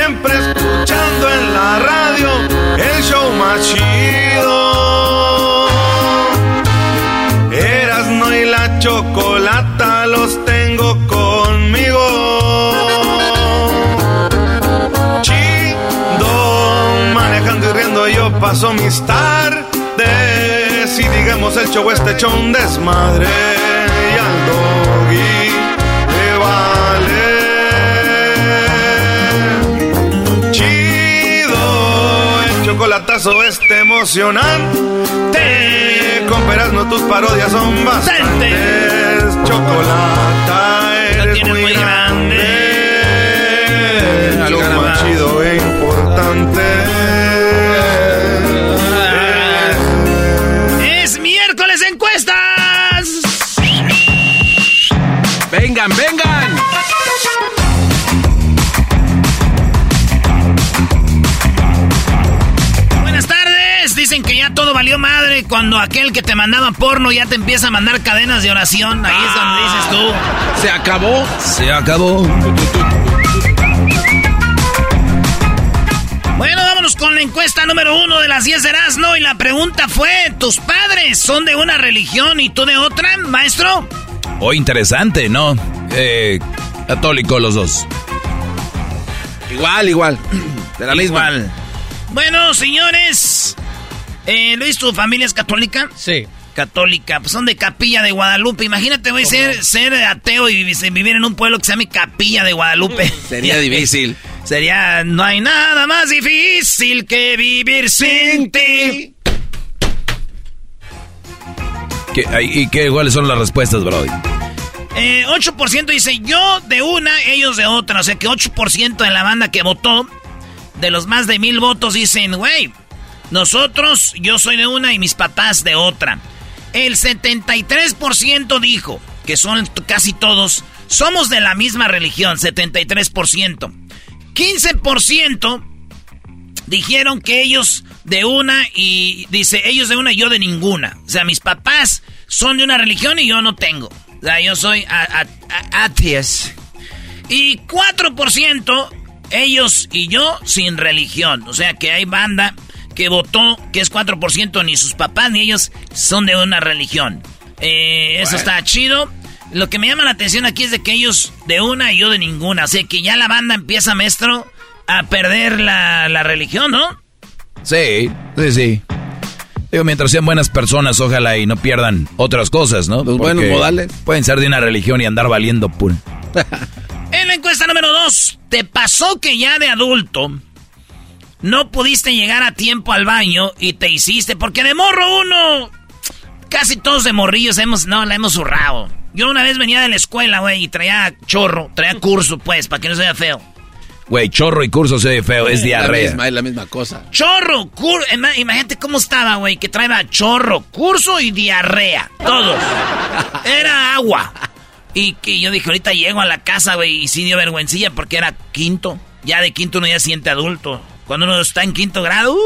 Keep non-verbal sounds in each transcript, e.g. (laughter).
Siempre escuchando en la radio el show más chido. Erasno y la chocolata los tengo conmigo. Chido, manejando y riendo yo paso mis tardes. Y digamos el show este hecho un desmadre. Y al doggy chocolatazo este emocionante. Con no tus parodias son bastantes. Chocolata, eres muy, muy grande. Lo más chido e importante. Valió madre cuando aquel que te mandaba porno ya te empieza a mandar cadenas de oración. Ahí es donde dices tú. Se acabó. Se acabó. Bueno, vámonos con la encuesta número uno de las 10 de Erasmo. Y la pregunta fue: ¿tus padres son de una religión y tú de otra, maestro? Oh, interesante, ¿no? Eh, católico los dos. Igual, igual. De la misma. Igual. Bueno, señores. Eh, Luis, ¿tu familia es católica? Sí. Católica, pues son de Capilla de Guadalupe. Imagínate, güey, ser, ser ateo y vi- vivir en un pueblo que se llame Capilla de Guadalupe. (laughs) Sería (laughs) difícil. Sería, no hay nada más difícil que vivir sin ti. ¿Qué- ¿Y qué, cuáles son las respuestas, Brody? Eh, 8% dice yo de una, ellos de otra. O sea que 8% de la banda que votó, de los más de mil votos, dicen, güey, nosotros, yo soy de una y mis papás de otra. El 73% dijo, que son casi todos, somos de la misma religión, 73%. 15% dijeron que ellos de una y dice ellos de una y yo de ninguna. O sea, mis papás son de una religión y yo no tengo. O sea, yo soy a- a- a- atheist. Y 4% ellos y yo sin religión. O sea, que hay banda que votó que es 4% ni sus papás ni ellos son de una religión. Eh, eso está chido. Lo que me llama la atención aquí es de que ellos de una y yo de ninguna. O sea, que ya la banda empieza, maestro, a perder la, la religión, ¿no? Sí, sí, sí. Digo, mientras sean buenas personas, ojalá y no pierdan otras cosas, ¿no? Los buenos modales. Pueden ser de una religión y andar valiendo pura. (laughs) En la encuesta número 2, ¿te pasó que ya de adulto no pudiste llegar a tiempo al baño y te hiciste? Porque de morro uno, casi todos de morrillos hemos, no, la hemos zurrado. Yo una vez venía de la escuela, güey, y traía chorro, traía curso, pues, para que no se vea feo. Güey, chorro y curso se ve feo, es La diarrea. misma, es la misma cosa. Chorro, curso, imagínate cómo estaba, güey, que traía chorro, curso y diarrea, todos. Era agua. Y que yo dije, ahorita llego a la casa, güey, y sí dio vergüencilla porque era quinto. Ya de quinto uno ya siente adulto. Cuando uno está en quinto grado,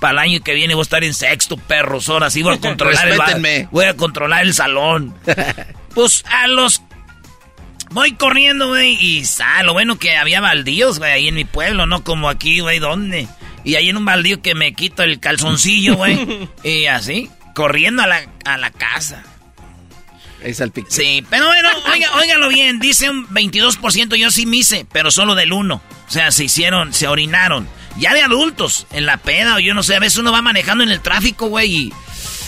para el año que viene voy a estar en sexto, perros, ahora sí voy a (laughs) controlar el. Voy a controlar el salón. (laughs) pues a los Voy corriendo, güey, y sa, lo bueno que había baldíos, güey, ahí en mi pueblo, no como aquí, güey, ¿dónde? Y ahí en un baldío que me quito el calzoncillo, güey, (laughs) y así, corriendo a la, a la casa. Ahí está el pique. Sí, pero bueno, oiga, óigalo bien, dice un 22% yo sí me hice, pero solo del 1. O sea, se hicieron, se orinaron. Ya de adultos, en la peda o yo no sé, a veces uno va manejando en el tráfico, güey, y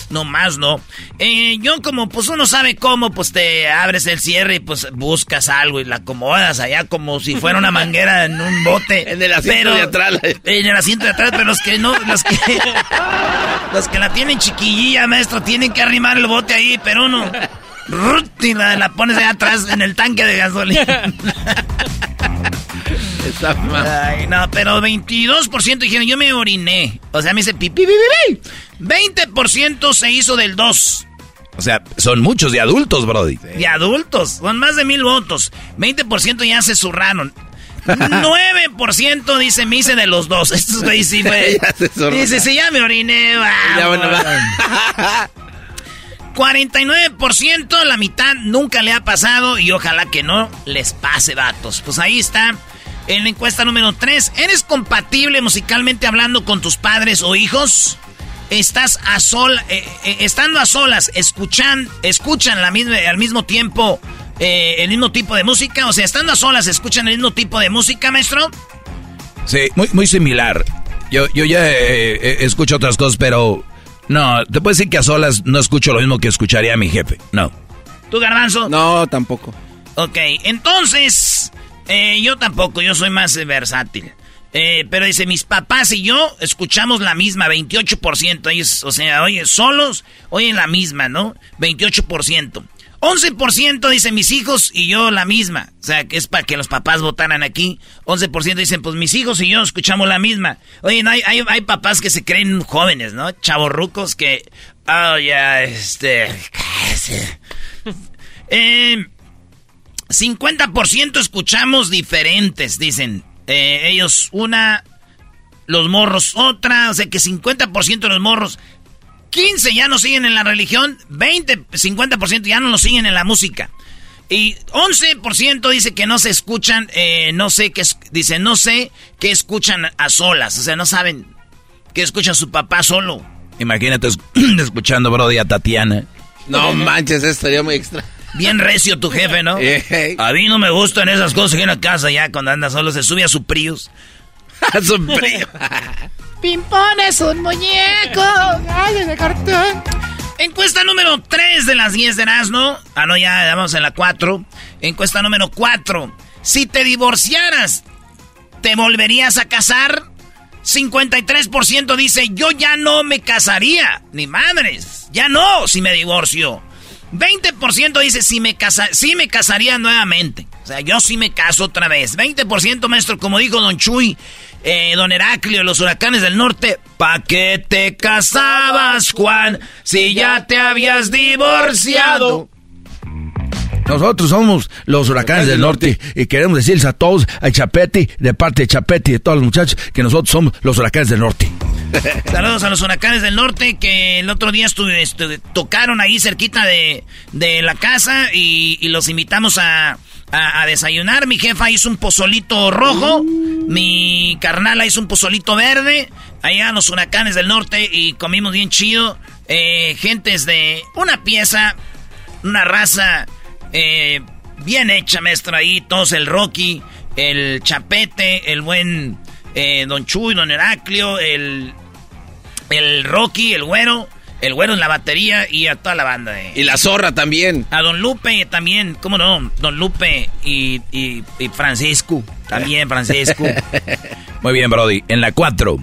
no más, no. Eh, yo como pues uno sabe cómo, pues te abres el cierre y pues buscas algo y la acomodas allá como si fuera una manguera en un bote. (laughs) En el asiento Pero- de atrás. En el asiento de atrás, pero los que no, los que, (laughs) los que la tienen chiquillilla, maestro, tienen que arrimar el bote ahí, pero uno... Y la, la pones allá atrás en el tanque de gasolina. (laughs) Está mal. Ay, no, pero 22% dijeron, yo me oriné. O sea, me hice pipí, pipí, pipí. 20% se hizo del 2. O sea, son muchos de adultos, Brody. De adultos, son más de mil votos. 20% ya se zurraron. (laughs) 9% dice, me hice de los dos. (laughs) Estos güeyes sí, güey. Dice, sí, ya me oriné, Ya, bueno, va. 49%, la mitad nunca le ha pasado y ojalá que no les pase, vatos. Pues ahí está. En la encuesta número 3, ¿eres compatible musicalmente hablando con tus padres o hijos? Estás a sol, eh, eh, estando a solas, escuchan, escuchan la misma, al mismo tiempo eh, el mismo tipo de música, o sea, estando a solas, escuchan el mismo tipo de música, maestro. Sí, muy, muy similar. Yo, yo ya escucho otras cosas, pero no, te puedo decir que a solas no escucho lo mismo que escucharía a mi jefe. No. ¿Tú, Garbanzo? No, tampoco. Ok, entonces, eh, yo tampoco, yo soy más eh, versátil. Eh, pero dice, mis papás y yo escuchamos la misma, 28%. Ellos, o sea, oye, solos, oyen la misma, ¿no? 28%. 11% dice mis hijos y yo la misma. O sea, que es para que los papás votaran aquí. 11% dicen, pues mis hijos y yo escuchamos la misma. Oye, no, hay, hay, papás que se creen jóvenes, ¿no? Chavorrucos que... Oh, ya, este... Eh, 50% escuchamos diferentes, dicen. Eh, ellos una, los morros otra, o sea que 50% de los morros, 15 ya no siguen en la religión, 20, 50% ya no lo siguen en la música. Y 11% dice que no se escuchan, eh, no sé qué, dice, no sé qué escuchan a solas, o sea, no saben qué escucha su papá solo. Imagínate es- (clears throat) escuchando, Brody, a Tatiana. No manches, estaría muy extra. Bien recio tu jefe, ¿no? (laughs) A mí no me gustan esas cosas en la casa ya cuando anda solo, se sube a su Prius. (laughs) Primo. (laughs) Pimpón es un muñeco. Ay, de cartón. Encuesta número 3 de las 10 de Erasmo. Ah, no, ya vamos en la 4. Encuesta número 4. Si te divorciaras, ¿te volverías a casar? 53% dice, yo ya no me casaría. Ni madres. Ya no, si me divorcio. 20% dice, si me, casa sí me casaría nuevamente. O sea, yo sí me caso otra vez. 20% maestro, como dijo Don Chuy, eh, Don Heraclio, los huracanes del norte. ¿Pa qué te casabas, Juan, si ya te habías divorciado? Nosotros somos los huracanes del norte y queremos decirles a todos, a Chapeti, de parte de Chapeti y de todos los muchachos, que nosotros somos los huracanes del norte. Saludos a los huracanes del norte que el otro día estuve, estu- tocaron ahí cerquita de, de la casa y, los invitamos a, a- a desayunar. Mi jefa hizo un pozolito rojo, mi carnala hizo un pozolito verde. Allá los huracanes del norte y comimos bien chido. Eh, gentes de una pieza, una raza eh, bien hecha, maestro, ahí. Todos el Rocky, el Chapete, el buen eh, Don Chuy, Don Heraclio, el, el Rocky, el güero, el güero en la batería y a toda la banda. De, Y la zorra también. a Don Lupe también, ¿cómo no? Don Lupe y, y, y Francisco, también Francisco. (laughs) Muy bien, Brody. En la 4.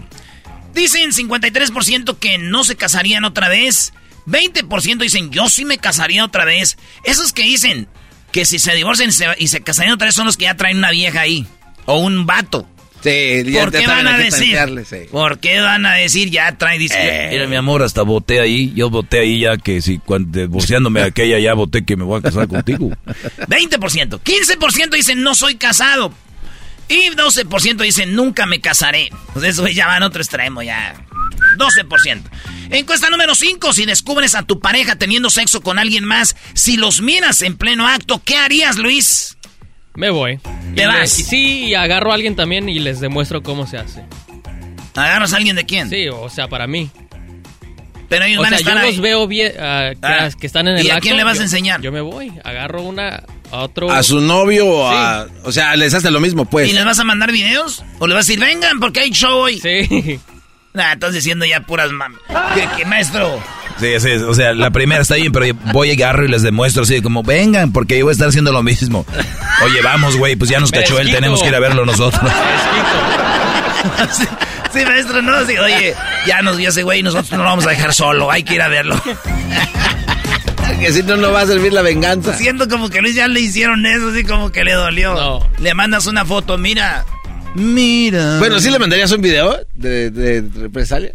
Dicen 53% que no se casarían otra vez. 20% dicen yo sí me casaría otra vez. Esos que dicen que si se divorcian y se, y se casarían otra vez son los que ya traen una vieja ahí. O un vato. Sí, ya ¿Por qué van a decir? sí. ¿Por qué van a decir ya traen? Dice, Eh. Mira, mi amor, hasta voté ahí. Yo voté ahí ya que si cuando divorciándome de (laughs) aquella ya voté que me voy a casar contigo. (laughs) 20%. 15% dicen no soy casado. Y 12% dicen, nunca me casaré. Pues eso ya va en otro extremo, ya. 12%. Encuesta número 5. Si descubres a tu pareja teniendo sexo con alguien más, si los miras en pleno acto, ¿qué harías, Luis? Me voy. ¿Te vas? y sí, y agarro a alguien también y les demuestro cómo se hace. ¿Agarras a alguien de quién? Sí, o sea, para mí. Pero ellos O van sea, a estar yo ahí. los veo bien, ah, que, Ah. que están en el ¿Y a acto, quién le vas a enseñar? Yo me voy, agarro una a otro. A su novio o a... O sea, les hace lo mismo, pues. ¿Y les vas a mandar videos? ¿O les vas a decir, vengan, porque hay show hoy? Sí. Nah, (laughs) estás diciendo ya puras mam... ¿Qué, qué, maestro? Sí, sí, o sea, la primera está bien, pero voy a agarro y les demuestro así como, vengan, porque yo voy a estar haciendo lo mismo. Oye, vamos, güey, pues ya nos cachó él, tenemos que ir a verlo nosotros. (laughs) sí, sí, maestro, no, sí, oye, ya nos vio ese güey y nosotros no lo vamos a dejar solo, hay que ir a verlo. (laughs) Que si no, no va a servir la venganza. Siento como que Luis ya le hicieron eso, así como que le dolió. No. Le mandas una foto, mira. Mira. Bueno, ¿sí le mandarías un video de, de represalia?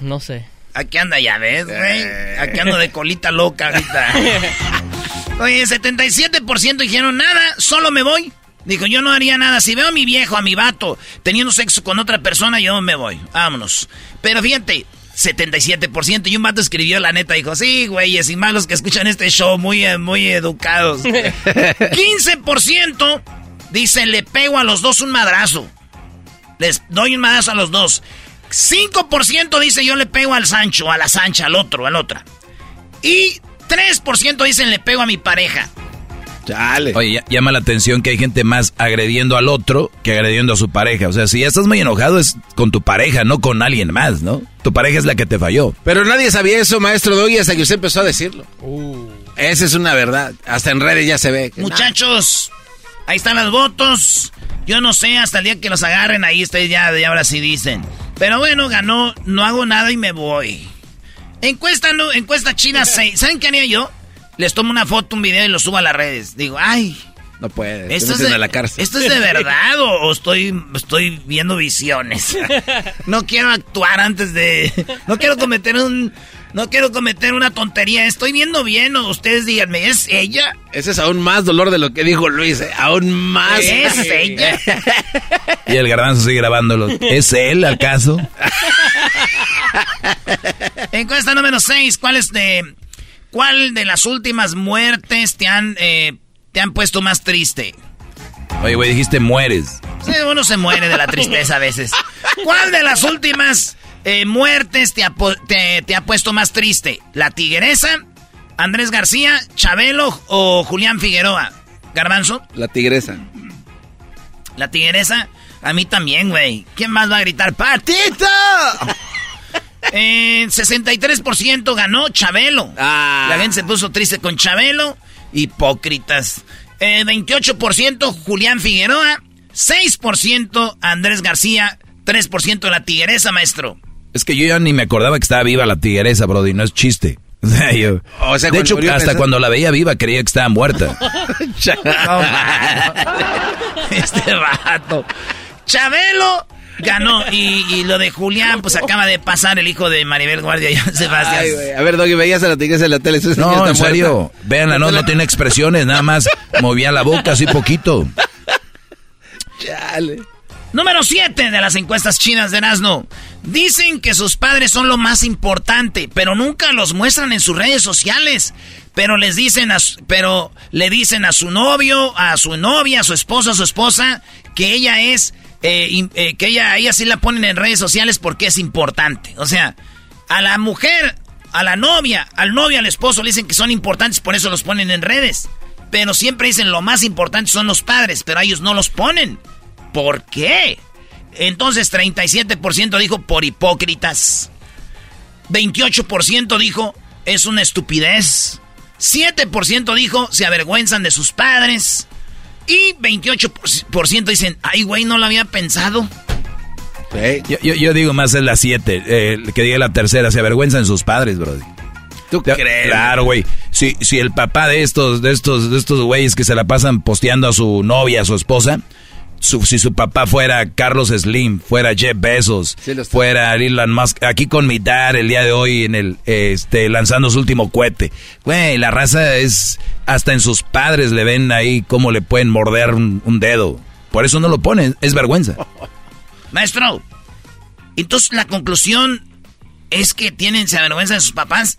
No sé. Aquí anda, ya ves, güey. Eh. Aquí ando de colita loca ahorita. (laughs) Oye, 77% dijeron nada, solo me voy. Dijo, yo no haría nada. Si veo a mi viejo, a mi vato, teniendo sexo con otra persona, yo me voy. Vámonos. Pero fíjate, 77%. Y un vato escribió, la neta, dijo, sí, güeyes, y malos que escuchan este show, muy, eh, muy educados. (laughs) 15% dice, le pego a los dos un madrazo. Les doy un madrazo a los dos. 5% dice, yo le pego al Sancho, a la Sancha, al otro, al otra. Y 3% dicen, le pego a mi pareja. Chale. Oye, ya- llama la atención que hay gente más agrediendo al otro que agrediendo a su pareja. O sea, si ya estás muy enojado es con tu pareja, no con alguien más, ¿no? Tu pareja es la que te falló. Pero nadie sabía eso, maestro Doggy, hasta que usted empezó a decirlo. Esa es una verdad. Hasta en redes ya se ve. Muchachos, ahí están los votos. Yo no sé, hasta el día que los agarren, ahí ustedes ya, ya ahora sí dicen. Pero bueno, ganó, no hago nada y me voy. Encuesta, no, encuesta china (laughs) 6. ¿Saben qué haría yo? Les tomo una foto, un video y lo subo a las redes. Digo, ay, No puede. ¿Esto es, de, la cárcel. ¿Esto es de (laughs) verdad o, o estoy, estoy viendo visiones? (laughs) No quiero actuar antes de... No quiero cometer un... No quiero cometer una tontería. ¿Estoy viendo bien o ustedes díganme, ¿es ella? Ese es aún más dolor de lo que dijo Luis. eh, Aún más. ¿Es (laughs) ella? Y el garbanzo sigue grabándolo. ¿Es él, acaso? Encuesta número 6. ¿Cuál es de... ¿Cuál de las últimas muertes te han, eh, te han puesto más triste? Oye, güey, dijiste mueres. Sí, uno se muere de la tristeza a veces. ¿Cuál de las últimas eh, muertes te ha, te- te ha puesto más triste? ¿La tigresa, Andrés García, Chabelo o Julián Figueroa? ¿Garbanzo? La tigresa. ¿La tigresa? A mí también, güey. ¿Quién más va a gritar? ¡Patito! (laughs) Eh, 63% ganó Chabelo. Ah. La gente se puso triste con Chabelo. Hipócritas. Eh, 28% Julián Figueroa. 6% Andrés García. 3% la tigresa, maestro. Es que yo ya ni me acordaba que estaba viva la tigresa, Brody, no es chiste. (laughs) O sea, yo- O sea, de hecho, hasta cuando la veía viva creía que estaba muerta. (laughs) Este vato. Chabelo ganó. Y, y lo de Julián, pues acaba de pasar el hijo de Maribel Guardia y Sebastián. Ay. A ver, Doggy, veías a la tigresa en la tele. No, en serio. Véanla, no, no tiene expresiones, nada más movía la boca así poquito. Chale. Número 7 de las encuestas chinas de Erasmo. Dicen que sus padres son lo más importante, pero nunca los muestran en sus redes sociales. Pero les dicen a pero le dicen a su novio, a su novia, a su esposo, a su esposa, que ella es, eh, eh, que ella, ella sí la ponen en redes sociales porque es importante. O sea, a la mujer, a la novia, al novio, al esposo le dicen que son importantes, por eso los ponen en redes. Pero siempre dicen lo más importante son los padres, pero ellos no los ponen. ¿Por qué? Entonces 37% dijo por hipócritas. 28% dijo es una estupidez. 7% dijo se avergüenzan de sus padres. Y 28% dicen, ay güey, no lo había pensado. Yo, yo- yo digo más es la siete, eh, que diga la tercera, se avergüenzan sus padres, Brody. ¿Tú Ya- crees? Claro, güey. Si, si el papá de estos, de estos, de estos güeyes que se la pasan posteando a su novia, a su esposa, su- si su papá fuera Carlos Slim, fuera Jeff Bezos, Sí fuera Elon Musk, aquí con mi dad el día de hoy en el, este, lanzando su último cohete. Güey, la raza es, hasta en sus padres le ven ahí cómo le pueden morder un, un dedo. Por eso no lo ponen, es vergüenza. (laughs) Maestro, entonces la conclusión es que tienen, se avergüenzan de sus papás.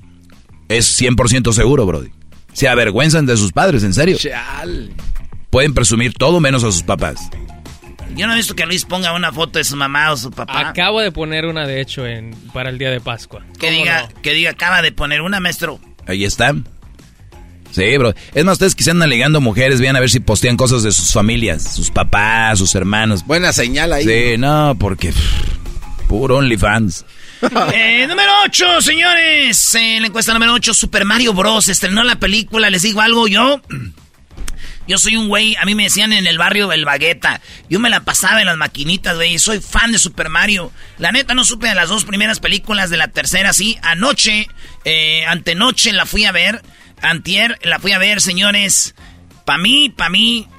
Es 100% seguro, Brody. Se avergüenzan de sus padres, en serio. Pueden presumir todo menos a sus papás. Yo no he visto que Luis ponga una foto de su mamá o su papá. Acabo de poner una, de hecho, en, para el día de Pascua. Que diga, que diga, acaba de poner una, maestro. Ahí está. Sí, bro. Es más, ustedes que se andan ligando mujeres, vean a ver si postean cosas de sus familias, sus papás, sus hermanos. Buena señal ahí. Sí, no, porque pff, puro OnlyFans. (laughs) Eh, número 8, señores. En la encuesta número 8, Super Mario Bros. Estrenó la película. Les digo algo, yo. Yo soy un güey, a mí me decían en el barrio el bagueta. Yo me la pasaba en las maquinitas, güey. Soy fan de Super Mario. La neta no supe de las dos primeras películas, de la tercera sí. Anoche, eh, antenoche la fui a ver. Antier la fui a ver, señores. Pa' mí, pa' mí,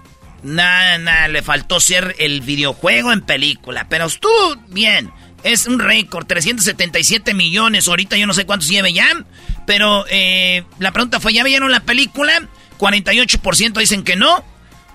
nada, nada, le faltó ser el videojuego en película. Pero estuvo bien. Es un récord, 377 millones. Ahorita yo no sé cuántos lleve ya. Pero eh, la pregunta fue, ¿ya vieron la película? 48% dicen que no.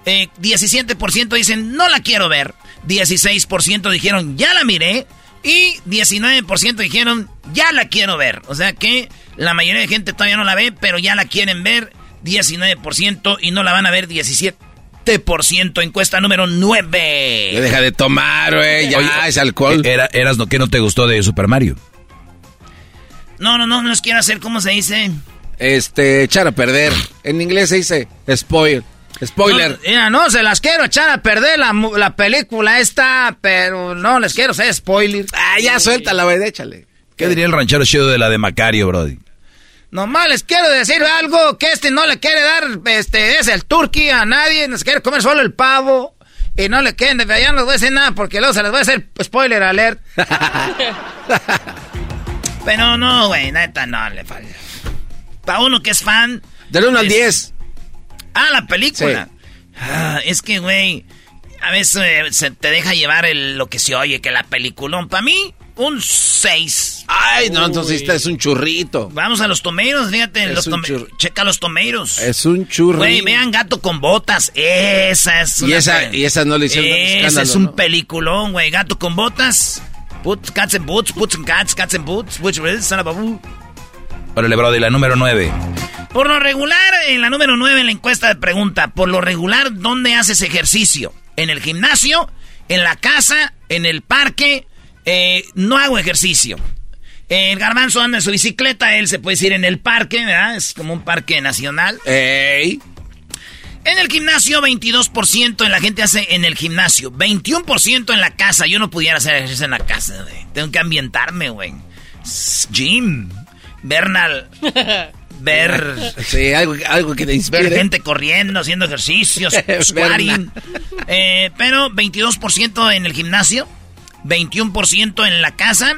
Eh, 17% dicen no la quiero ver. 16% dijeron ya la miré. Y 19% dijeron ya la quiero ver. O sea que la mayoría de gente todavía no la ve, pero ya la quieren ver. 19% y no la van a ver 17%. Encuesta número 9. Ya deja de tomar, güey. Ya Oye, es alcohol. Era, eras lo que no te gustó de Super Mario. No, no, no, no les quiero hacer, ¿cómo se dice? Este, echar a perder. En inglés se dice spoil. Spoiler. No, mira, no, se las quiero echar a perder la, la película esta, pero no les quiero hacer spoiler. ah, ya suéltala, güey, échale. ¿Qué diría el ranchero chido de la de Macario, Brody? Nomás les quiero decir algo que este no le quiere dar, este, es el turkey a nadie, nos quiere comer solo el pavo. Y no le quieren, ya no les voy a decir nada porque luego se les voy a hacer spoiler alert. (laughs) Pero no, güey, neta, no le falla. Para uno que es fan. Del 1 al es- 10. Ah, la película. Ah, es que, güey, a veces eh, se te deja llevar el- lo que se oye, que la peliculón. Para mí, un 6. Ay, no, entonces esta es un churrito. Vamos a los tomeros, fíjate. Es Los un tome- churro. Checa los tomeros. Es un churrito. Güey, vean Gato con Botas. Esa es Y una esa- pe- y esa no le hicieron escándalo, es un ¿no? peliculón, güey. Gato con Botas. Put, cats and boots, puts and cats, cats and boots. Which is son of a boo. Órale, Brody, la número 9. Por lo regular, en la número 9 en la encuesta de pregunta, por lo regular, ¿dónde haces ejercicio? ¿En el gimnasio? ¿En la casa? ¿En el parque? Eh, no hago ejercicio. El garbanzo anda en su bicicleta, él se puede decir en el parque, ¿verdad? Es como un parque nacional. Ey. En el gimnasio, 22% en la gente hace en el gimnasio. 21% en la casa. Yo no pudiera hacer ejercicio en la casa, güey. Tengo que ambientarme, güey. Gym. Bernal. (laughs) Ver... Sí, algo, algo que te Ver inspire. gente corriendo, haciendo ejercicios, (laughs) squatting. Eh, pero 22% en el gimnasio, 21% en la casa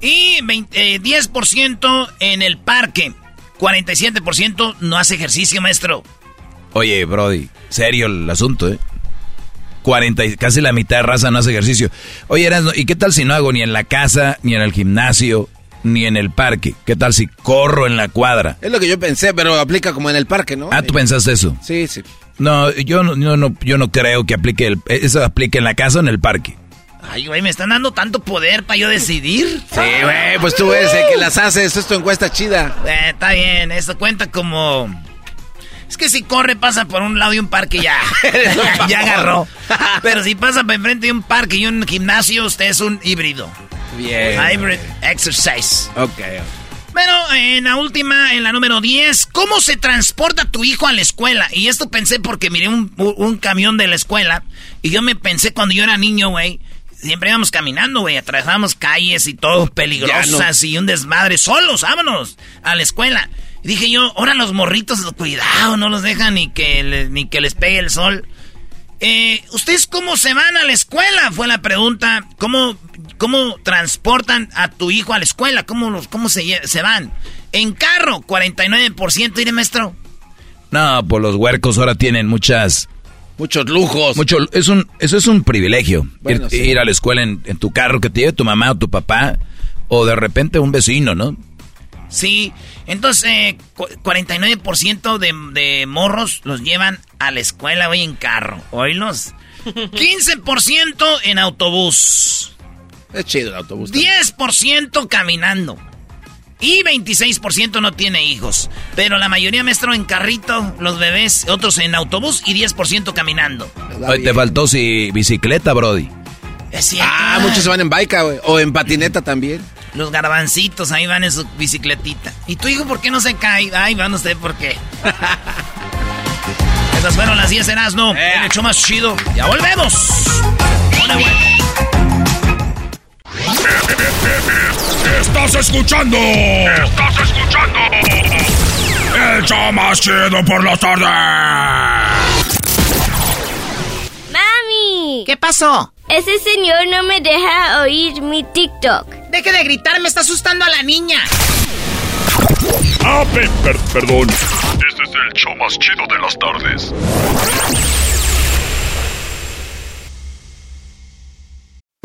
y 20 eh, 10% en el parque. 47% no hace ejercicio, maestro. Oye, Brody, serio el asunto, ¿eh? 40, y casi la mitad de raza no hace ejercicio. Oye, Erasmo, ¿y qué tal si no hago ni en la casa, ni en el gimnasio, ni en el parque? ¿Qué tal si corro en la cuadra? Es lo que yo pensé, pero aplica como en el parque, ¿no? Ah, ¿tú pensaste eso? Sí, sí. No, yo no, yo no, yo no creo que aplique el, eso aplique en la casa o en el parque. Ay, güey, me están dando tanto poder para yo decidir. Sí, güey, pues tú eres el que las haces. Esto es tu encuesta chida. Eh, está bien, esto cuenta como... Es que si corre, pasa por un lado de un parque, ya. (laughs) (laughs) ya agarró. (laughs) Pero si pasa por enfrente de un parque y un gimnasio, usted es un híbrido. Bien. Hybrid exercise. Ok. Bueno, en la última, en la número 10, ¿cómo se transporta tu hijo a la escuela? Y esto pensé porque miré un, un camión de la escuela y yo me pensé cuando yo era niño, güey, siempre íbamos caminando, güey, atravesábamos calles y todo peligrosas y un desmadre, solos, vámonos, a la escuela. Dije yo, ahora los morritos, cuidado, no los dejan ni que, le- ni que les pegue el sol. Eh, ¿Ustedes cómo se van a la escuela? Fue la pregunta. ¿Cómo, cómo transportan a tu hijo a la escuela? ¿Cómo, los, cómo se, se van? En carro, 49%. Mire, maestro. No, pues los huercos ahora tienen muchas... Muchos lujos. Mucho, es un, eso es un privilegio. Bueno, ir, sí. ir a la escuela en, en tu carro que te lleve tu mamá o tu papá. O de repente un vecino, ¿no? Sí, entonces eh, cu- 49% de, de morros los llevan a la escuela hoy en carro. Oílos. (laughs) 15% en autobús. Es chido el autobús. 10% caminando. Y 26% no tiene hijos. Pero la mayoría, maestro, en carrito, los bebés, otros en autobús y 10% caminando. Oye, te faltó si bicicleta, Brody. Es cierto. Ah, muchos se van en bike, güey. O en patineta también. Los garbancitos ahí van en su bicicletita. ¿Y tu hijo por qué no se cae? Ay, van usted por qué. (laughs) Esas fueron las 10 en Asno. Eh. El hecho más chido. Ya volvemos. Estás escuchando. Estás escuchando. El show más chido por la tarde. ¡Mami! ¿Qué pasó? Ese señor no me deja oír mi TikTok. Deje de gritar, me está asustando a la niña. Ah, pe- per- perdón. Este es el show más chido de las tardes.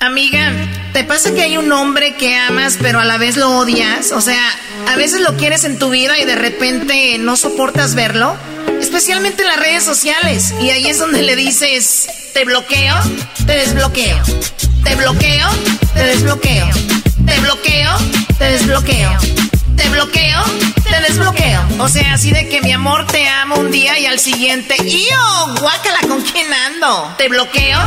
Amiga, ¿te pasa que hay un hombre que amas pero a la vez lo odias? O sea, a veces lo quieres en tu vida y de repente no soportas verlo. Especialmente en las redes sociales. Y ahí es donde le dices, te bloqueo, te desbloqueo. Te bloqueo, te desbloqueo. Te bloqueo, te desbloqueo. Te bloqueo, te desbloqueo. O sea, así de que mi amor te amo un día y al siguiente, ¡iyo! Guácala, ¿con quién ando? Te bloqueo,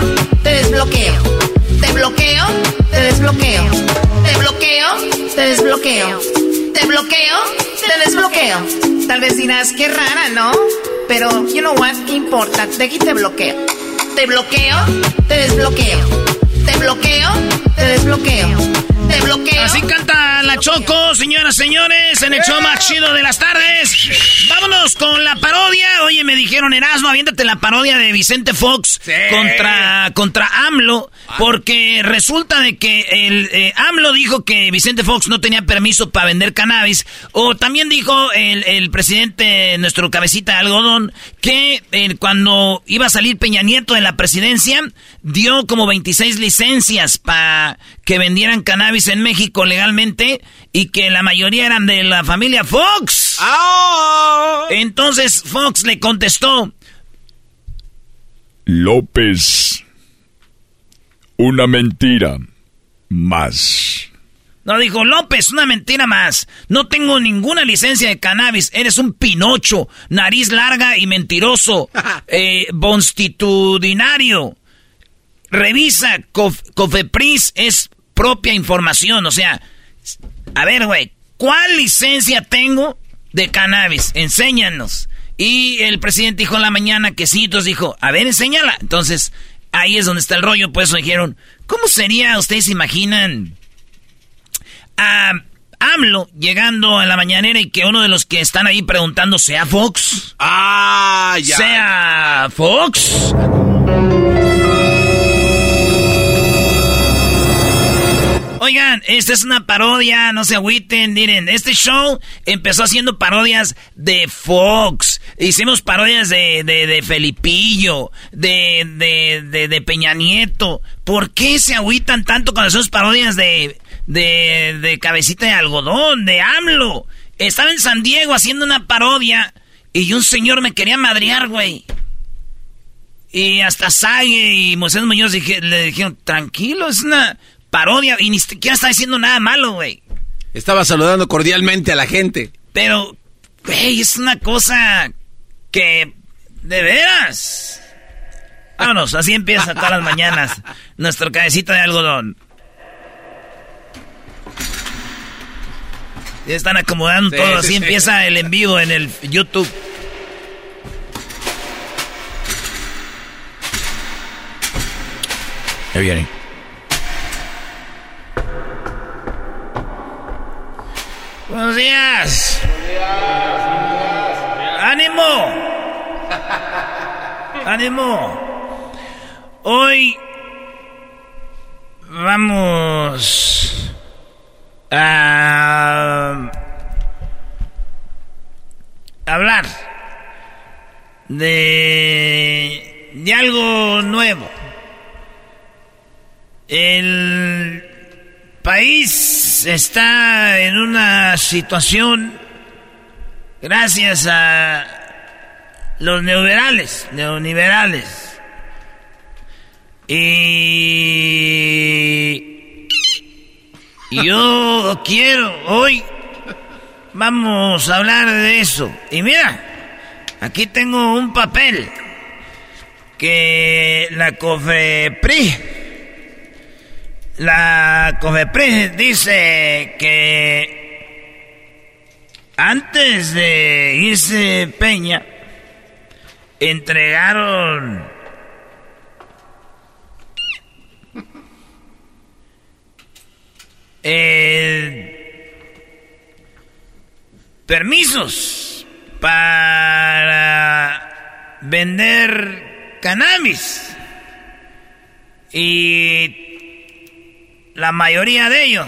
te desbloqueo. Te bloqueo, te desbloqueo. Te bloqueo, te desbloqueo. Te bloqueo, te desbloqueo. Tal vez dirás, qué rara, ¿no? Pero, you know what, ¿qué importa? De aquí te bloqueo. Te bloqueo, te desbloqueo. Te bloqueo, te desbloqueo. Te bloqueo. Así canta la Choco, señoras, señores, en el show más chido de las tardes. Vámonos con la parodia. Oye, me dijeron, Erasmo, aviéntate la parodia de Vicente Fox contra, contra AMLO, porque resulta de que el eh, AMLO dijo que Vicente Fox no tenía permiso para vender cannabis, o también dijo el, el presidente, nuestro cabecita de algodón, que eh, cuando iba a salir Peña Nieto de la presidencia, dio como 26 licencias para que vendieran cannabis en México legalmente y que la mayoría eran de la familia Fox. Entonces Fox le contestó, López. Una mentira. Más. no dijo López, una mentira más. No tengo ninguna licencia de cannabis. Eres un pinocho, nariz larga y mentiroso, (laughs) eh, bonstitudinario. Revisa, Cof- Cofepris es propia información. O sea, a ver, güey, ¿cuál licencia tengo de cannabis? Enséñanos. Y el presidente dijo en la mañana que sí, entonces dijo, a ver, enséñala. Entonces, ahí es donde está el rollo, pues dijeron, ¿cómo sería, ustedes se imaginan, a, AMLO llegando a la mañanera y que uno de los que están ahí preguntando sea Fox. Ah, ya. Sea Fox. Oigan, esta es una parodia, no se agüiten, miren, este show empezó haciendo parodias de Fox, hicimos parodias de, de, de Felipillo, de, de, de, Peña Nieto. ¿Por qué se agüitan tanto con esas parodias de, de, de Cabecita de Algodón, de AMLO? Estaba en San Diego haciendo una parodia y un señor me quería madrear, güey. Y hasta Sague y Moisés Muñoz le dijeron, tranquilo, es una parodia y ni siquiera está diciendo nada malo, güey. Estaba saludando cordialmente a la gente. Pero, güey, es una cosa que... De veras. Vámonos, así empieza todas las mañanas (laughs) nuestro cabecito de algodón. Ya están acomodando todo, así empieza el en vivo en el YouTube. Ya viene. Buenos días. ¡Ánimo! ¡Ánimo! Hoy vamos a hablar de, de algo nuevo. El país está en una situación, gracias a los neoliberales, neoliberales. Y yo quiero, hoy vamos a hablar de eso. Y mira, aquí tengo un papel que la COFEPRI la COFEPRIS dice que antes de irse Peña, entregaron permisos para vender cannabis. Y la mayoría de ellos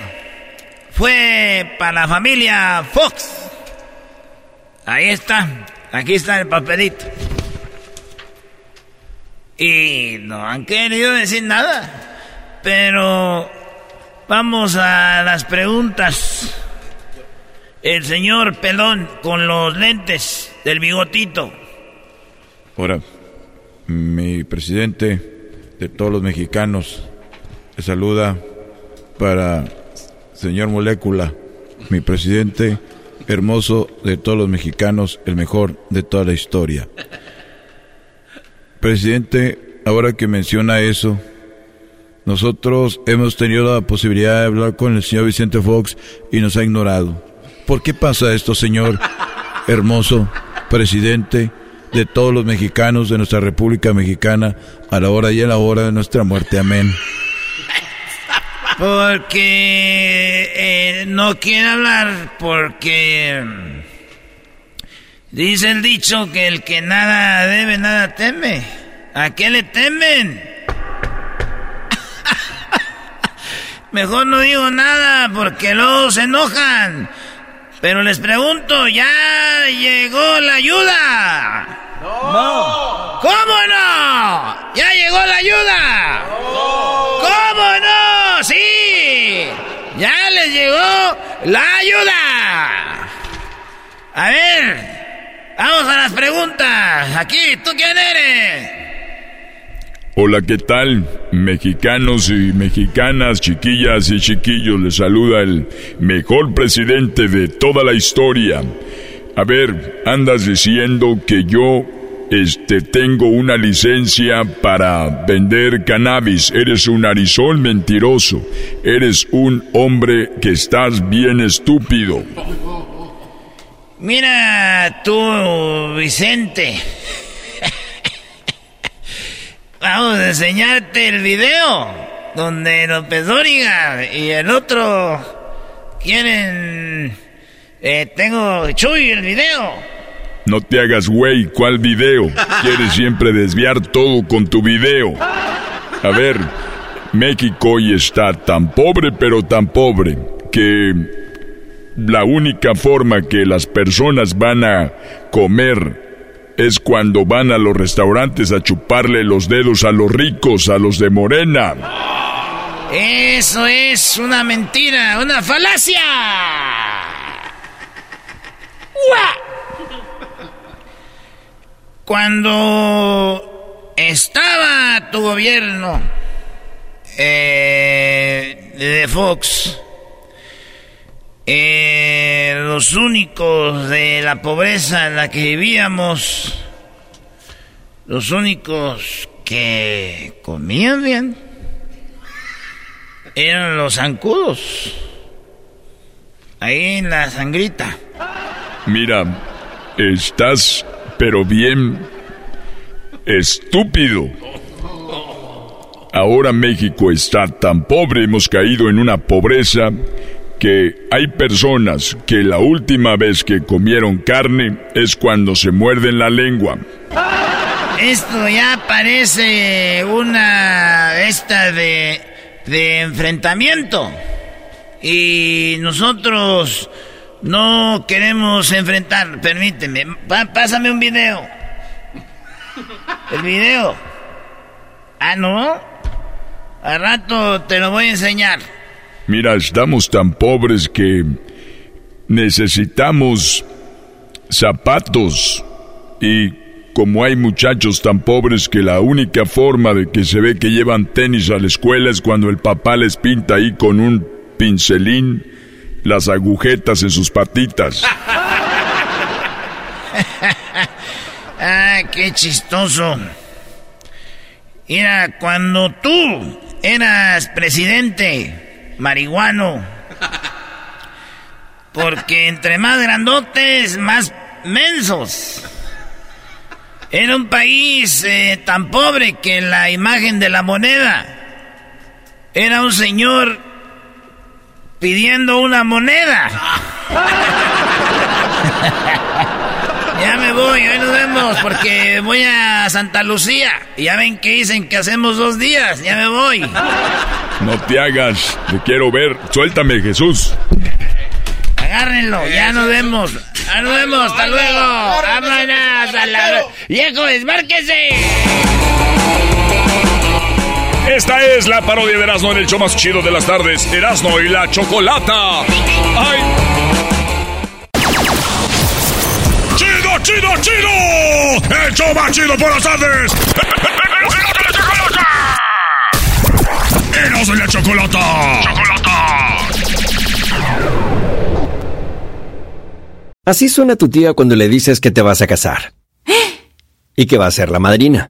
fue para la familia Fox. Ahí está, aquí está el papelito. Y no han querido decir nada. Pero vamos a las preguntas. El señor Pelón con los lentes del bigotito. Ahora, mi presidente de todos los mexicanos, le saluda para señor Molécula, mi presidente hermoso de todos los mexicanos, el mejor de toda la historia. Presidente, ahora que menciona eso, nosotros hemos tenido la posibilidad de hablar con el señor Vicente Fox y nos ha ignorado. ¿Por qué pasa esto, señor hermoso presidente de todos los mexicanos de nuestra República Mexicana a la hora y a la hora de nuestra muerte? Amén. Porque eh, no quiere hablar porque mm, dice el dicho que el que nada debe, nada teme. ¿A qué le temen? (laughs) Mejor no digo nada porque luego se enojan. Pero les pregunto, ¿ya llegó la ayuda? No. ¿Cómo no? ¿Ya llegó la ayuda? No. ¿Cómo no? Sí. Ya les llegó la ayuda. A ver, vamos a las preguntas. Aquí, ¿tú quién eres? Hola, ¿qué tal? Mexicanos y mexicanas, chiquillas y chiquillos, les saluda el mejor presidente de toda la historia. A ver, andas diciendo que yo este tengo una licencia para vender cannabis. Eres un arizón mentiroso. Eres un hombre que estás bien estúpido. Mira tú, Vicente. (laughs) Vamos a enseñarte el video donde López Dóriga y el otro quieren... Eh, tengo... Chuy, el video. No te hagas güey, ¿cuál video? Quieres siempre desviar todo con tu video. A ver, México hoy está tan pobre, pero tan pobre, que la única forma que las personas van a comer es cuando van a los restaurantes a chuparle los dedos a los ricos, a los de Morena. Eso es una mentira, una falacia. Cuando estaba tu gobierno eh, de Fox, eh, los únicos de la pobreza en la que vivíamos, los únicos que comían bien, eran los zancudos. Ahí en la sangrita. Mira, estás pero bien estúpido. Ahora México está tan pobre, hemos caído en una pobreza que hay personas que la última vez que comieron carne es cuando se muerden la lengua. Esto ya parece una esta de de enfrentamiento. Y nosotros no queremos enfrentar. Permíteme, pásame un video. El video. Ah, no. Al rato te lo voy a enseñar. Mira, estamos tan pobres que necesitamos zapatos y como hay muchachos tan pobres que la única forma de que se ve que llevan tenis a la escuela es cuando el papá les pinta ahí con un pincelín las agujetas en sus patitas. (laughs) ah, qué chistoso. Mira, cuando tú eras presidente marihuano, porque entre más grandotes, más mensos. Era un país eh, tan pobre que la imagen de la moneda era un señor pidiendo una moneda. (laughs) ya me voy, hoy nos vemos porque voy a Santa Lucía. Y ya ven que dicen que hacemos dos días, ya me voy. No te hagas, te quiero ver. Suéltame, Jesús. Agárrenlo, ya nos vemos. Ya nos vemos, hasta luego. Vámonos a la... ¡Viejo, desmárquese! Esta es la parodia de Erasmo en el show más chido de las tardes. Erasmo y la Chocolata. ¡Ay! ¡Chido, chido, chido! ¡El show más chido por las tardes! ¡Erasmo y la Chocolata! ¡Chocolata! Así suena tu tía cuando le dices que te vas a casar. Y que va a ser la madrina.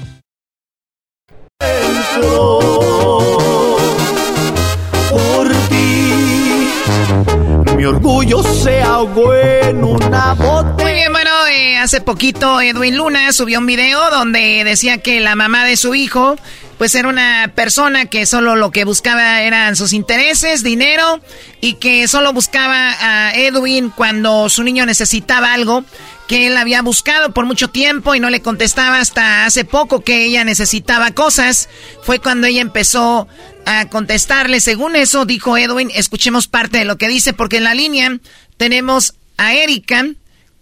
Por ti. mi orgullo se ahogó en una botella. Muy bien, bueno, eh, hace poquito Edwin Luna subió un video donde decía que la mamá de su hijo pues era una persona que solo lo que buscaba eran sus intereses, dinero, y que solo buscaba a Edwin cuando su niño necesitaba algo que él había buscado por mucho tiempo y no le contestaba hasta hace poco que ella necesitaba cosas. Fue cuando ella empezó a contestarle. Según eso, dijo Edwin, escuchemos parte de lo que dice, porque en la línea tenemos a Erika.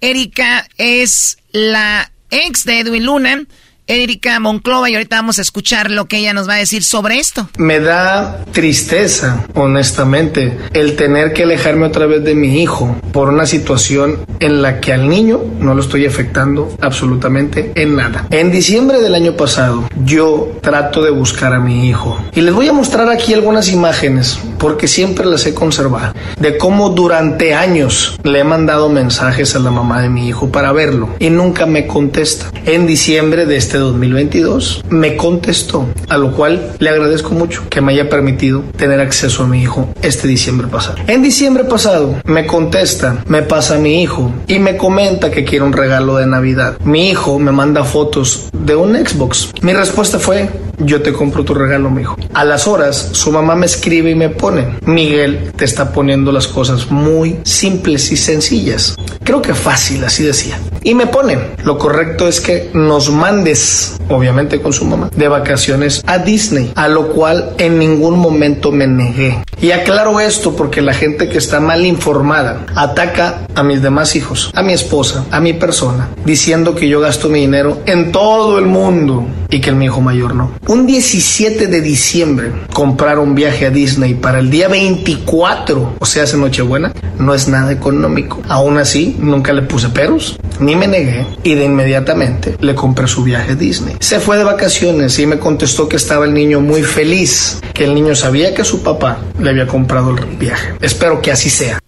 Erika es la ex de Edwin Luna. Erika Monclova y ahorita vamos a escuchar lo que ella nos va a decir sobre esto. Me da tristeza, honestamente, el tener que alejarme otra vez de mi hijo por una situación en la que al niño no lo estoy afectando absolutamente en nada. En diciembre del año pasado yo trato de buscar a mi hijo y les voy a mostrar aquí algunas imágenes porque siempre las he conservado de cómo durante años le he mandado mensajes a la mamá de mi hijo para verlo y nunca me contesta. En diciembre de este 2022 me contestó, a lo cual le agradezco mucho que me haya permitido tener acceso a mi hijo este diciembre pasado. En diciembre pasado me contesta, me pasa a mi hijo y me comenta que quiere un regalo de Navidad. Mi hijo me manda fotos de un Xbox. Mi respuesta fue, yo te compro tu regalo, mi hijo. A las horas, su mamá me escribe y me pone, Miguel te está poniendo las cosas muy simples y sencillas. Creo que fácil, así decía. Y me pone, lo correcto es que nos mandes, obviamente con su mamá, de vacaciones a Disney, a lo cual en ningún momento me negué. Y aclaro esto porque la gente que está mal informada ataca a mis demás hijos, a mi esposa, a mi persona, diciendo que yo gasto mi dinero en todo el mundo y que el mi hijo mayor no. Un 17 de diciembre comprar un viaje a Disney para el día 24, o sea, hace Nochebuena, no es nada económico. Aún así, nunca le puse peros, ni me negué y de inmediatamente le compré su viaje a Disney. Se fue de vacaciones y me contestó que estaba el niño muy feliz, que el niño sabía que su papá le había comprado el viaje. Espero que así sea.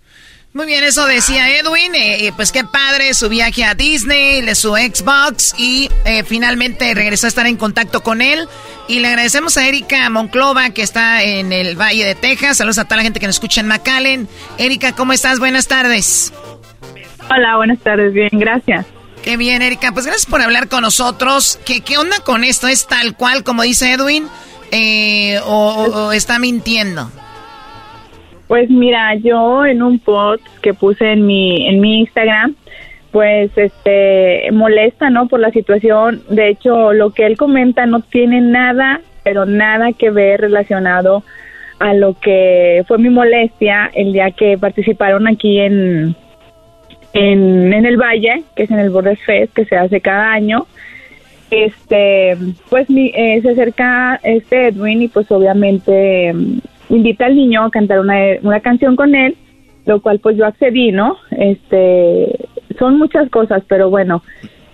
Muy bien, eso decía Edwin. Eh, pues qué padre su viaje a Disney, de su Xbox y eh, finalmente regresó a estar en contacto con él. Y le agradecemos a Erika Monclova que está en el Valle de Texas. Saludos a toda la gente que nos escucha en McAllen. Erika, ¿cómo estás? Buenas tardes. Hola, buenas tardes. Bien, gracias. Qué bien, Erika. Pues gracias por hablar con nosotros. ¿Qué, qué onda con esto? ¿Es tal cual como dice Edwin? Eh, o está mintiendo? Pues mira, yo en un post que puse en mi en mi Instagram, pues este molesta, ¿no? Por la situación. De hecho, lo que él comenta no tiene nada, pero nada que ver relacionado a lo que fue mi molestia el día que participaron aquí en en, en el Valle, que es en el Bordes Fest, que se hace cada año. Este, pues mi, eh, se acerca este Edwin y pues obviamente invita al niño a cantar una, una canción con él, lo cual pues yo accedí, ¿no? Este, son muchas cosas, pero bueno,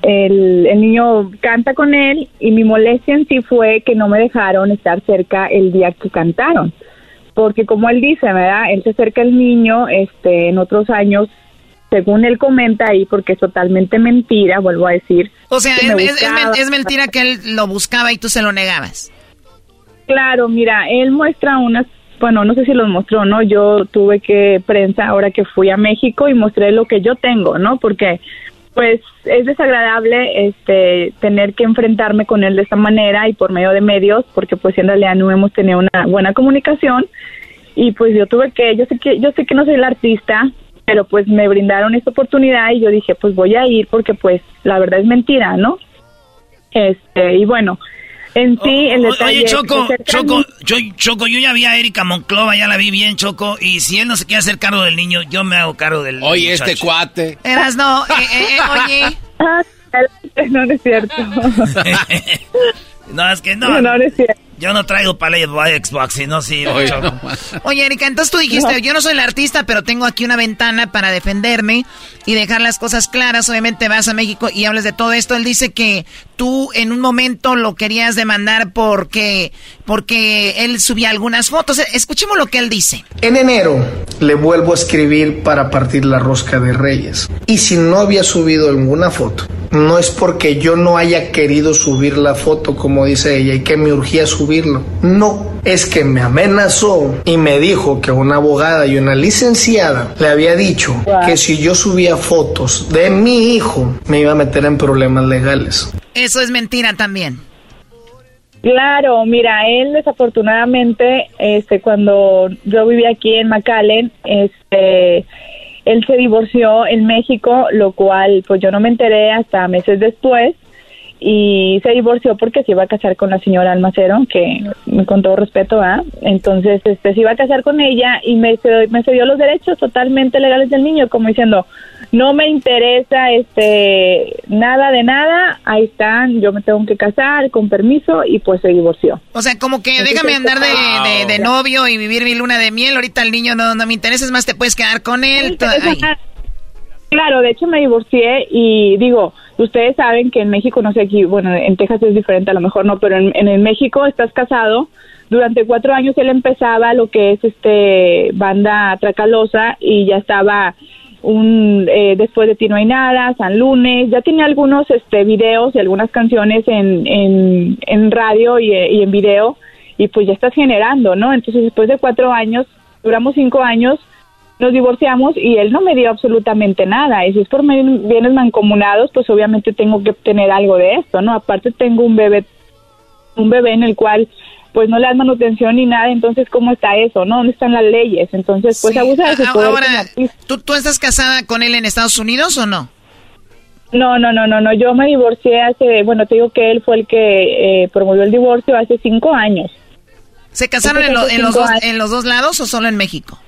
el, el niño canta con él y mi molestia en sí fue que no me dejaron estar cerca el día que cantaron. Porque como él dice, ¿verdad? Él se acerca al niño, este, en otros años según él comenta ahí, porque es totalmente mentira, vuelvo a decir. O sea, es, es, mentira que él lo buscaba y tú se lo negabas. Claro, mira, él muestra unas bueno, no sé si los mostró, ¿no? Yo tuve que prensa ahora que fui a México y mostré lo que yo tengo, ¿no? Porque pues es desagradable este tener que enfrentarme con él de esta manera y por medio de medios, porque pues en realidad no hemos tenido una buena comunicación y pues yo tuve que yo sé que yo sé que no soy el artista, pero pues me brindaron esta oportunidad y yo dije, pues voy a ir porque pues la verdad es mentira, ¿no? Este, y bueno, en sí, el detalle... Oye, Choco, Choco, yo, Choco, yo ya vi a Erika Monclova, ya la vi bien, Choco, y si él no se quiere hacer cargo del niño, yo me hago cargo del Oye, este cuate. Eras no, eh, eh, eh (laughs) oye... no, no es cierto. (laughs) no, es que no. No, no es cierto. Yo no traigo para Xbox, y no sí. Oye, Oye, Erika, entonces tú dijiste, yo no soy el artista, pero tengo aquí una ventana para defenderme y dejar las cosas claras. Obviamente vas a México y hablas de todo esto. Él dice que tú en un momento lo querías demandar porque, porque él subía algunas fotos. Escuchemos lo que él dice. En enero le vuelvo a escribir para partir la rosca de Reyes. Y si no había subido alguna foto, no es porque yo no haya querido subir la foto, como dice ella, y que me urgía subir subirlo. No, es que me amenazó y me dijo que una abogada y una licenciada le había dicho que si yo subía fotos de mi hijo me iba a meter en problemas legales. Eso es mentira también. Claro, mira, él desafortunadamente, este, cuando yo vivía aquí en McAllen, este, él se divorció en México, lo cual, pues yo no me enteré hasta meses después y se divorció porque se iba a casar con la señora Almacero, que con todo respeto, ¿ah? Entonces, este, se iba a casar con ella y me, me cedió los derechos totalmente legales del niño, como diciendo, no me interesa este nada de nada, ahí están, yo me tengo que casar con permiso y pues se divorció. O sea, como que déjame andar de, novio y vivir mi luna de miel, ahorita el niño no, no me interesa, es más, te puedes quedar con él. Claro, de hecho me divorcié y digo, ustedes saben que en México, no sé aquí, bueno, en Texas es diferente, a lo mejor no, pero en, en el México estás casado, durante cuatro años él empezaba lo que es este banda tracalosa y ya estaba un eh, después de ti no hay nada, San Lunes, ya tenía algunos este videos y algunas canciones en, en, en radio y, y en video. Y pues ya estás generando, ¿no? Entonces después de cuatro años, duramos cinco años, nos divorciamos y él no me dio absolutamente nada. Y si es por bienes mancomunados, pues obviamente tengo que obtener algo de esto, ¿no? Aparte tengo un bebé, un bebé en el cual pues no le das manutención ni nada, entonces ¿cómo está eso, no? ¿Dónde están las leyes? Entonces, pues abusa de su poder. Ahora, ¿tú, ¿tú estás casada con él en Estados Unidos o no? No, no, no, no, no. Yo me divorcié hace, bueno, te digo que él fue el que eh, promovió el divorcio hace cinco años. ¿Se casaron en, en, los dos, en los dos lados o solo en México?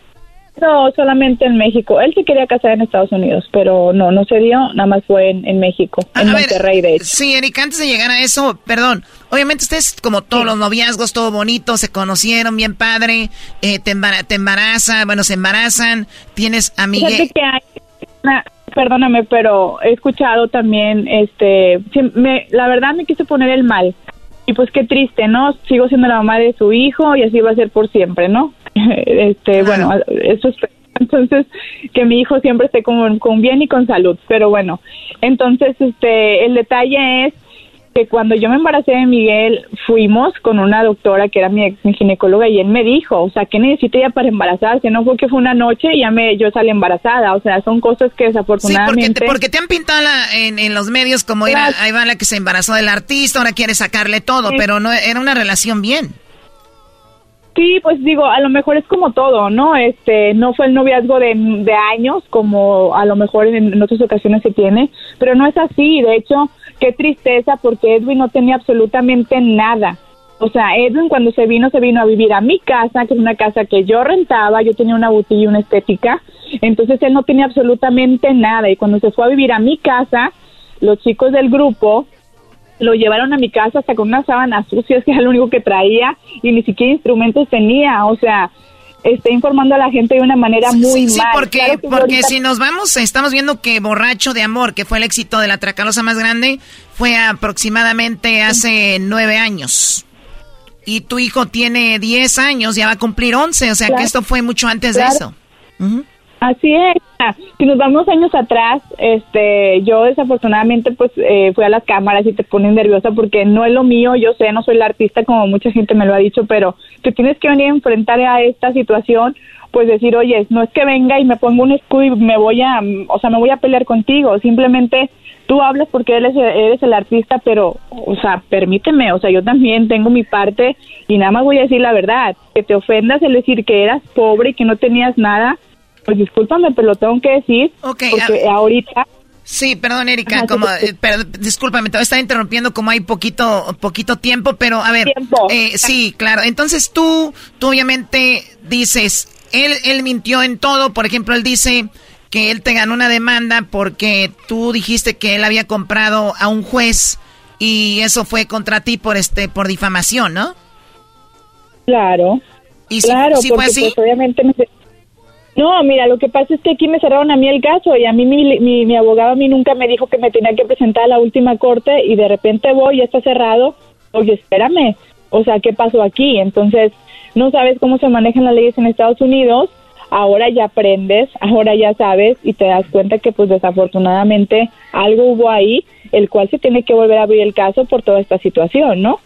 No, solamente en México. Él se quería casar en Estados Unidos, pero no, no se dio, nada más fue en, México, en Monterrey, de hecho. Sí, Erika, antes de llegar a eso, perdón, obviamente ustedes, como todos los noviazgos, todo bonito, se conocieron bien padre, eh, te, embaraza, bueno, se embarazan, tienes a Miguel. perdóname, pero he escuchado también, este, me, la verdad me quise poner el mal. Y pues qué triste, ¿no? Sigo siendo la mamá de su hijo y así va a ser por siempre, ¿no? (laughs) este, bueno, eso es entonces que mi hijo siempre esté con, con bien y con salud, pero bueno, entonces este el detalle es que cuando yo me embaracé de Miguel, fuimos con una doctora que era mi, ex, ginecóloga y él me dijo, o sea, ¿qué necesita ella para embarazarse? No fue que fue una noche y ya me, yo salí embarazada, o sea, son cosas que desafortunadamente... Sí, porque te, porque te han pintado en, en, los medios como era, ahí va la que se embarazó del artista, ahora quiere sacarle todo, pero no era una relación bien. Sí, pues digo, a lo mejor es como todo, ¿no? Este, no fue el noviazgo de, años como a lo mejor en, otras ocasiones se tiene, pero no es así. De hecho, qué tristeza porque Edwin no tenía absolutamente nada. O sea, Edwin cuando se vino, se vino a vivir a mi casa, que es una casa que yo rentaba, yo tenía una botella y una estética, entonces él no tenía absolutamente nada. Y cuando se fue a vivir a mi casa, los chicos del grupo lo llevaron a mi casa hasta con unas sábanas sucias, (laughs) que era lo único que traía, y ni siquiera instrumentos tenía, o sea, está informando a la gente de una manera muy sí, porque, porque si nos vamos, estamos viendo que Borracho de Amor, que fue el éxito de la Tracalosa más grande, fue aproximadamente hace nueve años. Y tu hijo tiene diez años, ya va a cumplir once, o sea que esto fue mucho antes de eso. Así es. Si nos vamos años atrás, este, yo desafortunadamente pues eh, fui a las cámaras y te ponen nerviosa porque no es lo mío, yo sé, no soy la artista como mucha gente me lo ha dicho, pero te tienes que venir a enfrentar a esta situación, pues decir, oye, no es que venga y me pongo un escudo y me voy a, o sea, me voy a pelear contigo, simplemente tú hablas porque eres, eres el artista, pero, o sea, permíteme, o sea, yo también tengo mi parte y nada más voy a decir la verdad, que te ofendas el decir que eras pobre y que no tenías nada, pues discúlpame, pero lo tengo que decir. porque ahorita... Sí, perdón, Erika, como, eh, discúlpame, te estar interrumpiendo como hay poquito, poquito tiempo, pero a ver, eh, sí, claro. Entonces tú, tú obviamente dices, él, él mintió en todo, por ejemplo, él dice que él te ganó una demanda porque tú dijiste que él había comprado a un juez y eso fue contra ti por este, por difamación, ¿no? Claro. ¿Y claro, fue así? Pues, obviamente me, no, mira, lo que pasa es que aquí me cerraron a mí el caso y a mí mi, mi, abogado a mí nunca me dijo que me tenía que presentar a la última corte y de repente voy y está cerrado. Oye, espérame, o sea, ¿qué pasó aquí? Entonces, no sabes cómo se manejan las leyes en Estados Unidos, ahora ya aprendes, ahora ya sabes y te das cuenta que pues desafortunadamente algo hubo ahí, el cual se tiene que volver a abrir el caso por toda esta situación, ¿no?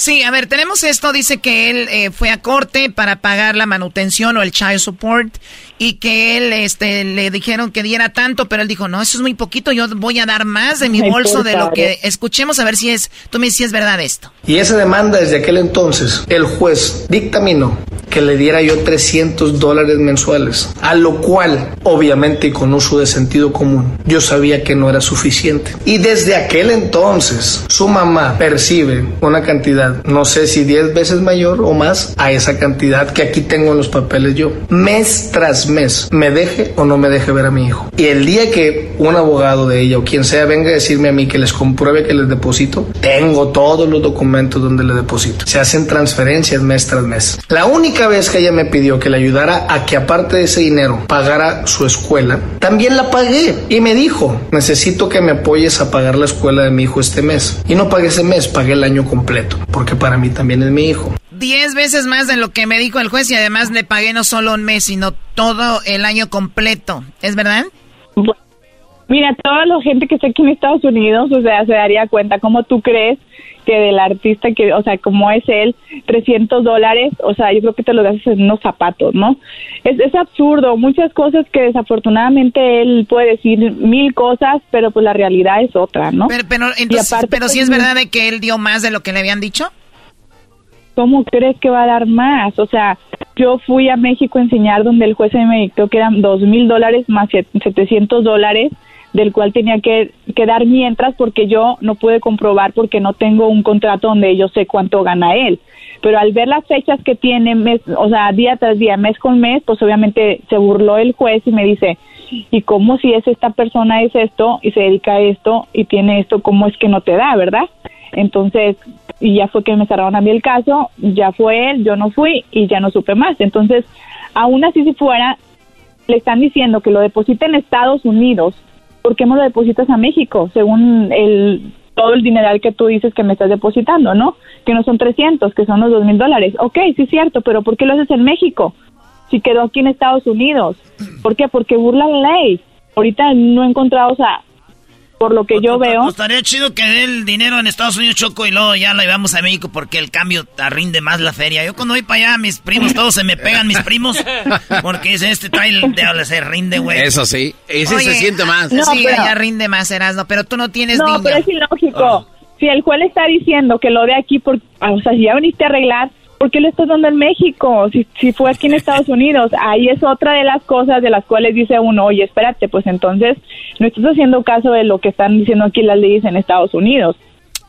Sí, a ver, tenemos esto, dice que él eh, fue a corte para pagar la manutención o el child support y que él este le dijeron que diera tanto, pero él dijo, "No, eso es muy poquito, yo voy a dar más de mi bolso de lo que escuchemos a ver si es tú me si es verdad esto." Y esa demanda desde aquel entonces el juez dictaminó que le diera yo 300 dólares mensuales, a lo cual, obviamente y con uso de sentido común, yo sabía que no era suficiente. Y desde aquel entonces, su mamá percibe una cantidad, no sé si 10 veces mayor o más, a esa cantidad que aquí tengo en los papeles yo. Mes tras mes, me deje o no me deje ver a mi hijo. Y el día que un abogado de ella o quien sea venga a decirme a mí que les compruebe que les deposito, tengo todos los documentos donde le deposito. Se hacen transferencias mes tras mes. La única vez que ella me pidió que le ayudara a que aparte de ese dinero pagara su escuela, también la pagué y me dijo, necesito que me apoyes a pagar la escuela de mi hijo este mes. Y no pagué ese mes, pagué el año completo, porque para mí también es mi hijo. Diez veces más de lo que me dijo el juez y además le pagué no solo un mes, sino todo el año completo. ¿Es verdad? Mira, toda la gente que está aquí en Estados Unidos, o sea, se daría cuenta cómo tú crees que del artista que, o sea, como es él, 300 dólares, o sea, yo creo que te lo das en unos zapatos, ¿no? Es, es absurdo, muchas cosas que desafortunadamente él puede decir mil cosas, pero pues la realidad es otra, ¿no? Pero, pero, entonces, pero sí es pues, verdad de que él dio más de lo que le habían dicho. ¿Cómo crees que va a dar más? O sea, yo fui a México a enseñar donde el juez me dictó que eran dos mil dólares más 700 dólares del cual tenía que, dar mientras porque yo no pude comprobar porque no tengo un contrato donde yo sé cuánto gana él. Pero al ver las fechas que tiene, mes, o sea, día tras día, mes con mes, pues obviamente se burló el juez y me dice, ¿y cómo si es esta persona es esto y se dedica a esto y tiene esto, cómo es que no te da, verdad? Entonces, y ya fue que me cerraron a mí el caso, ya fue él, yo no fui y ya no supe más. Entonces, aún así si fuera, le están diciendo que lo deposite en Estados Unidos ¿por qué me lo depositas a México? Según el todo el dineral que tú dices que me estás depositando, ¿no? Que no son 300, que son los dos mil dólares. Ok, sí es cierto, pero ¿por qué lo haces en México? Si quedó aquí en Estados Unidos. ¿Por qué? Porque burla la ley. Ahorita no he encontrado, o sea, por lo que yo veo. Estaría chido que dé el dinero en Estados Unidos, Choco, y luego ya lo llevamos a México porque el cambio rinde más la feria. Yo cuando voy para allá, mis primos, todos se me pegan, mis primos, porque dicen, este trail de se rinde, güey. Eso sí, ese se siente más. No, sí, ya rinde más, Erasmo, pero tú no tienes No, pero es ilógico. Oh. Si el juez está diciendo que lo de aquí, por, o sea, si ya viniste a arreglar, ¿por qué le estás dando en México? Si, si fue aquí en Estados (laughs) Unidos, ahí es otra de las cosas de las cuales dice uno, oye, espérate, pues entonces no estás haciendo caso de lo que están diciendo aquí las leyes en Estados Unidos.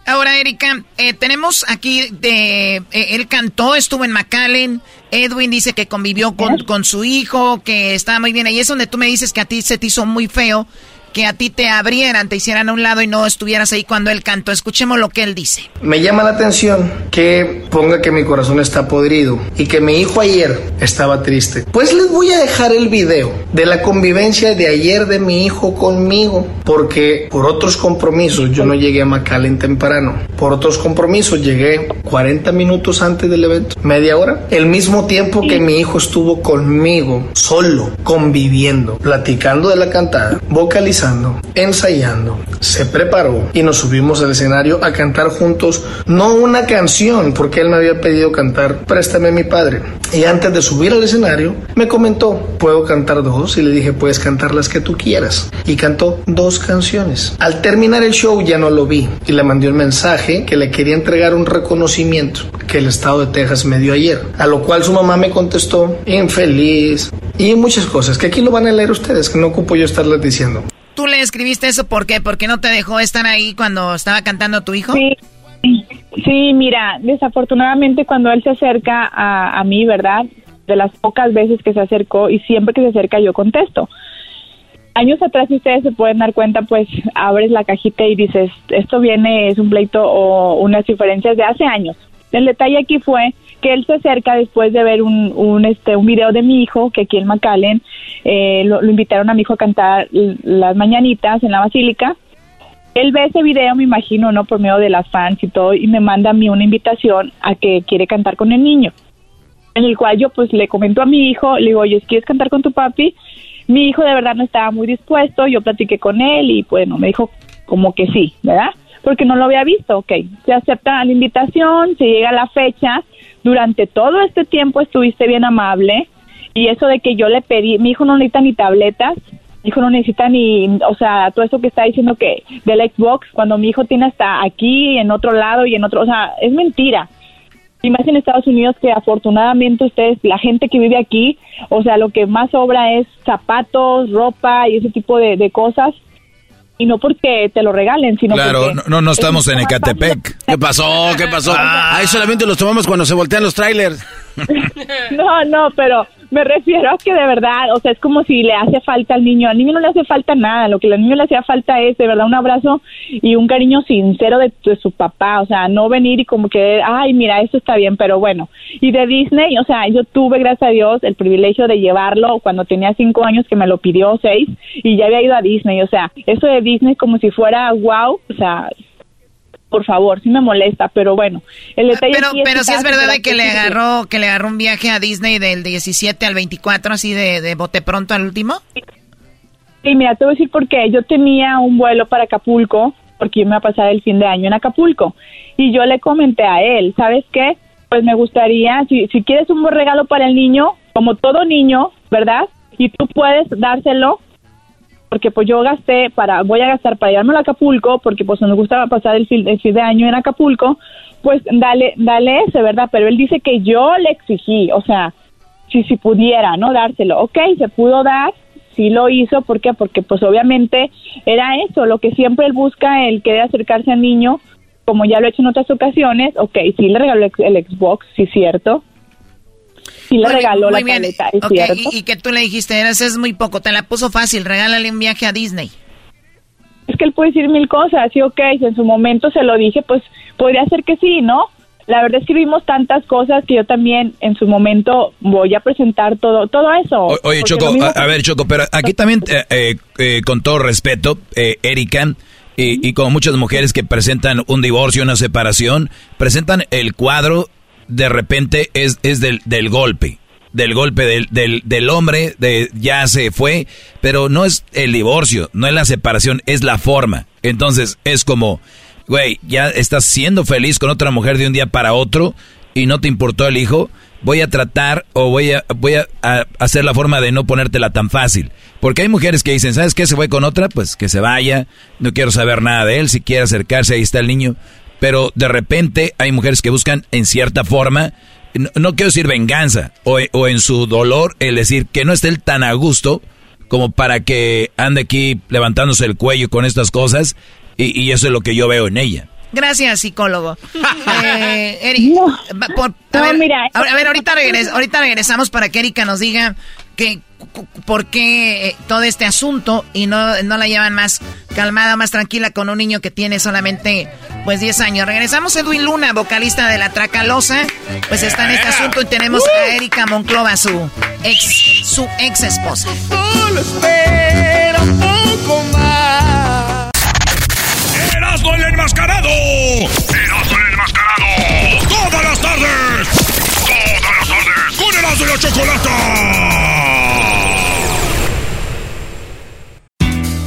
Ahora, Erika, eh, tenemos aquí de. Eh, él cantó, estuvo en McAllen. Edwin dice que convivió con, con, su hijo, que estaba muy bien. Ahí es donde tú me dices que a ti se te hizo muy feo que a ti te abrieran, te hicieran a un lado y no estuvieras ahí cuando él cantó. Escuchemos lo que él dice. Me llama la atención que ponga que mi corazón está podrido y que mi hijo ayer estaba triste. Pues les voy a dejar el video de la convivencia de ayer de mi hijo conmigo, porque por otros compromisos yo no llegué a McAllen temprano. Por otros compromisos llegué 40 minutos antes del evento, media hora, el mismo tiempo que mi hijo estuvo conmigo, solo, conviviendo, platicando de la cantada, vocalizando ensayando, se preparó y nos subimos al escenario a cantar juntos, no una canción, porque él me había pedido cantar Préstame mi padre. Y antes de subir al escenario, me comentó, ¿puedo cantar dos? Y le dije, puedes cantar las que tú quieras. Y cantó dos canciones. Al terminar el show ya no lo vi y le mandé un mensaje que le quería entregar un reconocimiento que el estado de Texas me dio ayer. A lo cual su mamá me contestó, infeliz, y muchas cosas que aquí lo van a leer ustedes, que no ocupo yo estarles diciendo. ¿Tú le escribiste eso por qué? ¿Porque no te dejó estar ahí cuando estaba cantando tu hijo? Sí, sí mira, desafortunadamente cuando él se acerca a, a mí, ¿verdad? De las pocas veces que se acercó y siempre que se acerca yo contesto. Años atrás, si ustedes se pueden dar cuenta, pues abres la cajita y dices, esto viene, es un pleito o unas diferencias de hace años. El detalle aquí fue que él se acerca después de ver un, un, este, un video de mi hijo, que aquí en McAllen eh, lo, invitaron a mi hijo a cantar las mañanitas en la basílica. Él ve ese video, me imagino, ¿no? Por medio de las fans y todo, y me manda a mí una invitación a que quiere cantar con el niño. En el cual yo pues le comento a mi hijo, le digo, oye, ¿quieres cantar con tu papi? Mi hijo de verdad no estaba muy dispuesto, yo platiqué con él y bueno, me dijo como que sí, ¿verdad? porque no lo había visto. Ok, se acepta la invitación, se llega la fecha. Durante todo este tiempo estuviste bien amable y eso de que yo le pedí, mi hijo no necesita ni tabletas, mi hijo no necesita ni, o sea, todo eso que está diciendo que del Xbox, cuando mi hijo tiene hasta aquí, en otro lado y en otro, o sea, es mentira. Y más en Estados Unidos que afortunadamente ustedes, la gente que vive aquí, o sea, lo que más sobra es zapatos, ropa y ese tipo de, de cosas y no porque te lo regalen, sino claro, no, no estamos en Ecatepec. ¿Qué pasó? ¿Qué pasó? Ahí solamente los tomamos cuando se voltean los trailers. (laughs) no, no, pero me refiero a que de verdad, o sea, es como si le hace falta al niño. Al niño no le hace falta nada. Lo que al niño le hacía falta es de verdad un abrazo y un cariño sincero de, su papá. O sea, no venir y como que, ay, mira, esto está bien, pero bueno. Y de Disney, o sea, yo tuve, gracias a Dios, el privilegio de llevarlo cuando tenía cinco años, que me lo pidió seis, y ya había ido a Disney. O sea, eso de Disney como si fuera wow, o sea, por favor, sí me molesta, pero bueno, el detalle Pero, pero sí es verdad de que le agarró, que le agarró un viaje a Disney del 17 al 24, así de, de bote pronto al último. Sí, mira, te voy a decir por qué. Yo tenía un vuelo para Acapulco, porque yo me iba a pasar el fin de año en Acapulco, y yo le comenté a él, ¿sabes qué? Pues me gustaría, si, si quieres un buen regalo para el niño, como todo niño, ¿verdad? Y tú puedes dárselo, porque pues yo gasté para, voy a gastar para llevarme a Acapulco, porque pues me gustaba pasar el fin, de año en Acapulco, pues dale, dale ese, ¿verdad? Pero él dice que yo le exigí, o sea, si, si pudiera, ¿no? Dárselo. Ok, se pudo dar, sí lo hizo, ¿por qué? Porque pues obviamente era eso, lo que siempre él busca, el querer acercarse al niño, como ya lo he hecho en otras ocasiones, ok, sí le regaló el Xbox, sí cierto, sí le regaló la paleta, es cierto. Y, que tú le dijiste, Eres, es muy poco, te la puso fácil, regálale un viaje a Disney. Es que él puede decir mil cosas, sí, ok, si en su momento se lo dije, pues podría ser que sí, ¿no? La verdad es que vimos tantas cosas que yo también en su momento voy a presentar todo todo eso. oye, Choco, a, ver, Choco, pero aquí también, eh, eh, eh, con todo respeto, Erika, y, y como muchas mujeres que presentan un divorcio, una separación, presentan el cuadro de repente es, es del, del golpe, del golpe del, del, del, hombre, de ya se fue, pero no es el divorcio, no es la separación, es la forma. Entonces es como, güey, ya estás siendo feliz con otra mujer de un día para otro y no te importó el hijo, voy a tratar o voy a, voy a, a, hacer la forma de no ponértela tan fácil. Porque hay mujeres que dicen, ¿sabes qué? Se fue con otra, pues que se vaya, no quiero saber nada de él, si quiere acercarse, ahí está el niño pero de repente hay mujeres que buscan en cierta forma, no, quiero decir venganza, o, en su dolor el decir que no esté él tan a gusto como para que ande aquí levantándose el cuello con estas cosas, y, eso es lo que yo veo en ella. Gracias, psicólogo. (laughs) eh, Eric, a, ver, mira, a, ver, ahorita, ahorita regresamos para que Erika nos diga que por qué eh, todo este asunto y no, no la llevan más calmada, más tranquila con un niño que tiene solamente pues 10 años. Regresamos Edwin Luna, vocalista de La Tracalosa, pues está en este asunto y tenemos a Erika Monclova, su ex, su ex esposa. Solo espera poco más. Erasmo el enmascarado. Erasmo el enmascarado. Todas las tardes. Todas las tardes. Con Erasmo y la Chocolata.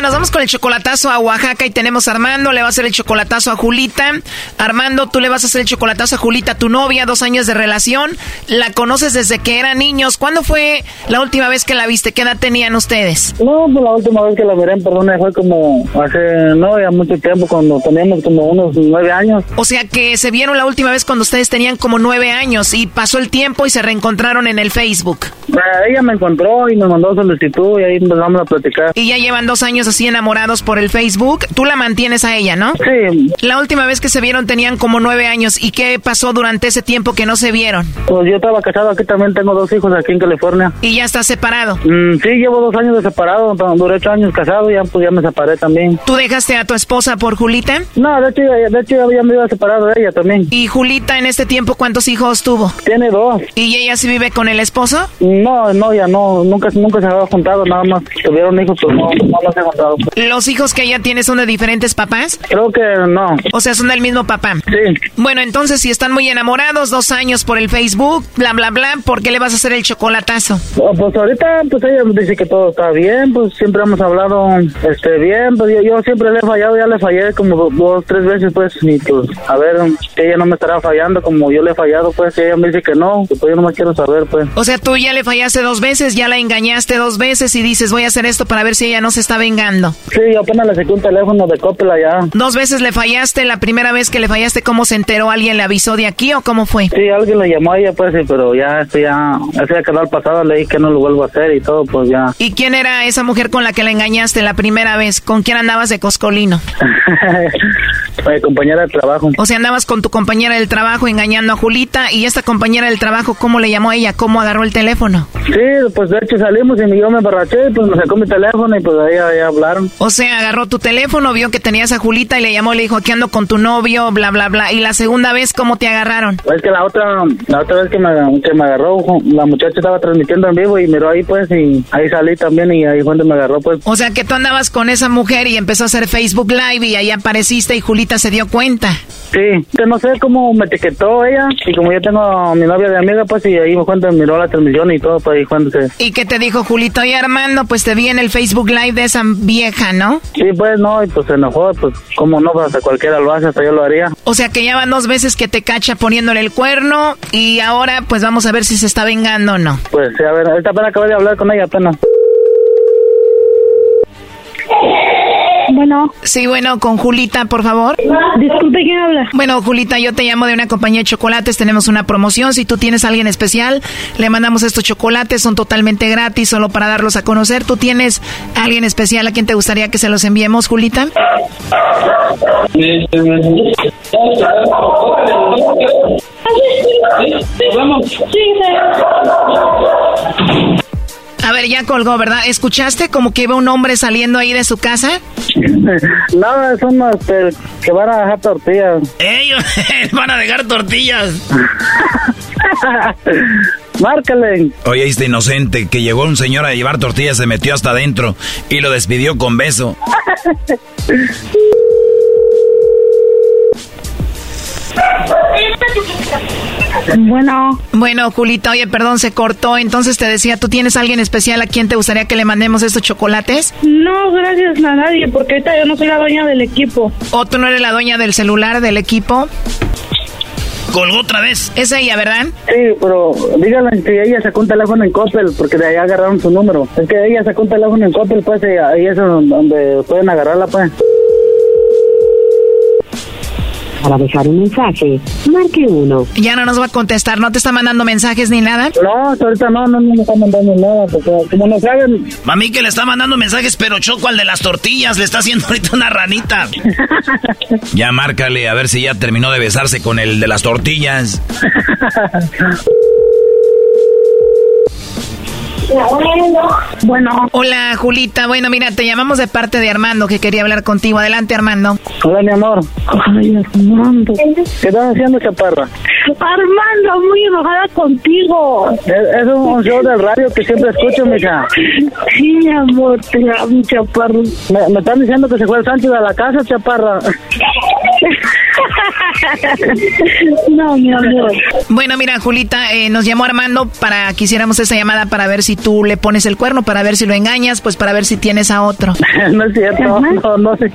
Oiga, nos vamos con el chocolatazo a Oaxaca y tenemos a Armando, le va a hacer el chocolatazo a Julita. Armando, tú le vas a hacer el chocolatazo a Julita, tu novia, dos años de relación. La conoces desde que eran niños. ¿Cuándo fue la última vez que la viste? ¿Qué edad tenían ustedes? No, pues la última vez que la miré en persona fue como hace, no, ya mucho tiempo, cuando teníamos como unos nueve años. O sea que se vieron la última vez cuando ustedes tenían como nueve años y pasó el tiempo y se reencontraron en el Facebook. Eh, ella me encontró y me mandó solicitud y ahí empezamos a platicar. Y ya llevan dos años así enamorados por el Facebook. Tú la mantienes a ella, ¿no? Sí. La última vez que se vieron tenían como nueve años. ¿Y qué pasó durante ese tiempo que no se vieron? Pues yo estaba casado aquí, también tengo dos hijos aquí en California. ¿Y ya estás separado? Mm, sí, llevo dos años de separado, duré ocho años casado y ya, pues ya me separé también. ¿Tú dejaste a tu esposa por Julita? No, de hecho, de hecho ya me iba separado de ella también. ¿Y Julita en este tiempo cuántos hijos tuvo? Tiene dos. ¿Y ella sí vive con el esposo? No, no, ya no, nunca, nunca se había juntado, nada más tuvieron hijos, pero no, no he juntado. ¿Los hijos que ella tiene son de diferentes papás? Creo que no. O sea, son del mismo papá. Sí. Bueno, entonces si están muy enamorados, dos años por el Facebook, bla, bla, bla, ¿por qué le vas a hacer el chocolatazo? Oh, pues ahorita, pues ella dice que todo está bien, pues siempre hemos hablado este bien, pues yo, yo siempre le he fallado, ya le fallé como dos, tres veces, pues, y pues, a ver, ella no me estará fallando como yo le he fallado, pues, ella me dice que no, pues yo no me quiero saber, pues. O sea, tú ya le fallaste dos veces, ya la engañaste dos veces y dices, voy a hacer esto para ver si ella no se está vengando. Sí, yo apenas le saqué un teléfono de Coppel allá. Dos veces le fallaste, la primera vez que le fallaste, ¿cómo se enteró? ¿Alguien le avisó de aquí o cómo fue? Sí, alguien le llamó a ella, pues, sí, pero ya, este ya, ese ya quedó al pasado, le dije que no lo vuelvo a hacer y todo, pues ya. ¿Y quién era esa mujer con la que la engañaste la primera vez? ¿Con quién andabas de coscolino? (laughs) Mi compañera de trabajo. O sea, andabas con tu compañera del trabajo engañando a Julita y esta compañera del trabajo, ¿cómo le llamó a ella? ¿Cómo agarró el teléfono? Sí, pues de hecho salimos y yo me emborraché y pues me sacó mi teléfono y pues ahí, ahí hablaron. O sea, agarró tu teléfono, vio que tenías a Julita y le llamó le dijo, aquí ando con tu novio, bla, bla, bla. ¿Y la segunda vez cómo te agarraron? Pues que la otra, la otra vez que me, que me agarró, la muchacha estaba transmitiendo en vivo y miró ahí pues y ahí salí también y ahí fue donde me agarró pues. O sea que tú andabas con esa mujer y empezó a hacer Facebook Live y ahí apareciste y Julita se dio cuenta. Sí, que no sé cómo me etiquetó ella y como yo tengo a mi novia de amiga pues y ahí fue cuando miró la transmisión y todo pues ahí cuando se... ¿Y qué te dijo Julito? Y Armando, pues te vi en el Facebook Live de esa vieja, ¿no? Sí, pues no, y pues se enojó, pues cómo no, pues hasta cualquiera lo hace, hasta yo lo haría. O sea que ya van dos veces que te cacha poniéndole el cuerno y ahora pues vamos a ver si se está vengando o no. Pues sí, a ver, ahorita apenas acabo de hablar con ella apenas. Bueno. Sí, bueno, con Julita, por favor. Disculpe, ¿quién habla? Bueno, Julita, yo te llamo de una compañía de chocolates. Tenemos una promoción. Si tú tienes a alguien especial, le mandamos estos chocolates. Son totalmente gratis, solo para darlos a conocer. ¿Tú tienes a alguien especial a quien te gustaría que se los enviemos, Julita? A ver, ya colgó, ¿verdad? ¿Escuchaste como que iba un hombre saliendo ahí de su casa? (laughs) Nada, son los este, que van a dejar tortillas. Ellos (laughs) van a dejar tortillas. (laughs) Márcale. Oye, este inocente que llegó un señor a llevar tortillas, se metió hasta adentro y lo despidió con beso. Bueno. Bueno, Julita, oye, perdón, se cortó. Entonces te decía, ¿tú tienes a alguien especial a quien te gustaría que le mandemos estos chocolates? No, gracias a nadie, porque ahorita yo no soy la dueña del equipo. ¿O tú no eres la dueña del celular del equipo? Colgó otra vez. Es ella, ¿verdad? Sí, pero díganle que ella sacó un teléfono en Coppel porque de ahí agarraron su número. Es que ella sacó un teléfono en Coppel, pues, y ahí es donde pueden agarrarla, pues. Para dejar un mensaje, marque uno. Ya no nos va a contestar, ¿no te está mandando mensajes ni nada? No, ahorita no, no, no me está mandando nada, porque como no saben... Mami que le está mandando mensajes, pero Choco al de las tortillas le está haciendo ahorita una ranita. (laughs) ya márcale a ver si ya terminó de besarse con el de las tortillas. (laughs) Bueno. Hola, Julita. Bueno, mira, te llamamos de parte de Armando, que quería hablar contigo. Adelante, Armando. Hola, mi amor. Ay, Armando. ¿Qué estás haciendo, chaparra? Armando, muy enojada contigo. Es, es un show del radio que siempre escucho, mija. Sí, mi amor, te amo, chaparro. Me, me están diciendo que se fue el Sánchez a la casa, chaparra. (laughs) no, mi amor. Bueno, mira, Julita, eh, nos llamó Armando para que hiciéramos esa llamada para ver si tú le pones el cuerno, para ver si lo engañas, pues para ver si tienes a otro. (laughs) no es cierto, no, no sé.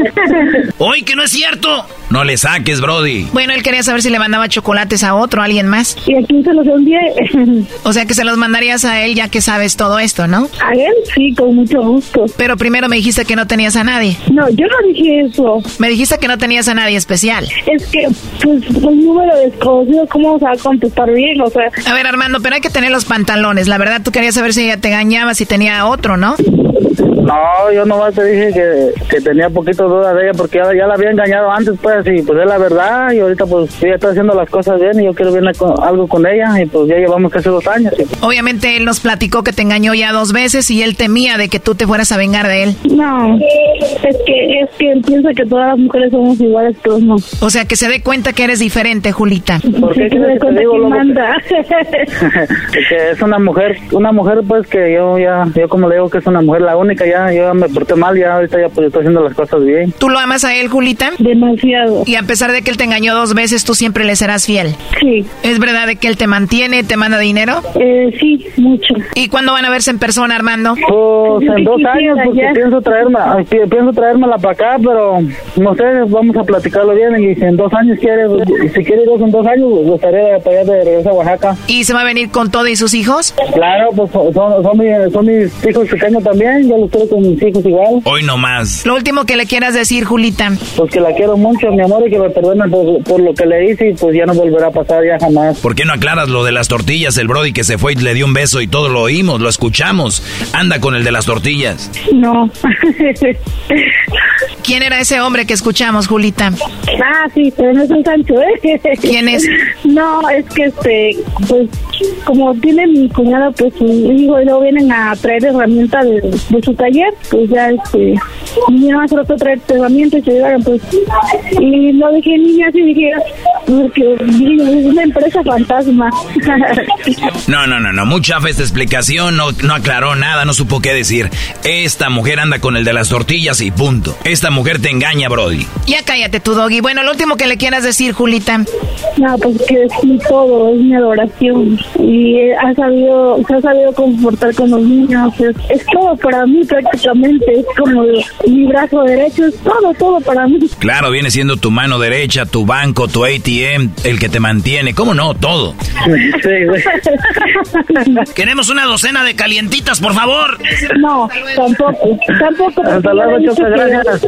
¡Hoy que no es cierto! No le saques, Brody. Bueno, él quería saber si le mandaba chocolates a otro, a alguien más. ¿Y a quién se los envié? (laughs) o sea que se los mandarías a él ya que sabes todo esto, ¿no? A él sí, con mucho gusto. Pero primero me dijiste que no tenías a nadie. No, yo no dije eso. Me dijiste que no tenías a nadie especial. Es que, pues, un número desconocido, ¿cómo se va a contestar bien? O sea... A ver, Armando, pero hay que tener los pantalones. La verdad, tú querías saber si ella te engañaba, si tenía otro, ¿no? No, yo nomás te dije que, que tenía poquito duda de ella porque ya, ya, la había engañado antes, pues, y pues es la verdad, y ahorita pues ella está haciendo las cosas bien y yo quiero ver algo con ella, y pues ya llevamos casi dos años. Obviamente él nos platicó que te engañó ya dos veces y él temía de que tú te fueras a vengar de él. No, es que, es que él piensa que todas las mujeres somos iguales, pero no. O sea, que se dé cuenta que eres diferente, Julita. ¿Por qué se dé cuenta que manda? (laughs) (laughs) que es una mujer, una mujer pues que yo ya, yo como le digo que es una mujer la única, ya, yo me porté mal, ya ahorita ya pues estoy haciendo las cosas bien. ¿Tú lo amas a él, Julita? Demasiado. Y a pesar de que él te engañó dos veces, tú siempre le serás fiel. Sí. ¿Es verdad de que él te mantiene, te manda dinero? Eh, sí, mucho. ¿Y cuándo van a verse en persona, Armando? Pues en dos años, porque pienso traerme, pienso traérmela para acá, pero no sé, vamos a platicarlo bien y si en dos años quiere, si quiere ir en dos años, pues estaré para allá de regreso a Oaxaca. ¿Y se va a venir con todo y sus hijos? Claro, pues son, son, mis, son mis hijos pequeños también, yo los quiero con mis hijos igual. Hoy no más. Lo último que le quieras decir, Julita. Pues que la quiero mucho, mi amor, y que me perdone por, por, lo que le hice y pues ya no volverá a pasar ya jamás. ¿Por qué no aclaras lo de las tortillas? El Brody que se fue y le dio un beso y todo lo oímos, lo escuchamos. Anda con el de las tortillas. No. (laughs) ¿Quién era ese hombre que escuchamos, Julita? Ah, sí, pero no es un Sancho, ¿eh? (laughs) ¿Quién es? No, es que este, pues, como tiene mi cuñado, pues su hijo y luego vienen a traer herramientas de, de su taller, pues ya este, vinieron a hacer otro traer herramientas y se llevaron, pues, y lo dejé niña así, dije, porque es una empresa fantasma. (laughs) no, no, no, no, mucha fe esta explicación, no, no aclaró nada, no supo qué decir. Esta mujer anda con el de las tortillas y punto. Esta mujer te engaña, Brody. Ya cállate tu doggy. Bueno, lo último que le quieras decir, Julita. No, pues que es mi todo, es mi adoración. Y ha sabido, se ha sabido comportar con los niños. Es, es todo para mí prácticamente. Es como mi brazo derecho, es todo, todo para mí. Claro, viene siendo tu mano derecha, tu banco, tu ATM, el que te mantiene. ¿Cómo no? Todo. Queremos una docena de calientitas, por favor. No, tampoco. Tampoco. Hasta luego, gracias.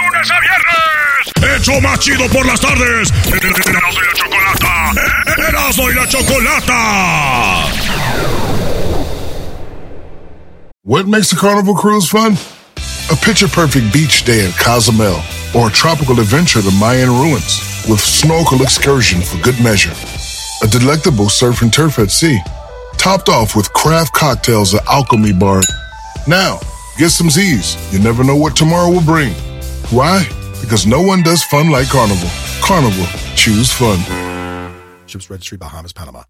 Más chido por las tardes. Erasmo y la Chocolata. Erasmo y la Chocolata. What makes a carnival cruise fun? A picture perfect beach day in Cozumel or a tropical adventure to Mayan ruins with snorkel excursion for good measure. A delectable surf and turf at sea, topped off with craft cocktails at Alchemy Bar. Now, get some Z's. You never know what tomorrow will bring. Why? Because no one does fun like Carnival. Carnival, choose fun. Ships Registry, Bahamas, Panama.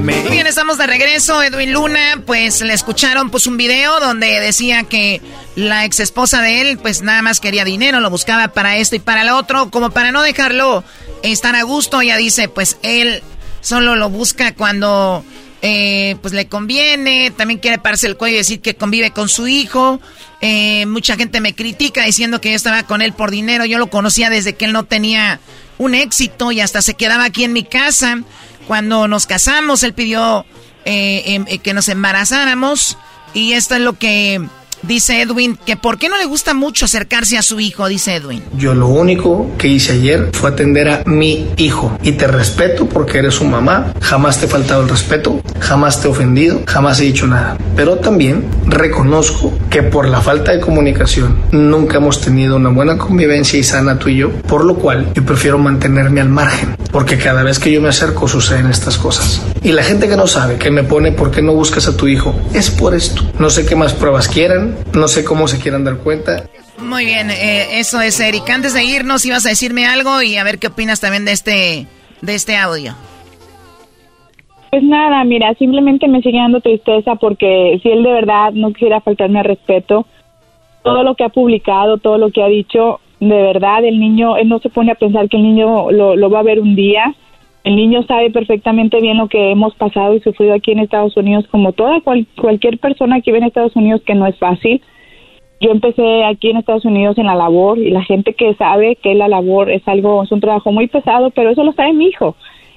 Muy bien, estamos de regreso. Edwin Luna, pues le escucharon pues un video donde decía que la ex esposa de él, pues nada más quería dinero, lo buscaba para esto y para lo otro, como para no dejarlo estar a gusto. Ella dice, pues él solo lo busca cuando eh, pues le conviene, también quiere pararse el cuello y decir que convive con su hijo. Eh, mucha gente me critica diciendo que yo estaba con él por dinero. Yo lo conocía desde que él no tenía un éxito y hasta se quedaba aquí en mi casa. Cuando nos casamos, él pidió eh, em, que nos embarazáramos y esto es lo que Dice Edwin que por qué no le gusta mucho acercarse a su hijo, dice Edwin. Yo lo único que hice ayer fue atender a mi hijo. Y te respeto porque eres su mamá, jamás te he faltado el respeto, jamás te he ofendido, jamás he dicho nada. Pero también reconozco que por la falta de comunicación nunca hemos tenido una buena convivencia y sana tú y yo, por lo cual yo prefiero mantenerme al margen, porque cada vez que yo me acerco suceden estas cosas. Y la gente que no sabe, que me pone por qué no buscas a tu hijo, es por esto. No sé qué más pruebas quieran, no sé cómo se quieran dar cuenta. Muy bien, eh, eso es Eric. Antes de irnos ibas a decirme algo y a ver qué opinas también de este, de este audio. Pues nada, mira, simplemente me sigue dando tristeza porque si él de verdad no quisiera faltarme al respeto, todo lo que ha publicado, todo lo que ha dicho, de verdad, el niño, él no se pone a pensar que el niño lo, lo va a ver un día. El niño sabe perfectamente bien lo que hemos pasado y sufrido aquí en Estados Unidos, como toda cualquier persona que vive en Estados Unidos, que no es fácil. Yo empecé aquí en Estados Unidos en la labor y la gente que sabe que la labor es algo, es un trabajo muy pesado, pero eso lo sabe mi hijo.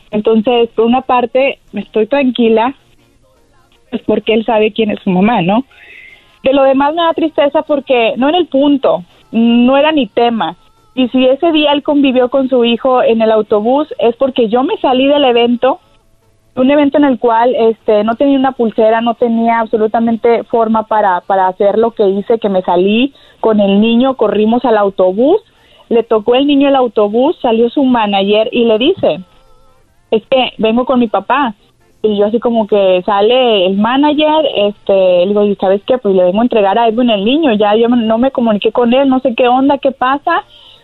Entonces, por una parte, estoy tranquila, pues porque él sabe quién es su mamá, ¿no? De lo demás me da tristeza porque no era el punto, no era ni tema. Y si ese día él convivió con su hijo en el autobús es porque yo me salí del evento, un evento en el cual este no tenía una pulsera, no tenía absolutamente forma para para hacer lo que hice, que me salí con el niño, corrimos al autobús, le tocó el niño el autobús, salió su manager y le dice, "Es que vengo con mi papá." y yo así como que sale el manager, este, digo, ¿y sabes qué? Pues le vengo a entregar a Edwin el niño, ya yo no me comuniqué con él, no sé qué onda, qué pasa,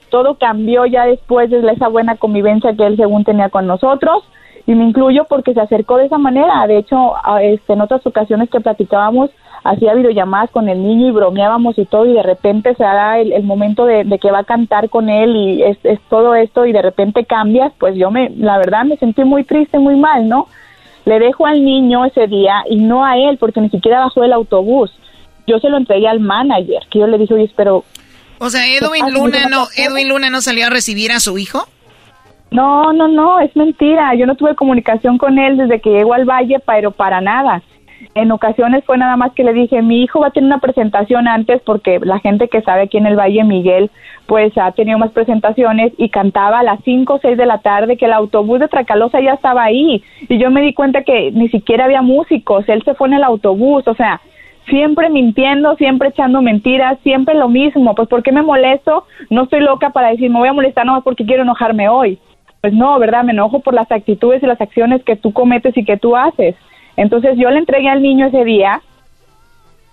todo cambió ya después de esa buena convivencia que él según tenía con nosotros y me incluyo porque se acercó de esa manera. De hecho, este, en otras ocasiones que platicábamos, hacía videollamadas con el niño y bromeábamos y todo y de repente se da el, momento de, que va a cantar con él y es, es, todo esto y de repente cambias, pues yo me, la verdad me sentí muy triste, muy mal, ¿no? Le dejo al niño ese día y no a él porque ni siquiera bajó el autobús. Yo se lo entregué al manager, que yo le dije, oye, pero o sea, Edwin Luna no, Edwin Luna no salió a recibir a su hijo. No, no, no, es mentira. Yo no tuve comunicación con él desde que llegó al valle, pero para nada. En ocasiones fue nada más que le dije, mi hijo va a tener una presentación antes porque la gente que sabe aquí en el Valle Miguel, pues ha tenido más presentaciones y cantaba a las 5 o 6 de la tarde que el autobús de Tracalosa ya estaba ahí. Y yo me di cuenta que ni siquiera había músicos, él se fue en el autobús, o sea, siempre mintiendo, siempre echando mentiras, siempre lo mismo. Pues ¿por qué me molesto? No estoy loca para decir, me voy a molestar nomás porque quiero enojarme hoy. Pues no, ¿verdad? Me enojo por las actitudes y las acciones que tú cometes y que tú haces. Entonces yo le entregué al niño ese día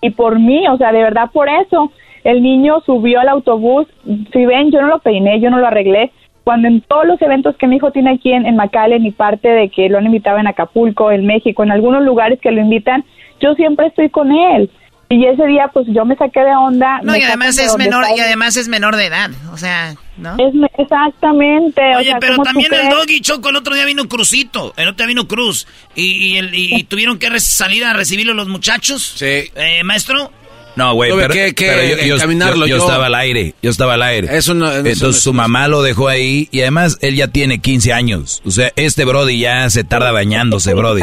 y por mí, o sea, de verdad por eso, el niño subió al autobús. Si ven, yo no lo peiné, yo no lo arreglé. Cuando en todos los eventos que mi hijo tiene aquí en, en McAllen y parte de que lo han invitado en Acapulco, en México, en algunos lugares que lo invitan, yo siempre estoy con él. Y ese día, pues yo me saqué de onda. No, y además es menor, y además es menor de edad, o sea, ¿no? Es, exactamente. Oye, pero también el Doggy Choco el otro día vino Cruzito, el otro día vino Cruz, y, y, tuvieron que salir a recibirlo los muchachos. Sí. Eh, maestro. No, güey, pero, yo, yo, estaba al aire, yo estaba al aire. Eso no, Entonces su mamá lo dejó ahí y además él ya tiene 15 años. O sea, este Brody ya se tarda bañándose, Brody.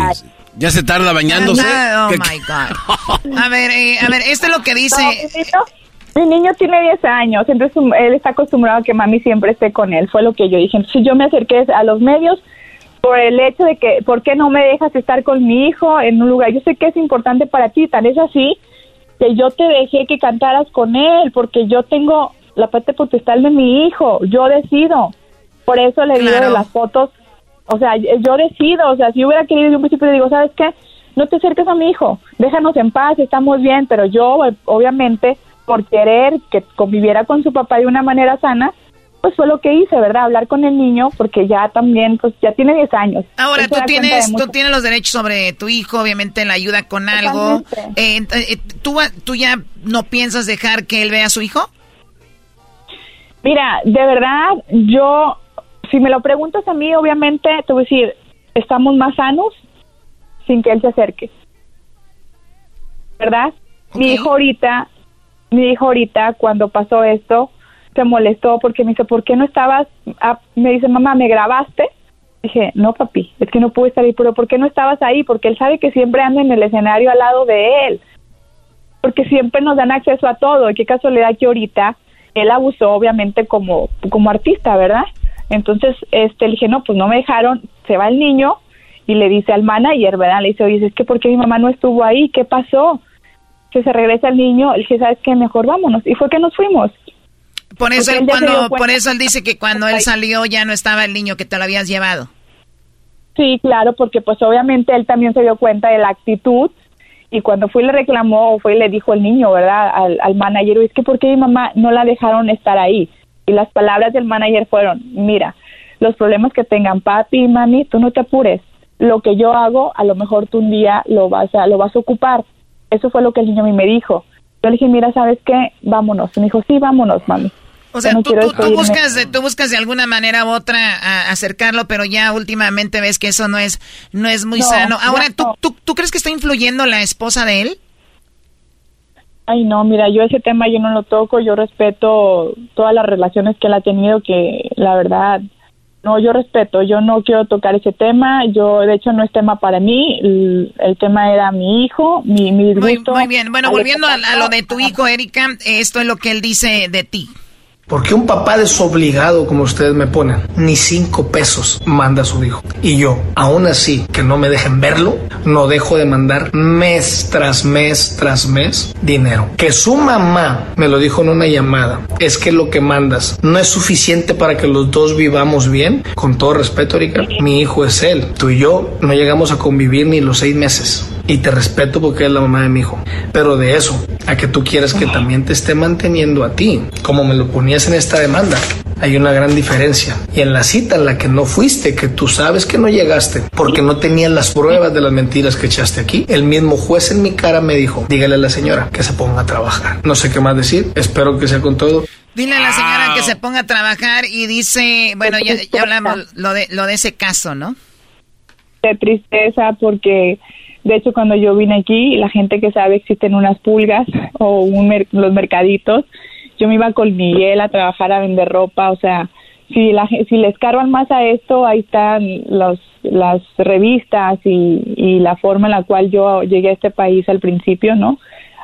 Ya se tarda bañándose. oh my God. A ver, eh, a ver, esto es lo que dice. mi, niño, tiene 10 años, entonces él está acostumbrado a que mami siempre esté con él. Fue lo que yo dije. Entonces yo me acerqué a los medios por el hecho de que, ¿por qué no me dejas estar con mi hijo en un lugar? Yo sé que es importante para ti, tal es así que yo te dejé que cantaras con él, porque yo tengo la parte potestad de mi hijo, yo decido. Por eso le digo de las fotos o sea, yo decido, o sea, si hubiera querido de un principio le digo, ¿sabes qué? No te acerques a mi hijo, déjanos en paz, estamos bien, pero yo, obviamente, por querer que conviviera con su papá de una manera sana, pues fue lo que hice, ¿verdad? Hablar con el niño porque ya también, pues ya tiene 10 años. Ahora, tú tienes, tú tienes los derechos sobre tu hijo, obviamente la ayuda con algo. Eh, eh, ¿tú, ¿Tú ya no piensas dejar que él vea a su hijo? Mira, de verdad, yo si me lo preguntas a mí, obviamente te voy a decir, estamos más sanos sin que él se acerque. ¿Verdad? Mi hijo ahorita, mi hijo ahorita cuando pasó esto, se molestó porque me dice, ¿por qué no estabas? Ah, me dice, mamá, ¿me grabaste? Dije, no, papi, es que no pude estar ahí, pero ¿por qué no estabas ahí? Porque él sabe que siempre ando en el escenario al lado de él. porque siempre nos dan acceso a todo. Y qué casualidad que ahorita él abusó, obviamente, como, como artista, ¿verdad? Entonces, este, le dije, no, pues no me dejaron, se va el niño y le dice al manager, ¿verdad? Le dice, oye, es que ¿por qué mi mamá no estuvo ahí? ¿Qué pasó? Que se regresa el niño, le dije, ¿sabes qué? Mejor vámonos. Y fue que nos fuimos. Por eso, él cuando, por eso él dice que cuando él salió ya no estaba el niño que te lo habías llevado. Sí, claro, porque pues obviamente él también se dio cuenta de la actitud y cuando fue y le reclamó o fue y le dijo el niño, ¿verdad? Al, al manager, es que ¿por qué mi mamá no la dejaron estar ahí? Y las palabras del manager fueron, mira, los problemas que tengan papi y mami, tú no te apures. Lo que yo hago, a lo mejor tú un día lo vas a, lo vas a ocupar. Eso fue lo que el niño a mí me dijo. Yo le dije, mira, ¿sabes qué? Vámonos. Y me dijo, sí, vámonos, mami. O sea, tú, buscas de, tú buscas de alguna manera u otra acercarlo, pero ya últimamente ves que eso no es, no es muy sano. Ahora, ¿tú, ¿tú, tú crees que está influyendo la esposa de él? Ay, no, mira, yo ese tema yo no lo toco, yo respeto todas las relaciones que él ha tenido, que la verdad, no, yo respeto, yo no quiero tocar ese tema, yo de hecho no es tema para mí, el, tema era mi hijo, mi, mi disgusto. Muy, bien, bueno, volviendo a, lo de tu hijo, Erika, esto es lo que él dice de ti. Porque un papá desobligado, como ustedes me ponen, ni cinco pesos manda a su hijo. Y yo, aún así, que no me dejen verlo, no dejo de mandar mes tras mes tras mes dinero. Que su mamá me lo dijo en una llamada, es que lo que mandas no es suficiente para que los dos vivamos bien. Con todo respeto, Erika, mi hijo es él. Tú y yo no llegamos a convivir ni los seis meses y te respeto porque es la mamá de mi hijo. Pero de eso, a que tú quieres que también te esté manteniendo a ti, como me lo ponías en esta demanda, hay una gran diferencia. Y en la cita en la que no fuiste, que tú sabes que no llegaste, porque no tenías las pruebas de las mentiras que echaste aquí, el mismo juez en mi cara me dijo, dígale a la señora que se ponga a trabajar. No sé qué más decir, espero que sea con todo. Dile a la señora que se ponga a trabajar y dice, bueno, ya, ya hablamos lo de, lo de ese caso, ¿no? De tristeza porque de hecho, cuando yo vine aquí, la gente que sabe existen unas pulgas o los mercaditos, yo me iba con Miguel a trabajar a vender ropa, o sea, si la, si le escarban más a esto, ahí están los, las revistas y, y la forma en la cual yo llegué a este país al principio, ¿no?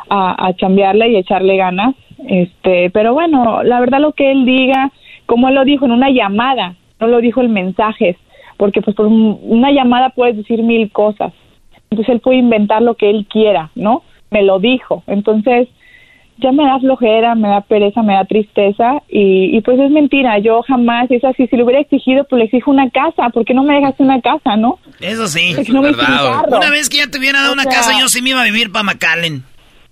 A, a chambearle y echarle ganas. Este, pero bueno, la verdad lo que él diga, como él lo dijo en una llamada, no lo dijo en mensajes, porque pues por una llamada puedes decir mil cosas entonces él puede inventar lo que él quiera, ¿no? Me lo dijo. Entonces ya me da flojera, me da pereza, me da tristeza y, pues es mentira. Yo jamás, es así, si le hubiera exigido, pues le exijo una casa. ¿Por qué no me dejaste una casa, no? Eso sí. una vez que ya te hubiera dado una casa, yo sí me iba a vivir para McAllen.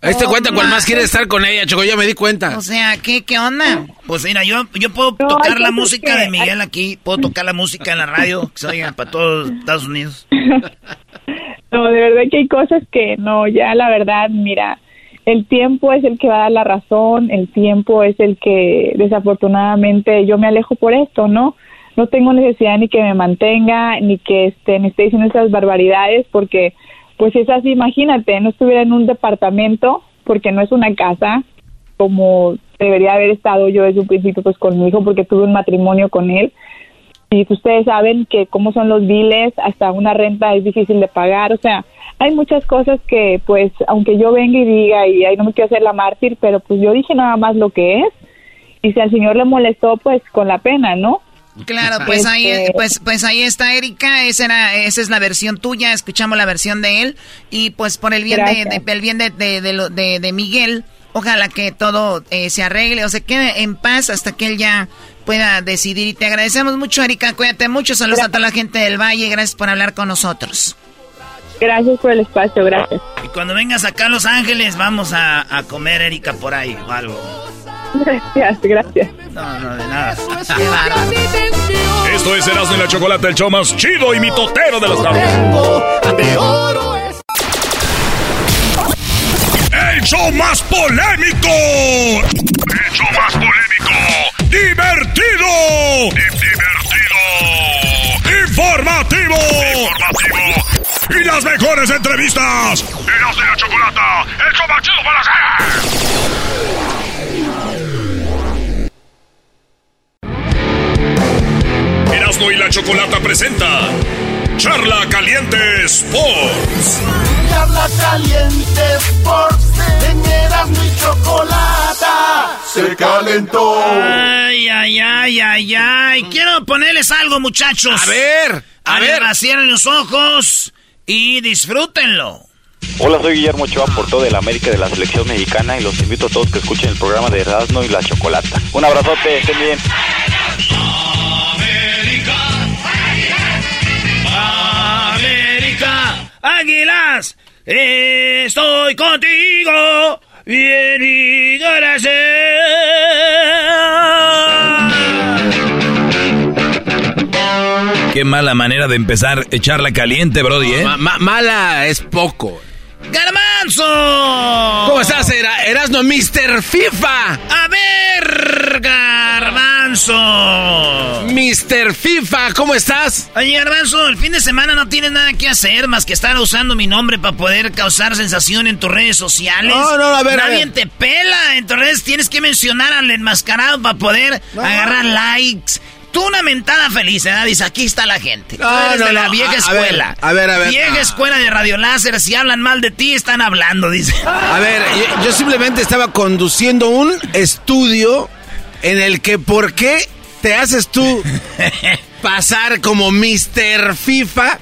Este cuenta cuál más quiere estar con ella, Choco, ya me di cuenta. O sea, ¿qué, qué onda? Pues mira, yo, yo puedo tocar la música de Miguel aquí, puedo tocar la música en la radio, que se oiga para todos Estados Unidos. (laughs) (laughs) No, de verdad que hay cosas que no, ya la verdad, mira, el tiempo es el que va a dar la razón, el tiempo es el que desafortunadamente yo me alejo por esto, ¿no? No tengo necesidad ni que me mantenga, ni que este, esté diciendo esas barbaridades, porque pues es así, imagínate, no estuviera en un departamento, porque no es una casa, como debería haber estado yo desde un principio pues con mi hijo, porque tuve un matrimonio con él, y ustedes saben que cómo son los biles, hasta una renta es difícil de pagar, o sea, hay muchas cosas que pues aunque yo venga y diga y ahí no me quiero hacer la mártir, pero pues yo dije nada más lo que es y si al señor le molestó pues con la pena, ¿no? Claro, pues ahí, este, pues, pues ahí está Erika, esa era, esa es la versión tuya, escuchamos la versión de él y pues por el bien de, el bien de, de, de, Miguel, ojalá que todo eh, se arregle o se quede en paz hasta que él ya pueda decidir. Y te agradecemos mucho, Erika. Cuídate mucho. Saludos a toda la gente del Valle. Gracias por hablar con nosotros. Gracias por el espacio, gracias. Y cuando vengas acá a Los Ángeles, vamos a, comer, Erika, por ahí o algo. Gracias, gracias. No, no, de nada. (laughs) Esto es Erasmo y la Chocolate, el show más chido y mitotero de las tardes. El show más polémico. El show más polémico divertido, divertido, informativo, informativo. Y las mejores entrevistas. Eras de la chocolata, el show chido para hacer. Erasmo y la chocolata presenta Charla Caliente Sports. Charla Caliente Sports. En Erasmo y Chocolata. Se calentó. Ay, ay, ay, ay, ay. Quiero ponerles algo, muchachos. A ver, a, ver. Cierren los ojos y disfrútenlo. Hola, soy Guillermo Ochoa, por de la América de la Selección Mexicana y los invito a todos que escuchen el programa de Erasmo y la Chocolata. Un abrazote, estén bien. Águilas, estoy contigo, bien y gracias. Qué mala manera de empezar echarla caliente, Brody, ¿eh? mala es poco. ¡Garbanzo! ¿Cómo estás, Era Erasno Mr. FIFA? A ver, Garbanzo. Mr. FIFA, ¿cómo estás? Oye, Garbanzo, el fin de semana no tienes nada que hacer más que estar usando mi nombre para poder causar sensación en tus redes sociales. No, no, a ver. Nadie te pela. En tus redes tienes que mencionar al enmascarado para poder agarrar likes Tú una mentada feliz, ¿eh? Dice, aquí está la gente. No, no, de la vieja escuela. A ver, a ver. Vieja escuela de radio láser. Si hablan mal de ti, están hablando, dice. A ver, yo, simplemente estaba conduciendo un estudio en el que por qué te haces tú (laughs) pasar como Mr. FIFA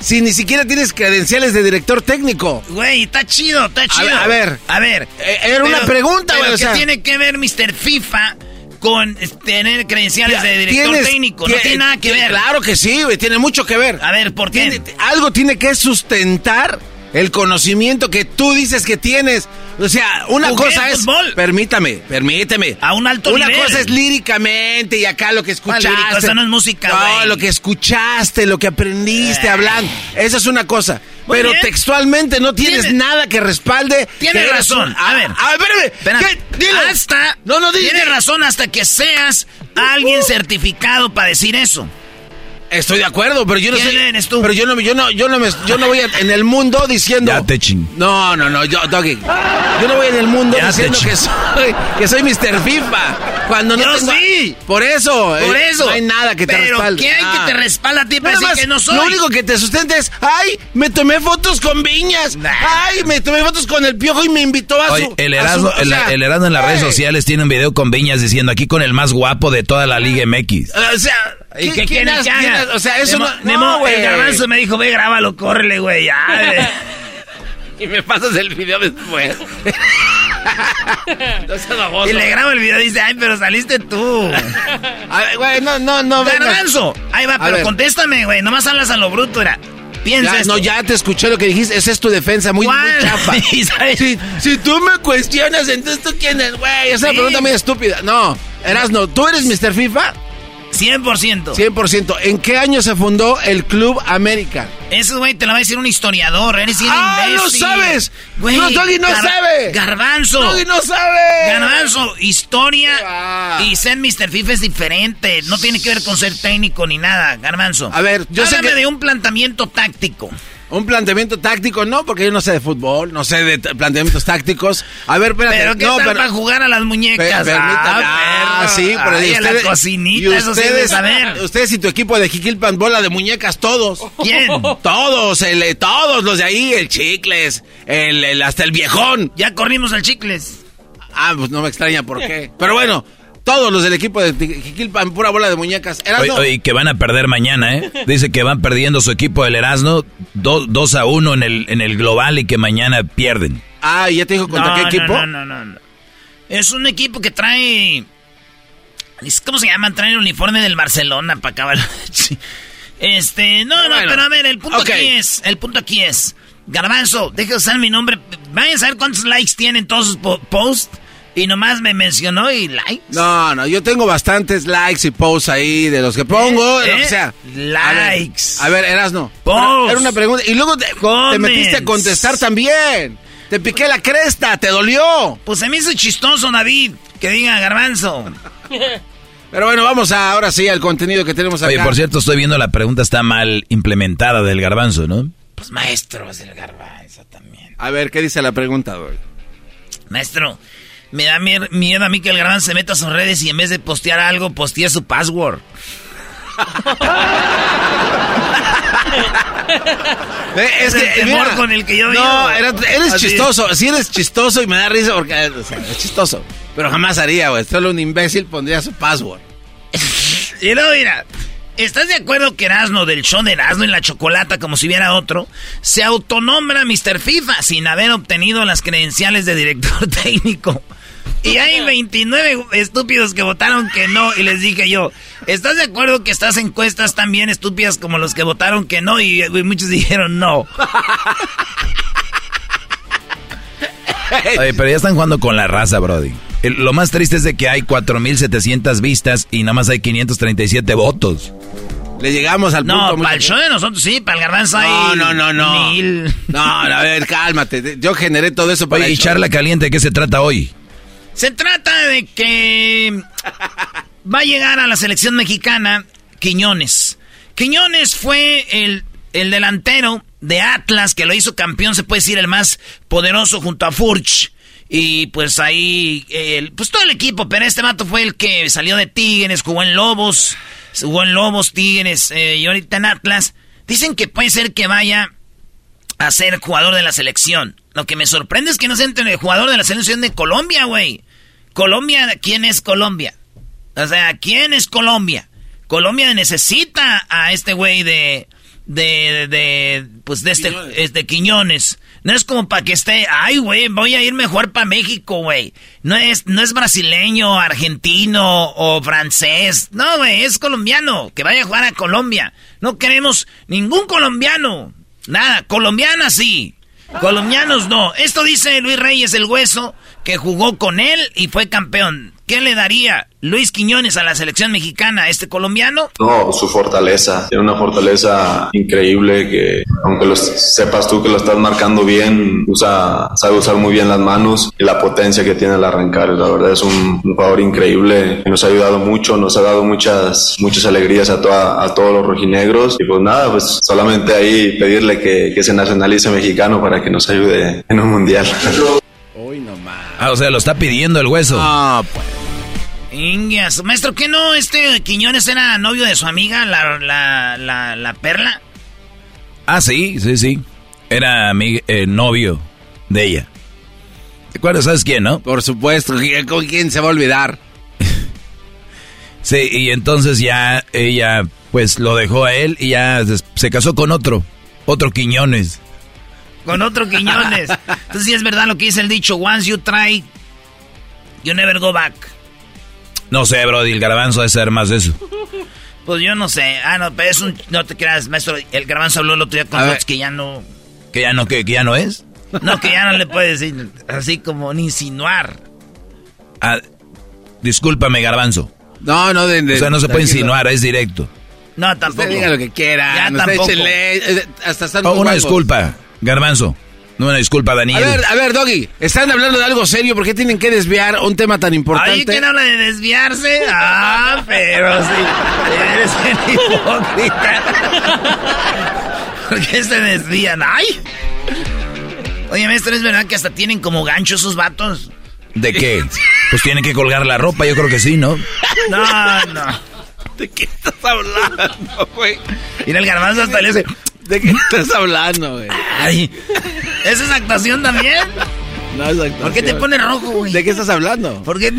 si ni siquiera tienes credenciales de director técnico. Güey, está chido, está chido. A ver, a ver. Eh, era una pregunta, güey. ¿Qué tiene que ver Mr. FIFA con tener credenciales de director técnico. No tiene nada que ver. Claro que sí, güey, tiene mucho que ver. A ver, ¿por qué? algo tiene que sustentar el conocimiento que tú dices que tienes. O sea, una cosa es. Permítame, permíteme. A un alto una nivel. Una cosa es líricamente y acá lo que escuchaste. Eso no es música, No, lo que escuchaste, lo que aprendiste eh. hablando. Esa es una cosa. Pero textualmente no tienes nada que respalde. Tienes razón. A ver. A ver, espérame. Hasta. No, no, Tienes razón hasta que seas alguien certificado para decir eso. Estoy de acuerdo, pero yo no ¿Quién eres tú? Pero yo no, yo no, yo no me, yo no voy en el mundo diciendo. Ya te ching. No, no, no, yo, Doggy. Yo no voy en el mundo diciendo que soy, que soy Mr. FIFA. Cuando no yo tengo, sí. Por eso. Por eh, eso. No hay nada que te pero respalde. ¿Qué hay que te ah. respalda a ti para decir que no soy? Lo único que te sustenta es, ay, me tomé fotos con viñas. Ay, me tomé fotos con el piojo y me invitó a su. El Erasmo, el, Erasmo en las redes sociales tiene un video con viñas diciendo aquí con el más guapo de toda la Liga MX. O sea, ¿Y qué, quieres O sea, eso no. no. El garbanzo me dijo, ve, grábalo, córrele, güey. (laughs) y me pasas el video después. (laughs) no y le grabo el video y dice, ay, pero saliste tú. A ver, güey, no, no, no. Garbanzo. Ahí va, pero contéstame, güey. Nomás hablas a lo bruto, era. Piensa No, ya te escuché lo que dijiste. Esa es tu defensa, muy, muy chafa. (laughs) si, si, tú me cuestionas, entonces tú quién es, güey. Esa es una pregunta muy estúpida. No, eras no. ¿Tú eres Mr. FIFA? 100%. 100%. ¿En qué año se fundó el Club América? Eso, güey, te lo va a decir un historiador. Eres un ¡Ah, no sabes! Güey, no, Doggy no sabe. Garbanzo. Doggy no sabe. Garbanzo, historia y ser Mr. FIFA es diferente. No tiene que ver con ser técnico ni nada, Garbanzo. A ver, yo Háblame sé que... de un planteamiento táctico. Un planteamiento táctico, no, porque yo no sé de fútbol, no sé de planteamientos tácticos. A ver, espérate. Pero ¿qué no, tal para jugar a las muñecas? ah, sí, pero Ay, ustedes, la cocinita, eso ustedes, saber. Ustedes y tu equipo de Jiquilpan, bola de muñecas, todos. ¿Quién? Todos, el, todos los de ahí, el Chicles, el, el, hasta el viejón. Ya corrimos al Chicles. Ah, pues no me extraña por qué. Pero bueno, todos los del equipo de Jiquilpan, pura bola de muñecas. Oye, que van a perder mañana, ¿eh? Dice que van perdiendo su equipo del Erasmo 2 a 1 en el, en el global y que mañana pierden. Ah, ¿y ya te dijo contra qué equipo? No, no, no, no. Es un equipo que trae... ¿Cómo se llama? Trae el uniforme del Barcelona para acabar. (laughs) este, no, no, pero a ver, el punto aquí es, el punto aquí es, Garbanzo, deje de usar mi nombre. Vayan a saber cuántos likes tienen todos sus posts. Y nomás me mencionó y likes. No, no, yo tengo bastantes likes y posts ahí de los que pongo, ¿Eh? o sea. Likes. A ver, eras no. Posts. Era una pregunta. Y luego te, metiste a contestar también. Te piqué la cresta, te dolió. Pues se me hizo chistoso, David, que diga garbanzo. Pero bueno, vamos ahora sí al contenido que tenemos acá. Oye, por cierto, estoy viendo la pregunta está mal implementada del garbanzo, ¿no? Pues maestro es el garbanzo también. A ver, ¿qué dice la pregunta, güey? Maestro, me da miedo a mí que el gran se meta a sus redes y en vez de postear algo, postee su password. (laughs) Es, el temor con el que yo No, eres Así. chistoso. Sí eres chistoso y me da risa porque o sea, es chistoso. Pero jamás haría, güey. Solo un imbécil pondría su password. (laughs) Y luego, mira, ¿estás de acuerdo que Erasmo del show de Erasmo y la Chocolata, como si hubiera otro, se autonombra Mr. FIFA sin haber obtenido las credenciales de director (laughs) técnico? Y hay 29 estúpidos que votaron que no. Y les dije yo, ¿estás de acuerdo que estas encuestas también estúpidas como los que votaron que no? Y, y muchos (laughs) dijeron no. Oye, pero ya están jugando con la raza, Brody. El- lo más triste es de que hay 4.700 vistas y nada más hay 537 votos. Le llegamos al No, punto. muy- para el show de nosotros sí, para el garbanzo hay No, no, no, no. mil. No, a ver, cálmate. Yo generé todo eso para Oye, y show. charla caliente, ¿de qué se trata hoy? Se trata de que va a llegar a la selección mexicana Quiñones. Quiñones fue el, el delantero de Atlas que lo hizo campeón, se puede decir el más poderoso junto a Furch. Y pues ahí, pues todo el equipo, pero este vato fue el que salió de Tigres, jugó en Lobos, jugó en Lobos, Tigres eh, y ahorita en Atlas. Dicen que puede ser que vaya a ser jugador de la selección. Lo que me sorprende es que no sea el jugador de la selección de Colombia, güey. Colombia, ¿quién es Colombia? O sea, ¿quién es Colombia? Colombia necesita a este güey de, de, de, pues de este, es de Quiñones. No es como para que esté, ay, güey, voy a irme a jugar para México, güey. No es, no es brasileño, argentino o francés. No, güey, es colombiano. Que vaya a jugar a Colombia. No queremos ningún colombiano. Nada, colombiana sí. Colombianos no. Esto dice Luis Reyes el Hueso, que jugó con él y fue campeón. ¿Qué le daría Luis Quiñones a la selección mexicana este colombiano? No, su fortaleza. Tiene una fortaleza increíble que, aunque lo sepas tú que lo estás marcando bien, usa, sabe usar muy bien las manos y la potencia que tiene al arrancar. La verdad es un, un jugador increíble que nos ha ayudado mucho, nos ha dado muchas, muchas alegrías a, toda, a todos los rojinegros. Y pues nada, pues solamente ahí pedirle que, que se nacionalice mexicano para que nos ayude en un mundial. Ah, o sea, lo está pidiendo el hueso. Ah, pues. Ingias, maestro, ¿qué no este Quiñones era novio de su amiga, la, la, la, la Perla? Ah, sí, sí, sí. Era mi eh, novio de ella. ¿Te acuerdas? ¿Sabes quién, no? Por supuesto, ¿con quién se va a olvidar? (laughs) Sí, y entonces ya ella, pues lo dejó a él y ya se casó con otro, otro Quiñones. Con otro Quiñones. (laughs) Entonces sí es verdad lo que dice el dicho, once you try, you never go back. No sé, Brody, el garbanzo debe ser más de eso. Pues yo no sé. Ah, no, pero es un... No te creas, maestro. El garbanzo habló el otro día con nosotros que ya no... ¿Que ya no, que, que ya no es? No, que ya no le puede decir así como ni insinuar. Ah, discúlpame, garbanzo. No, no, de, de- o sea, no se puede insinuar, es directo. No, tampoco. Usted diga lo que quiera. Ya no, tampoco. échenle, eh, hasta Oh, una guapos. disculpa, garbanzo. No, una disculpa, A Daniel. ver, a ver, Doggy, están hablando de algo serio, ¿por qué tienen que desviar un tema tan importante? Ay, ¿quién habla de desviarse? Ah, pero sí. Eres el hipócrita. ¿Por qué se desvían? ¡Ay! Oye, maestro, ¿es verdad que hasta tienen como gancho esos vatos? ¿De qué? Pues tiene que colgar la ropa, yo creo que sí, ¿no? No, no. ¿De qué estás hablando, güey? Mira, el garbanzo hasta le hace... ¿De qué estás hablando, güey? Ay, ¿esa es actuación también? No es actuación. ¿Por qué te pones rojo, güey? ¿De qué estás hablando? ¿Por qué?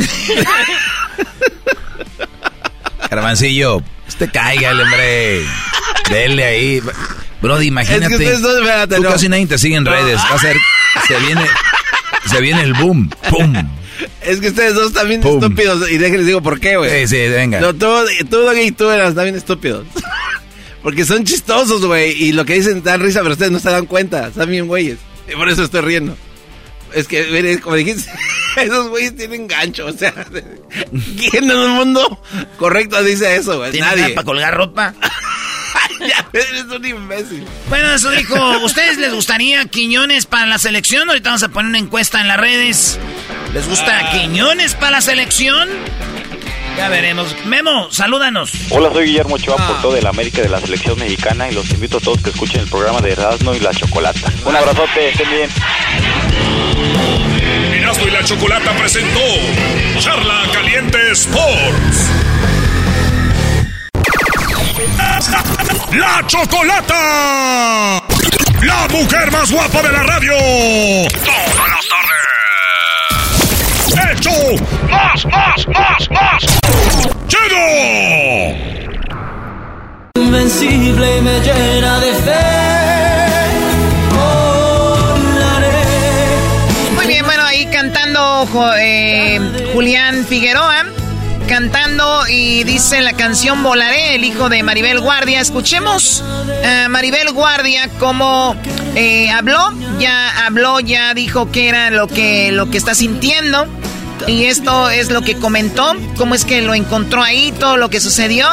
Garbancillo, (laughs) usted cáigale, hombre. Dele ahí. Brody, imagínate. Es que ustedes dos, espérate, tú no. casi nadie te sigue en redes. Va a ser. Se viene. Se viene el boom. ¡Pum! Es que ustedes dos también Pum. estúpidos. Y déjenles digo por qué, güey. Sí, sí, venga. No, tú, tú, Doggy, y tú eras también estúpidos. (laughs) Porque son chistosos, güey. Y lo que dicen dan risa, pero ustedes no se dan cuenta. Están bien güeyes. (laughs) Y por eso estoy riendo. Es que, mire, como dijiste, (laughs) esos güeyes tienen gancho. O sea, (laughs) ¿quién en el mundo correcto dice eso, güey? ¿Tiene Nadie. para colgar ropa? Ya, eres un imbécil. Bueno, eso dijo, ¿ustedes les gustaría Quiñones para la selección? Ahorita vamos a poner una encuesta en las redes. ¿Les gusta Quiñones para la selección? Ya veremos. Memo, salúdanos. Hola, soy Guillermo Ochoa, portero de la América de la Selección Mexicana y los invito a todos que escuchen el programa de Erasmo y la Chocolata. Un abrazote, estén bien. Erasmo y la Chocolata presentó Charla Caliente Sports. ¡La Chocolata! ¡La mujer más guapa de la radio! ¡Todas las tardes! ¡Hecho! ¡Más, más, más, más! ¡Chido! Invencible me llena de fe. Muy bien, bueno, ahí cantando eh, Julián Figueroa cantando y dice la canción Volaré, el hijo de Maribel Guardia. Escuchemos a Maribel Guardia como eh, habló, ya habló, ya dijo que era lo que, lo que está sintiendo. Y esto es lo que comentó, cómo es que lo encontró ahí, todo lo que sucedió.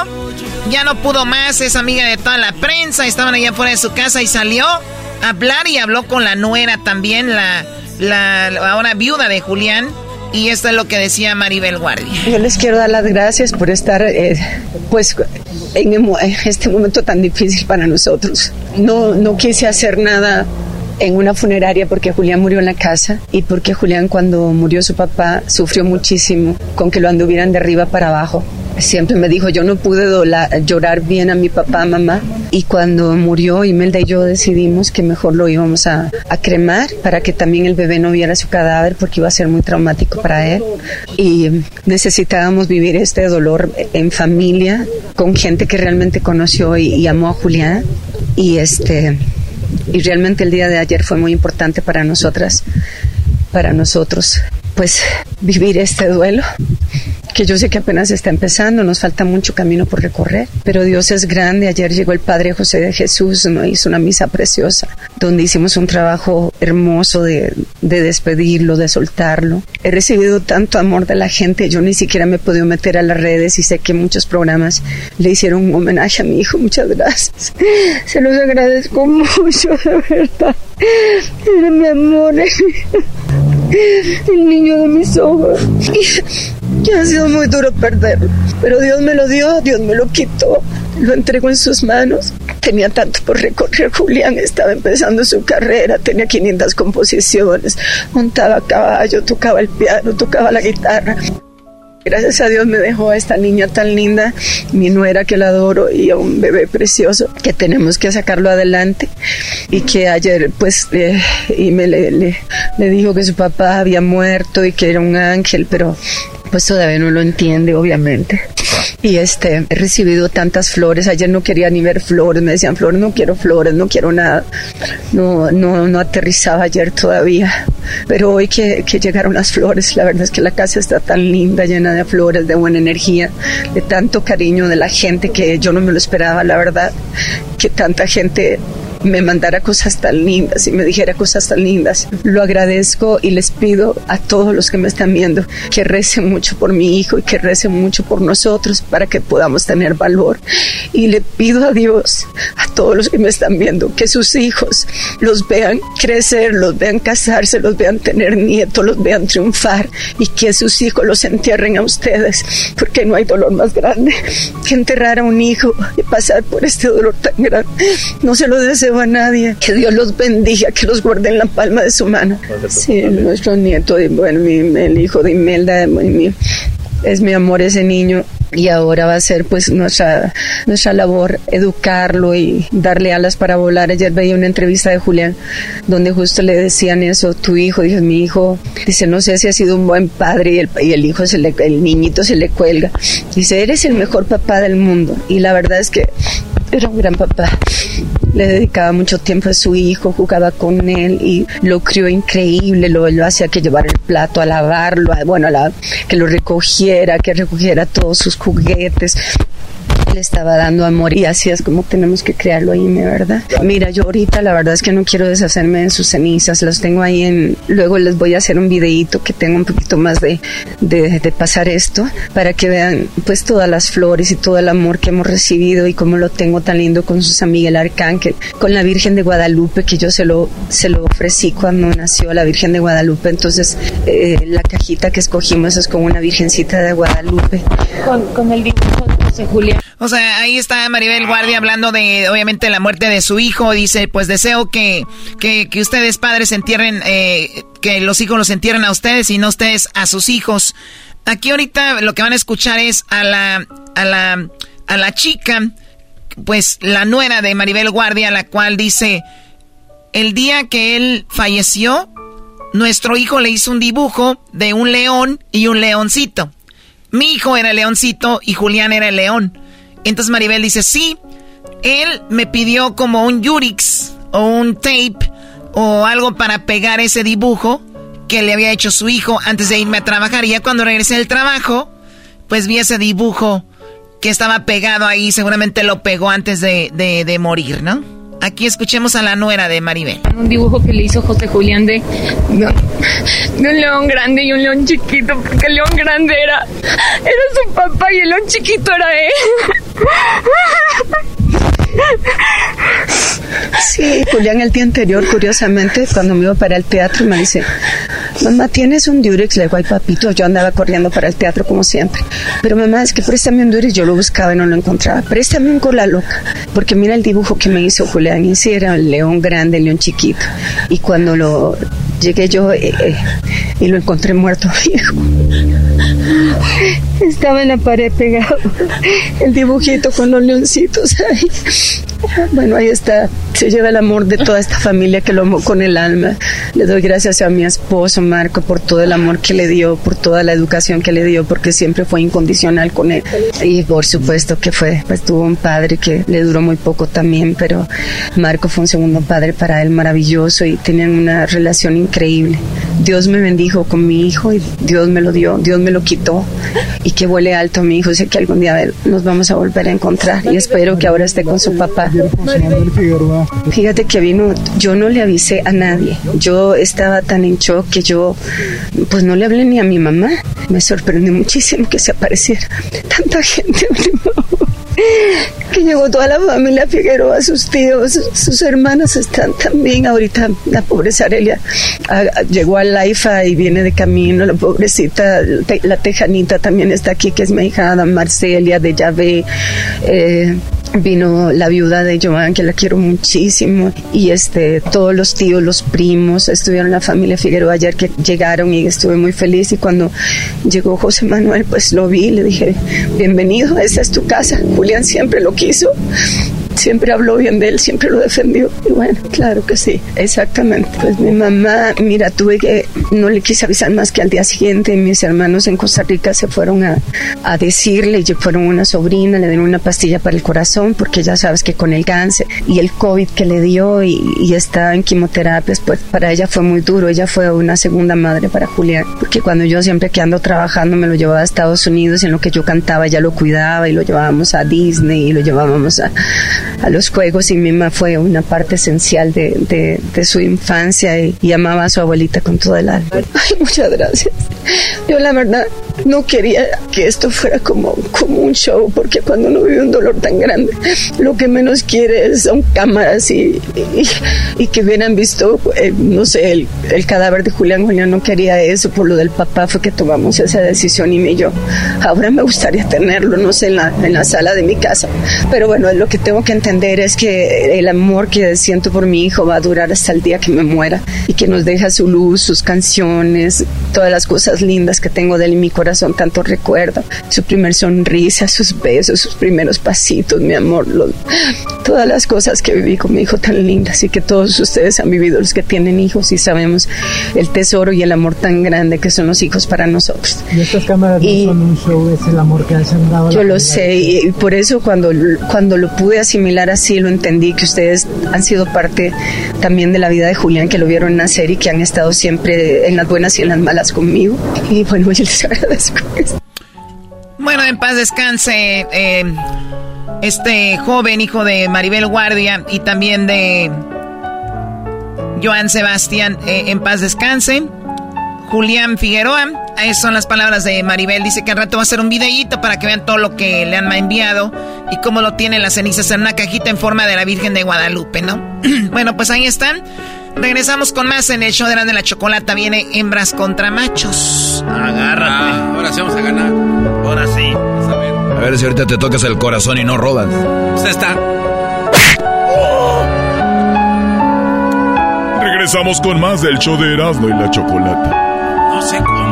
Ya no pudo más, es amiga de toda la prensa, estaban allá fuera de su casa y salió a hablar y habló con la nuera también, la, la ahora viuda de Julián y esto es lo que decía Maribel Guardia. Yo les quiero dar las gracias por estar, eh, pues, en este momento tan difícil para nosotros. No, no quise hacer nada en una funeraria porque Julián murió en la casa y porque Julián cuando murió su papá sufrió muchísimo con que lo anduvieran de arriba para abajo. Siempre me dijo, yo no pude llorar bien a mi papá, mamá. Y cuando murió, Imelda y yo decidimos que mejor lo íbamos a, cremar para que también el bebé no viera su cadáver porque iba a ser muy traumático para él. Y necesitábamos vivir este dolor en familia, con gente que realmente conoció y, y amó a Julián. Y este y realmente el día de ayer fue muy importante para nosotras, para nosotros, pues vivir este duelo que yo sé que apenas está empezando, nos falta mucho camino por recorrer, pero Dios es grande. Ayer llegó el Padre José de Jesús, nos hizo una misa preciosa, donde hicimos un trabajo hermoso de, de despedirlo, de soltarlo. He recibido tanto amor de la gente, yo ni siquiera me he podido meter a las redes y sé que muchos programas le hicieron un homenaje a mi hijo. Muchas gracias. Se los agradezco mucho, de verdad. Era mi amor, (laughs) el niño de mis ojos. Ha sido muy duro perderlo. Pero Dios me lo dio, Dios me lo quitó. Lo entregó en sus manos. Tenía tanto por recorrer. Julián estaba empezando su carrera, tenía 500 composiciones, montaba a caballo, tocaba el piano, tocaba la guitarra. Gracias a Dios me dejó a esta niña tan linda, mi nuera que la adoro y a un bebé precioso que tenemos que sacarlo adelante y que ayer pues eh, y me le, le, le dijo que su papá había muerto y que era un ángel, pero pues todavía no lo entiende, obviamente. Y este, he recibido tantas flores. Ayer no quería ni ver flores. Me decían, flores, no quiero flores, no quiero nada. No, no, no aterrizaba ayer todavía. Pero hoy que, que llegaron las flores, la verdad es que la casa está tan linda, llena de flores, de buena energía, de tanto cariño de la gente que yo no me lo esperaba, la verdad. Que tanta gente me mandara cosas tan lindas y me dijera cosas tan lindas. Lo agradezco y les pido a todos los que me están viendo que recen mucho por mi hijo y que recen mucho por nosotros para que podamos tener valor. Y le pido a Dios, a todos los que me están viendo, que sus hijos los vean crecer, los vean casarse, los vean tener nietos, los vean triunfar y que sus hijos los entierren a ustedes, porque no hay dolor más grande que enterrar a un hijo y pasar por este dolor tan grande. No se lo deseo a nadie. Que Dios los bendiga, que los guarde en la palma de su mano. Sí, nuestro nieto, bueno, mi, el hijo de Imelda, mi, es mi amor ese niño y ahora va a ser pues nuestra nuestra labor educarlo y darle alas para volar. Ayer veía una entrevista de Julián donde justo le decían eso, tu hijo, dijo mi hijo, dice, no sé si ha sido un buen padre y el, y el hijo se le, el niñito se le cuelga. Dice, eres el mejor papá del mundo y la verdad es que era un gran papá. Le dedicaba mucho tiempo a su hijo, jugaba con él y lo crió increíble, lo, lo hacía que llevar el plato a lavarlo, a, bueno, a la, que lo recogiera, que recogiera todos sus juguetes le estaba dando amor y así es como tenemos que crearlo ahí, ¿verdad? Mira, yo ahorita la verdad es que no quiero deshacerme de sus cenizas, los tengo ahí en, luego les voy a hacer un videíto que tenga un poquito más de, de, de, pasar esto para que vean pues todas las flores y todo el amor que hemos recibido y cómo lo tengo tan lindo con su San Miguel Arcángel, con la Virgen de Guadalupe que yo se lo, se lo ofrecí cuando nació la Virgen de Guadalupe, entonces eh, la cajita que escogimos es con una Virgencita de Guadalupe. Con, con el dibujo O sea, ahí está Maribel Guardia hablando de, obviamente, la muerte de su hijo. Dice, pues deseo que, que, que ustedes padres entierren, eh, que los hijos los entierren a ustedes y no ustedes a sus hijos. Aquí ahorita lo que van a escuchar es a la, a la, a la chica pues la nuera de Maribel Guardia, la cual dice, el día que él falleció, nuestro hijo le hizo un dibujo de un león y un leoncito. Mi hijo era leoncito y Julián era el león. Entonces Maribel dice, sí, él me pidió como un Yurix o un tape o algo para pegar ese dibujo que le había hecho su hijo antes de irme a trabajar. Y ya cuando regresé del trabajo, pues vi ese dibujo que estaba pegado ahí, seguramente lo pegó antes de, de, morir, ¿no? Aquí escuchemos a la nuera de Maribel. Un dibujo que le hizo José Julián de, de, un león grande y un león chiquito, porque el león grande era, era su papá y el león chiquito era él. (laughs) Sí, Julián el día anterior, curiosamente, cuando me iba para el teatro, me dice, mamá, ¿tienes un Durex? Le digo, ay, papito, yo andaba corriendo para el teatro como siempre. Pero mamá, es que préstame un Durex, yo lo buscaba y no lo encontraba. Préstame un cola loca, porque mira el dibujo que me hizo Julián, y sí era el león grande, león chiquito. Y cuando lo llegué yo eh, eh, y lo encontré muerto, (laughs) viejo. Estaba en la pared pegado el dibujito con los leoncitos ahí. Bueno, ahí está. Se lleva el amor de toda esta familia que lo amó con el alma. Le doy gracias a mi esposo Marco por todo el amor que le dio, por toda la educación que le dio, porque siempre fue incondicional con él. Y por supuesto que fue, pues tuvo un padre que le duró muy poco también, pero Marco fue un segundo padre para él maravilloso y tenían una relación increíble. Dios me bendijo con mi hijo y Dios me lo dio, Dios me lo quitó que vuele alto mi hijo. Sé que algún día nos vamos a volver a encontrar y espero que ahora esté con su papá. Fíjate que vino, yo no le avisé a nadie. Yo estaba tan en shock que yo, pues no le hablé ni a mi mamá. Me sorprendió muchísimo que se apareciera tanta gente (laughs) que llegó toda la familia Figueroa, sus tíos, sus hermanas están también. Ahorita la pobreza Arelia llegó a Laifa y viene de camino. La pobrecita, la tejanita también está aquí, que es mi hija Marcelia de Yahvé. Eh, vino la viuda de Joan, que la quiero muchísimo, y este, todos los tíos, los primos, estuvieron la familia Figueroa ayer que llegaron y estuve muy feliz y cuando llegó José Manuel, pues lo vi y le dije, bienvenido, esta es tu casa, Julián siempre lo quiso siempre habló bien de él, siempre lo defendió. Y bueno, claro que sí, exactamente. Pues mi mamá, mira, tuve que, no le quise avisar más que al día siguiente, mis hermanos en Costa Rica se fueron a, a decirle, fueron una sobrina, le dieron una pastilla para el corazón, porque ya sabes que con el cáncer y el COVID que le dio y, y está en quimioterapias, pues para ella fue muy duro, ella fue una segunda madre para Julián, porque cuando yo siempre que ando trabajando me lo llevaba a Estados Unidos, en lo que yo cantaba ya lo cuidaba y lo llevábamos a Disney y lo llevábamos a, a los juegos y mi mamá fue una parte esencial de, de, su infancia y, amaba a su abuelita con todo el alma. Ay, muchas gracias. Yo la verdad no quería que esto fuera como, como un show porque cuando uno vive un dolor tan grande lo que menos quiere son cámaras y, y, que hubieran visto, eh, no sé, el, el, cadáver de Julián. Julián no quería eso, por lo del papá fue que tomamos esa decisión y yo. Ahora me gustaría tenerlo, no sé, en la, en la sala de mi casa. Pero bueno, es lo que tengo que entender es que el amor que siento por mi hijo va a durar hasta el día que me muera y que nos deja su luz, sus canciones, todas las cosas lindas que tengo de él en mi corazón, tanto recuerdo, su primer sonrisa, sus besos, sus primeros pasitos, mi amor, todas las cosas que viví con mi hijo tan lindas y que todos ustedes han vivido, los que tienen hijos y sabemos el tesoro y el amor tan grande que son los hijos para nosotros. Y estas cámaras no son un show, es el amor que han sembrado. Yo lo sé y por eso cuando, cuando lo pude asimilar así, lo entendí, que ustedes han sido parte también de la vida de Julián, que lo vieron nacer y que han estado siempre en las buenas y en las malas conmigo. Y bueno, yo les (laughs) agradezco. Bueno, en paz descanse eh, este joven hijo de Maribel Guardia y también de Joan Sebastián, eh, en paz descanse. Julián Figueroa. Esas son las palabras de Maribel. Dice que al rato va a hacer un videíto para que vean todo lo que le han enviado y cómo lo tienen las cenizas en una cajita en forma de la Virgen de Guadalupe, ¿no? (clears throat) bueno, pues ahí están. Regresamos con más en el show de la, de la chocolata. Viene hembras contra machos. Agárrate. Ah, ahora sí vamos a ganar. Ahora sí. a ver. A ver si ahorita te tocas el corazón y no robas. Usted está. Regresamos con más del show de Erasmo y la chocolata. No sé cómo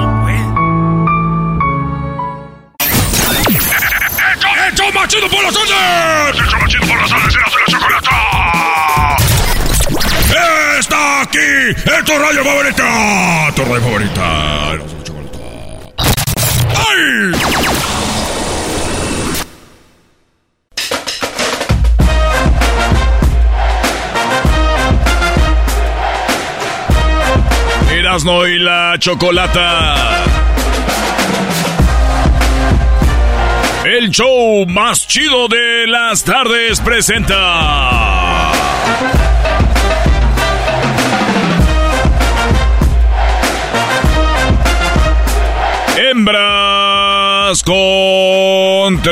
fue. ¡Hecho, hecho chido por las tardes! ¡El show más chido por las tardes! ¡Erasmo y la chocolata! ¡Está aquí! ¡En tu radio favorita! ¡Tu radio favorita! ¡Erasmo y la chocolata! ¡Ay! Erasmo y la chocolata. El show más chido de las tardes presenta. Hembras contra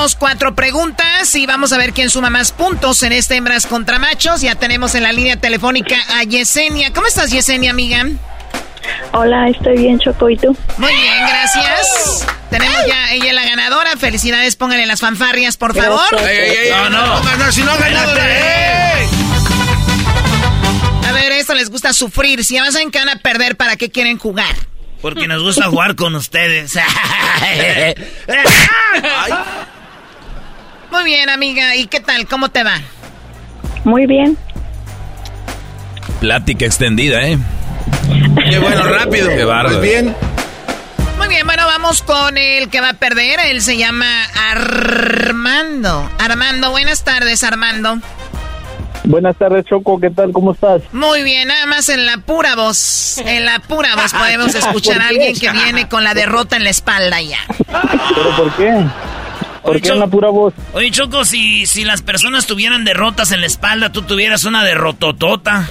tenemos cuatro preguntas y vamos a ver quién suma más puntos en este hembras contra machos. Ya tenemos en la línea telefónica a Yesenia. ¿Cómo estás, Yesenia, amiga? Hola, estoy bien, Choco, ¿y tú? Muy bien, gracias. Tenemos ya ella la ganadora. Felicidades, pónganle las fanfarrias, por favor. no, no, no, si no ganadora, ¡eh! A ver, esto les gusta sufrir. Si ya saben que van a perder, ¿para qué quieren jugar? Porque nos gusta jugar con ustedes. (laughs) (laughs) Muy bien, amiga. ¿Y qué tal? ¿Cómo te va? Muy bien. Plática extendida, ¿eh? Qué bueno, rápido. Qué bárbaro. Pues bien. Muy bien, bueno, vamos con el que va a perder. Él se llama Armando. Armando, buenas tardes, Armando. Buenas tardes, Choco. ¿Qué tal? ¿Cómo estás? Muy bien, nada más en la pura voz. En la pura voz (laughs) podemos escuchar a alguien que viene con la derrota en la espalda ya. ¿Pero por qué? ¿Por Oye, qué en la pura voz? Oye, Choco, si, si las personas tuvieran derrotas en la espalda, tú tuvieras una derrototota.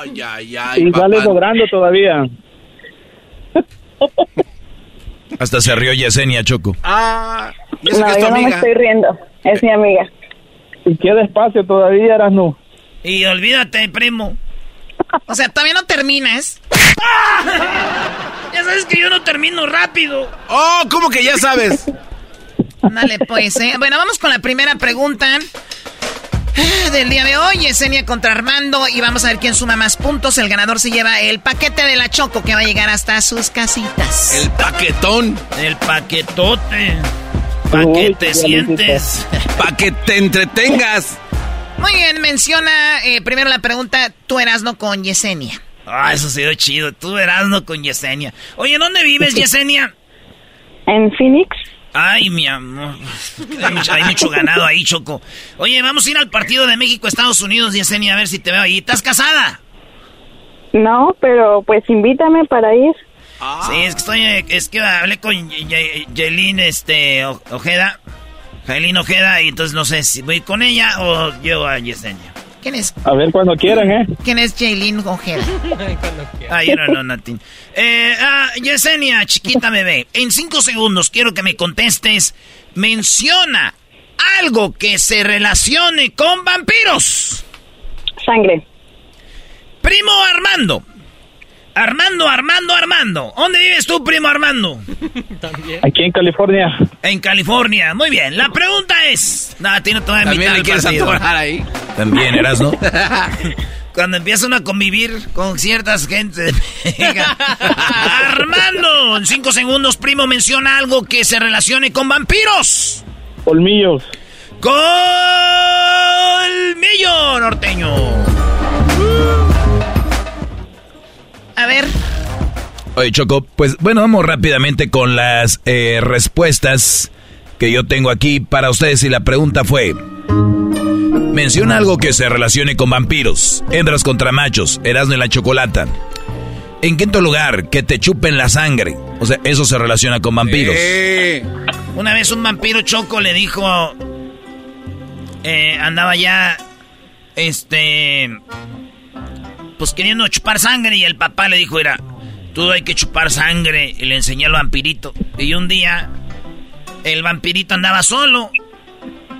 Ay, ay, ay. Y papá. sale logrando todavía. Hasta se rió Yesenia Choco. Ah, No, que es tu yo no me estoy riendo. Es mi amiga. Y qué despacio todavía eras, no. Y olvídate, primo. O sea, todavía no terminas. (laughs) Ya sabes que yo no termino rápido. Oh, ¿cómo que ya sabes? Dale, pues, ¿eh? Bueno, vamos con la primera pregunta ah, del día de hoy. Yesenia contra Armando. Y vamos a ver quién suma más puntos. El ganador se lleva el paquete de la Choco que va a llegar hasta sus casitas. El paquetón. El paquetote. ¿Pa' Uy, te sientes? Pa' que te entretengas. Muy bien, menciona eh, primero la pregunta, tú eras no con Yesenia. Ah, eso se dio chido. Tú verás, no con Yesenia. Oye, ¿dónde vives, Yesenia? En Phoenix. Ay, mi amor. Hay mucho, hay mucho ganado ahí, Choco. Oye, vamos a ir al partido de México-Estados Unidos, Yesenia, a ver si te veo ahí. ¿Estás casada? No, pero pues invítame para ir. Sí, es que estoy, es que hablé con Ye- Ye- Yelin, este, Ojeda. Yelin Ojeda, y entonces no sé si voy con ella o llevo a Yesenia. ¿Quién es? A ver cuando quieran, ¿eh? ¿Quién es Jaylin Ojeda? Ah, yo no, no, Natin. Eh, ah, Yesenia, chiquita bebé, en cinco segundos quiero que me contestes. Menciona algo que se relacione con vampiros. Sangre. Primo Armando. Armando, Armando, Armando. ¿Dónde vives tú, primo Armando? (laughs) Aquí en California. En California. Muy bien. La pregunta es... No, a ti no te voy a También quieres atorar ahí. También eras, ¿no? (laughs) Cuando empiezan a convivir con ciertas gentes. (laughs) Armando, en cinco segundos, primo, menciona algo que se relacione con vampiros. Colmillos. Colmillo norteño. A ver, Oye, Choco, pues bueno, vamos rápidamente con las eh, respuestas que yo tengo aquí para ustedes. Y la pregunta fue: Menciona algo que se relacione con vampiros, hembras contra machos, Erasmo y la chocolata. En quinto lugar, que te chupen la sangre. O sea, eso se relaciona con vampiros. Eh, Una vez un vampiro choco le dijo. eh, andaba ya. Este. Pues queriendo chupar sangre y el papá le dijo: Era, tú hay que chupar sangre. Y le enseñó al vampirito. Y un día. El vampirito andaba solo.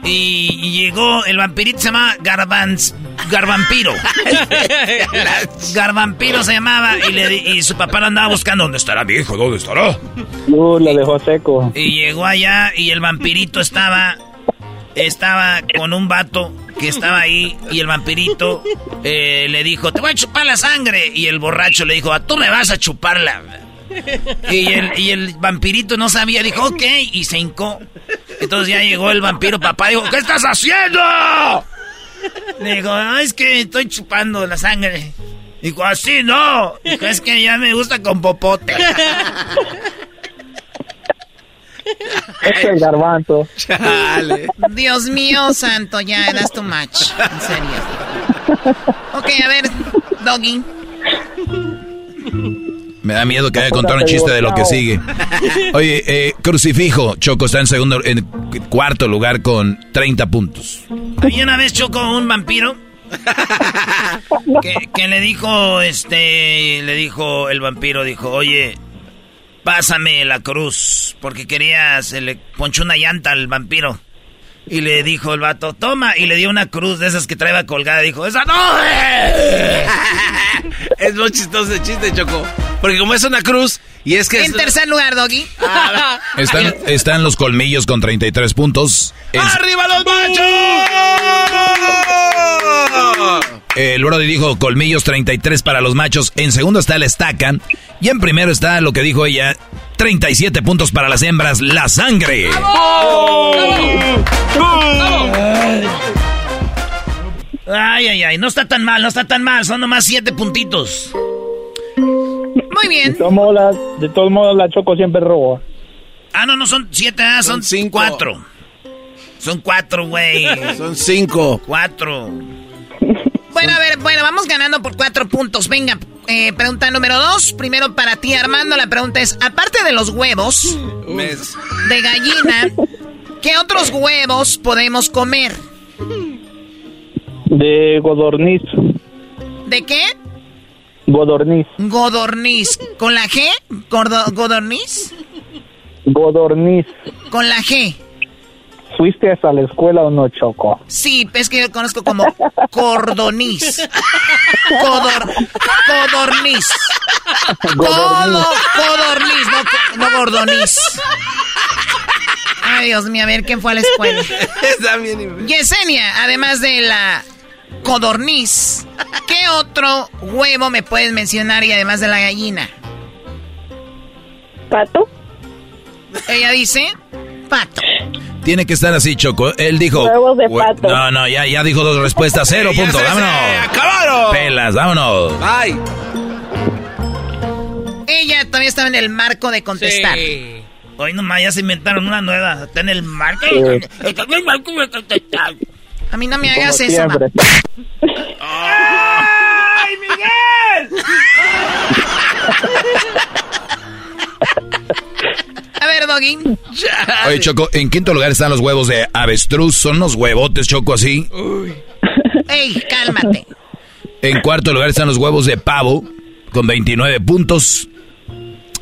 Y, y llegó. El vampirito se llamaba Garbanz, Garvampiro. (laughs) Garvampiro se llamaba. Y, le, di- y su papá lo andaba buscando. ¿Dónde estará mi hijo? ¿Dónde estará? Uh, lo dejó seco. Y llegó allá y el vampirito estaba estaba con un vato que estaba ahí y el vampirito eh, le dijo, te voy a chupar la sangre. Y el borracho le dijo, tú me vas a chuparla. Y el, vampirito no sabía, dijo, ok, y se hincó. Entonces ya llegó el vampiro, papá, dijo, ¿qué estás haciendo? Le dijo, es que estoy chupando la sangre. Dijo, así no. Dijo, es que ya me gusta con popote. Es el garbanzo. Dios mío, santo, ya eras tu match. En serio. Ok, a ver, Doggy. Me da miedo que vaya a contar un chiste de lo que sigue. Oye, eh, Crucifijo, Choco está en segundo, en cuarto lugar con 30 puntos. Había una vez Choco un vampiro (laughs) que, que le dijo, este, le dijo el vampiro, dijo, oye, pásame la cruz, porque quería, se le ponchó una llanta al vampiro. Y le dijo el vato, toma, y le dio una cruz de esas que traeba colgada. Dijo, ¡esa no! es (laughs) muy chistoso el chiste, Choco. Porque como es una cruz, y es que... En tercer lugar, Doggy. Están, están los colmillos con 33 puntos. ¡Arriba los machos! El Brody dijo colmillos 33 para los machos. En segundo está el estaca. Y en primero está lo que dijo ella. 37 puntos para las hembras. La sangre. Ay, ay, ay, no está tan mal, no está tan mal, son nomás siete puntitos. Muy bien. De todos modos, la, de todos modos, la Choco siempre roba. Ah, no, no son siete, ah, son, cuatro. Son cuatro, güey. Son cinco. Cuatro. (laughs) Bueno, a ver, bueno, vamos ganando por cuatro puntos. Venga, eh, pregunta número dos. Primero para ti, Armando. La pregunta es, aparte de los huevos de gallina, (laughs) ¿qué otros huevos podemos comer? De Godorniz. ¿De qué? Godorniz. Godorniz. ¿Con la G? Gordo- ¿Godorniz? Godorniz. Con la G. ¿Fuiste hasta la escuela o no, Choco? Sí, es que yo conozco como cordoniz. Codor, codorniz. Codo, codorniz, no, no gordoniz. Ay, Dios mío, a ver quién fue a la escuela. (laughs) Yesenia, además de la codorniz, ¿qué otro huevo me puedes mencionar y además de la gallina? ¿Pato? Ella dice, pato. Tiene que estar así, Choco. Él dijo. Huevos de pato. No, no, ya, ya dijo dos respuestas. (laughs) Cero se Vámonos. acabaron. Pelas, vámonos. Ay. Ella todavía estaba en el marco de contestar. Hoy nomás ya se inventaron una nueva. Está en el marco. Está en el marco de contestar. A mí no me Como hagas eso. ¡Ay, Miguel! A ver, Doggy. Oye, Choco, en quinto lugar están los huevos de avestruz. Son unos huevotes, Choco, así. Ey, cálmate. En cuarto lugar están los huevos de pavo, con 29 puntos.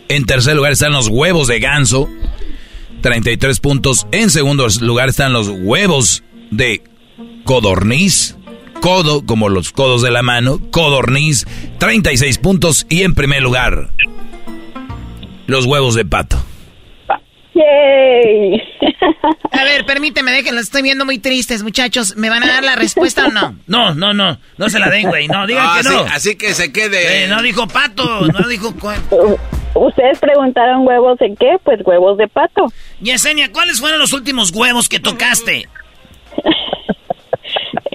En tercer lugar están los huevos de ganso, 33 puntos. En segundo lugar están los huevos de codorniz, codo, como los codos de la mano, codorniz, 36 puntos. Y en primer lugar, los huevos de pato. ¡Yay! A ver, permíteme, déjenlo. Estoy viendo muy tristes, muchachos. ¿Me van a dar la respuesta o no? No, no, no. No se la den, güey. No, digan Ah, que no. así que se quede. Eh, no dijo pato, no dijo... Ustedes preguntaron huevos de qué? Pues huevos de pato. Yesenia, ¿cuáles fueron los últimos huevos que tocaste? (laughs)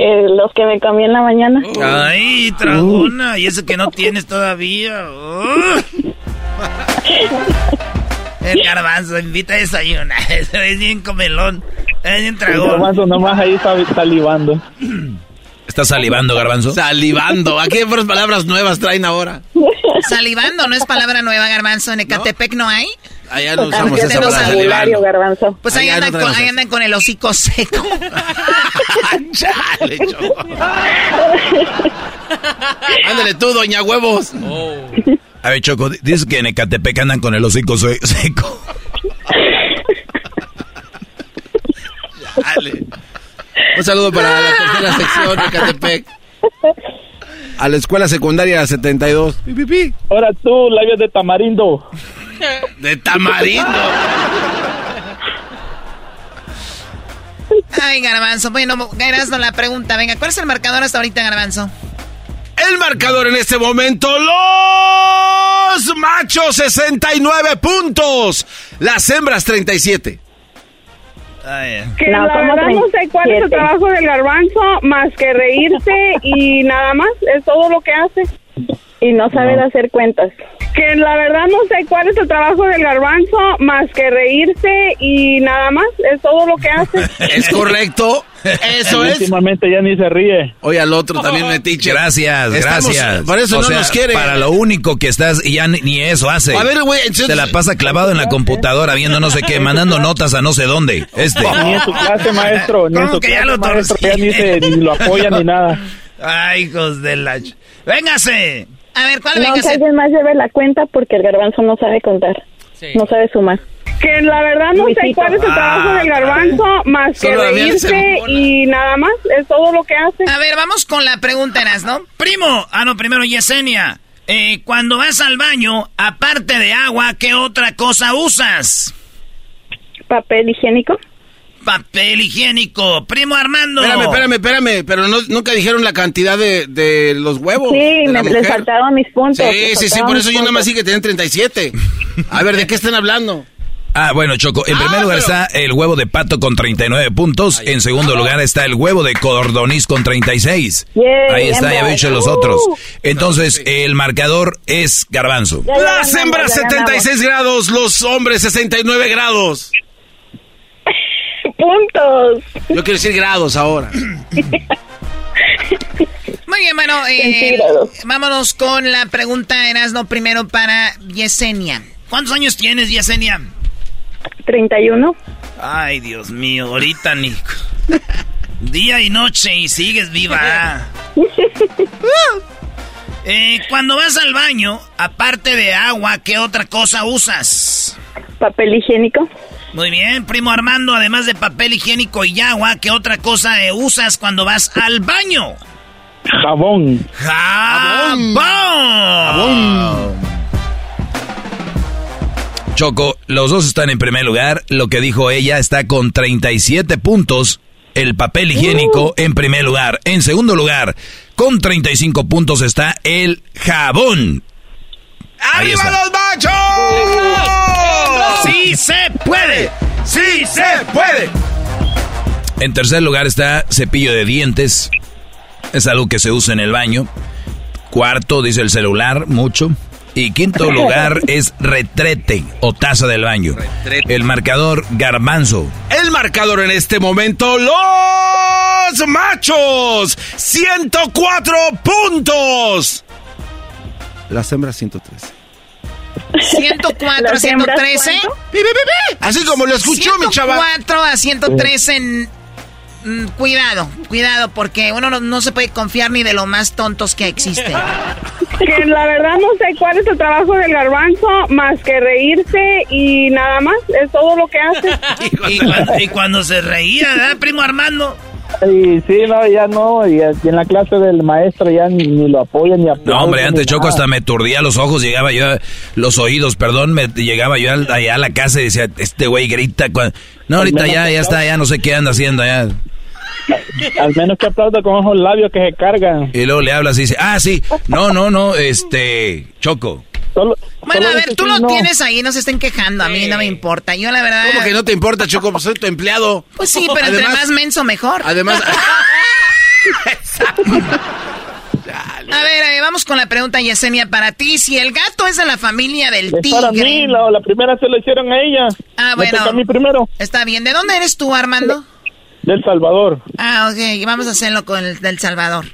Eh, los que me comí en la mañana. Ay, tragona, y eso que no tienes todavía. ¡Ugh! El garbanzo invita a desayunar. (laughs) Es bien comelón. Es bien El tragón. garbanzo nomás ahí está salivando. ¿Estás salivando, garbanzo? Salivando. ¿A qué palabras nuevas traen ahora? (laughs) Salivando, ¿no es palabra nueva, garbanzo? ¿En Ecatepec no hay? Allá no usamos esa palabra. Vocabulario, garbanzo. Pues ahí no andan, con, ahí andan con el hocico seco. (laughs) Chale, Choco. Ándale tú, doña huevos. A ver, Choco, di- dices que en Ecatepec andan con el hocico se- seco. Chale. Un saludo para la tercera sección de Catepec. (laughs) A la escuela secundaria 72. Ahora tú, labios de tamarindo. (laughs) De tamarindo. Ay, Garbanzo. Bueno, Garbanzo, la pregunta. Venga, ¿cuál es el marcador hasta ahorita, Garbanzo? El marcador en este momento, los machos 69 puntos, las hembras 37. Que la verdad no sé cuál es el trabajo del garbanzo más que reírse y nada más, es todo lo que hace. Y no sabe hacer cuentas. Que la verdad no sé cuál es el trabajo del garbanzo más que reírse y nada más, es todo lo que hace. (laughs) ¿Es correcto? Eso es. Últimamente ya ni se ríe. Oye, al otro también me tiche. Gracias, Estamos- gracias. Por eso O no sea, nos quiere. Para lo único que estás, y ya ni, ni eso hace. A ver, güey, Se la pasa clavado en la computadora viendo no sé qué, mandando notas a no sé dónde. Este. Ni en su clase, maestro. Ni en ¿Cómo su que ya lo maestro. Ya ni, se, ni lo apoya ni nada. Ay, hijos de la... ¡Véngase! A ver, ¿cuál No, véngase? alguien más lleve la cuenta porque el garbanzo no sabe contar. No sabe sumar. Que la verdad no sé cuál es el trabajo Ah, del garbanzo más que reírse y nada más, es todo lo que hace. A ver, vamos con la pregunta, Eras, ¿no? Primo, ah, no, primero Yesenia. Eh, cuando vas al baño, aparte de agua, ¿qué otra cosa usas? Papel higiénico. Papel higiénico. Primo Armando. Espérame, espérame, espérame, pero no, nunca dijeron la cantidad de, de los huevos. Sí, me, les faltaban mis puntos. Sí, sí, sí, por eso yo nada más sí que tienen 37. A ver, ¿de qué están hablando? Ah, bueno, Choco, en primer Ah, lugar pero- está el huevo de pato con 39 puntos. En segundo lugar está el huevo de codorniz con 36. Yay, Ahí está, ya había dicho los Uh. otros. Entonces, el marcador es garbanzo. Ya, ya Las ganamos, hembras ya ganamos. 76 grados, los hombres 69 grados. (laughs) Puntos. Yo quiero decir grados ahora. (laughs) Muy bien, bueno, eh, vámonos con la pregunta, Erasno, primero para Yesenia. ¿Cuántos años tienes, Yesenia? 31. Ay, Dios mío, ahorita ni... (laughs) Día y noche y sigues viva. (laughs) Eh, cuando vas al baño, aparte de agua, ¿qué otra cosa usas? Papel higiénico. Muy bien, primo Armando, además de papel higiénico y agua, ¿qué otra cosa eh, usas cuando vas al baño? Jabón. ¡Jabón! Choco, los dos están en primer lugar. Lo que dijo ella está con 37 puntos. El papel higiénico en primer lugar. En segundo lugar, con 35 puntos está el jabón. ¡Arriba los machos! ¡Sí se puede! ¡Sí se puede! En tercer lugar está cepillo de dientes. Es algo que se usa en el baño. Cuarto, dice el celular, mucho. Y quinto lugar (laughs) es retrete o taza del baño. Retrete. El marcador garbanzo. El marcador en este momento, los machos, 104 puntos. Las hembras 113. 104 a ¿Las hembras 113. cuánto? Así como lo escuchó mi chaval. 104 a 113. en- mm, cuidado, cuidado, porque uno no, no se puede confiar ni de lo más tontos que existen. Que la verdad no sé cuál es el trabajo del garbanzo más que reírse y nada más, es todo lo que hace. (laughs) Y cuando, y cuando se reía, ¿verdad, primo Armando? Y sí, no, ya no. Y, y en la clase del maestro ya ni, ni lo apoyan ni aplauden. No, hombre, antes Choco nada. hasta me turdía los ojos, llegaba yo, a- los oídos, perdón, me llegaba yo al- allá a la casa y decía, este güey grita. cua- No, ahorita ya, ya está, ya no sé qué anda haciendo ya. Al menos que aplauda con ojos labios que se cargan. Y luego le hablas y dice, ah, sí, no, no, no, este, Choco. Solo, Bueno, solo a ver, tú lo no. tienes ahí, no se estén quejando, a mí no me importa. Yo la verdad... ¿Cómo que no te importa, Choco? Pues soy tu empleado. Pues sí, pero entre más menso mejor. Además, (laughs) A ver, eh, vamos con la pregunta, Yesenia, para ti. Si el gato es de la familia del Es para tigre... mí, la, la primera se lo hicieron a ella. Ah, Me bueno. toca a mí primero. Está bien. ¿De dónde eres tú, Armando? Del Salvador. Ah, ok. Vamos a hacerlo con el del Salvador.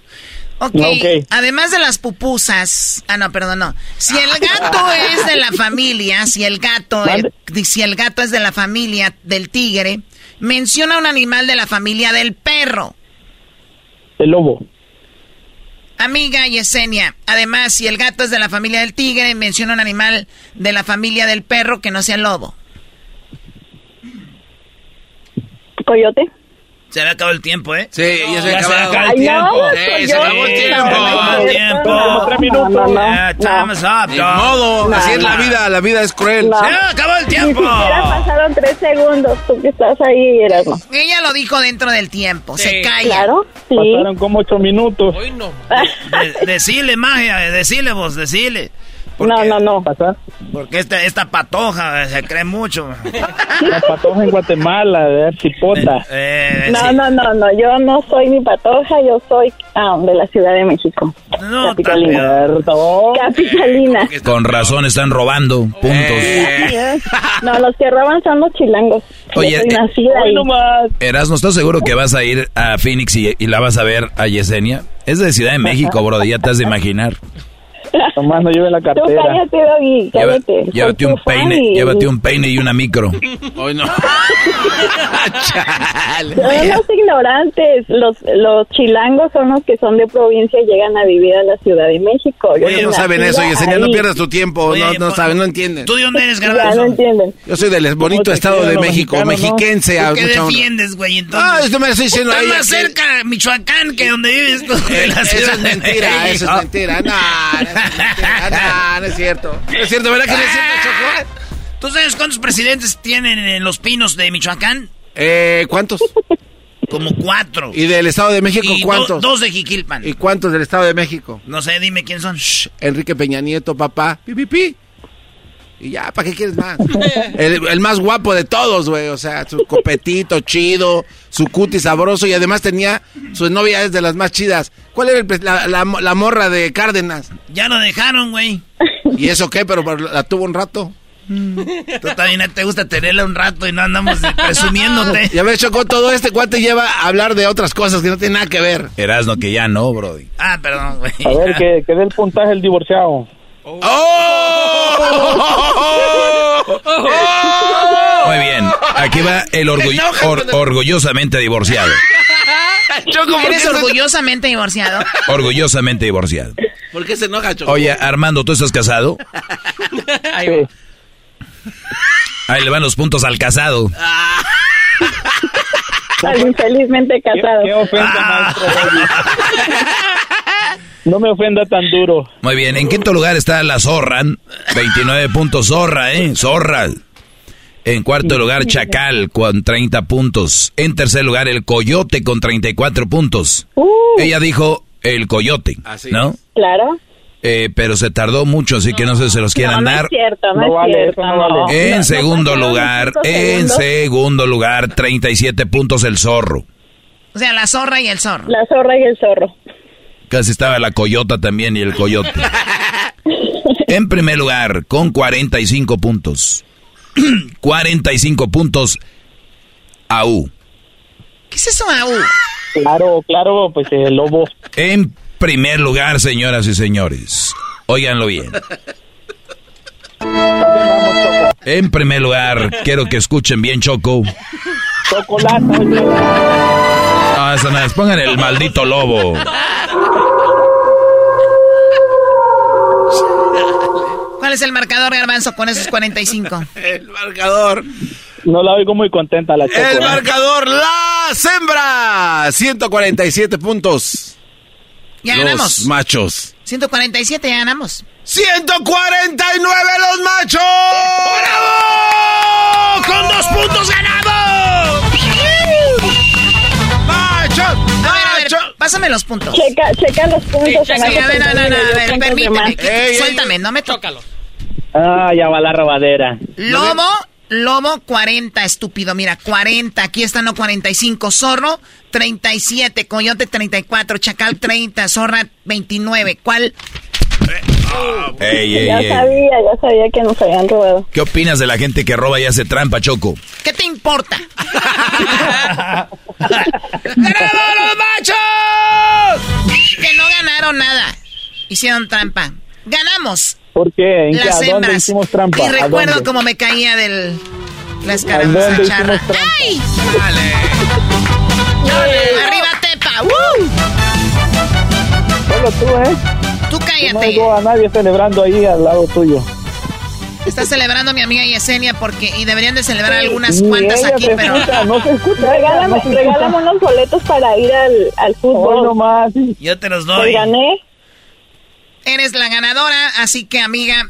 Ok. Ok. Además de las pupusas. Ah, no, perdón, no. Si el gato (laughs) es de la familia, si el gato, si el gato es de la familia del tigre, menciona un animal de la familia del perro. El lobo. Amiga Yesenia, además, si el gato es de la familia del tigre, menciona un animal de la familia del perro que no sea el lobo. Coyote. Se había acabado el tiempo, ¿eh? Sí, ya se Ya acabó. se acabó el Ay, tiempo. no, Sí, se acabó el tiempo. Se acabó el tiempo. Tres minutos. No, no, no. Eh, time's up, Ni modo, así es la vida, la vida es cruel. No. Se acabó el Ni tiempo. siquiera pasaron tres segundos, tú que estás ahí, Erasmo. Ella lo dijo dentro del tiempo. Se calla. Claro, sí. Pasaron como ocho minutos. De- decile, magia, decile vos, decile. No, no, no. Porque esta, esta patoja eh, se cree mucho. La patoja en Guatemala, de ver cipota. Eh, No, sí. no, no, no, yo no soy ni patoja, yo soy ah, de la Ciudad de México. No, Capitalina. Capitalina. Con razón están robando puntos. No, los que roban son los chilangos. Oye, eh, ahí. Erasmo, ¿estás seguro que vas a ir a Phoenix y, y la vas a ver a Yesenia? Es de Ciudad de México, bro, ya te has de imaginar. Nomás no lleve la Tú cartera. cállate, Doggy, Lleva- cállate. Soy llévate un peine, y- llévate un peine y una micro. Hoy no. (laughs) Son los ignorantes, los, los chilangos son los que son de provincia y llegan a vivir a la Ciudad de México. Yo Oye, soy no saben eso, Yesenia, no ahí. pierdas tu tiempo, no, no saben, no entienden. ¿Tú de dónde eres, Ya garbanzo? no entienden. Yo soy del bonito estado de México, no? mexiquense. ¿Tú qué defiendes, güey? Entonces, Ah, esto me estoy diciendo Estás a ella más cerca de Michoacán que donde vives tú. la Eso es mentira, eso es mentira. No, no mentira, no, no es cierto. No es cierto, ¿verdad que no es cierto, Choco? ¿Tú sabes cuántos presidentes tienen en los pinos de Michoacán? Eh, ¿cuántos? Como cuatro. ¿Y del Estado de México Y do- cuántos? dos de Jiquilpan. ¿Y cuántos del Estado de México? No sé, dime quién son. Enrique Peña Nieto, papá. Pi, pi, pi. Y ya, ¿para qué quieres más? El, el más guapo de todos, güey. O sea, su copetito chido, su cuti sabroso y además tenía, su novia es de las más chidas. ¿Cuál era el la, la- la morra de Cárdenas? Ya lo dejaron, güey. ¿Y eso qué? Pero pero la tuvo un rato. Tú también te gusta tenerla un rato y no andamos presumiéndote. Ya ves, Chocó, todo este cuate lleva a hablar de otras cosas que no tienen nada que ver. Erasmo, que ya no, bro. Ah, perdón, güey. A ver, que, que dé el puntaje el divorciado. Muy bien, aquí va el orgull- or- orgullosamente divorciado. (laughs) ¿Eres orgullosamente divorciado? Orgullosamente divorciado. ¿Por qué se enoja, Choco? Oye, Armando, ¿tú estás casado? (laughs) Ahí le van los puntos al casado. Al infelizmente casado. Qué ofensa, maestro. (laughs) No me ofenda tan duro. Muy bien, en quinto lugar está la Zorra, 29 puntos, Zorra, ¿eh? Zorra. En cuarto lugar, Chacal, con 30 puntos. En tercer lugar, el Coyote, con 34 puntos. Uh, Ella dijo el Coyote, ¿no? claro. Eh, pero se tardó mucho, así que no sé si se los quieran no, no dar. es cierto, no, No es vale, cierto. eso no vale. no. En No, no segundo lugar, en segundo lugar, 37 puntos el zorro. O sea, la zorra y el zorro. La zorra y el zorro. Casi estaba la coyota también y el coyote. (laughs) En primer lugar, con 45 puntos. (clears throat) 45 puntos, AU. ¿Qué es eso, Au? Claro, claro, pues el lobo. En primer lugar, señoras y señores, óiganlo bien. En primer lugar, quiero que escuchen bien, Choco. Chocolate. Eso no es. Pongan el maldito lobo. ¿Cuál es el marcador, Garbanzo, con esos 45? El marcador. No la oigo muy contenta la Choco. El ¿eh? marcador, la hembra. 147 puntos. Ya Los ganamos. machos. 147, ya ganamos. 149 los machos. ¡Bravo! ¡Con dos puntos ganados! Pásame los puntos. Checa, checa los puntos. Sí, en a ver, no, no, no, a ver, permíteme. Ey, ey, suéltame, no me tócalo. Ah, ya va la robadera. Lobo, lobo 40, estúpido, mira, 40, aquí está no 45, zorro 37, coyote 34, chacal 30, zorra 29, ¿cuál? Ey, ey, Ya ey. sabía, ya sabía que nos habían robado. ¿Qué opinas de la gente que roba y hace trampa, Choco? ¿Qué te importa? (laughs) ¡Ganamos los machos! Que no ganaron nada, hicieron trampa. Ganamos ¿Por qué? ¿En qué? las ¿A dónde hembras. hicimos trampa? Y ¿A recuerdo dónde? cómo me caía del... La ¿A escaramuza dónde charra. hicimos trampa? ¡Ay! Dale. ¡Arriba, Tepa! ¡Woo! Solo tú, ¿eh? Tú No cállate. oigo a nadie celebrando ahí al lado tuyo. Está celebrando mi amiga Yesenia porque y deberían de celebrar algunas cuantas aquí, pero no se escucha. Regálame, regálame unos boletos para ir al, al fútbol. no más. Yo te los Te doy. gané. eres la ganadora, así que amiga,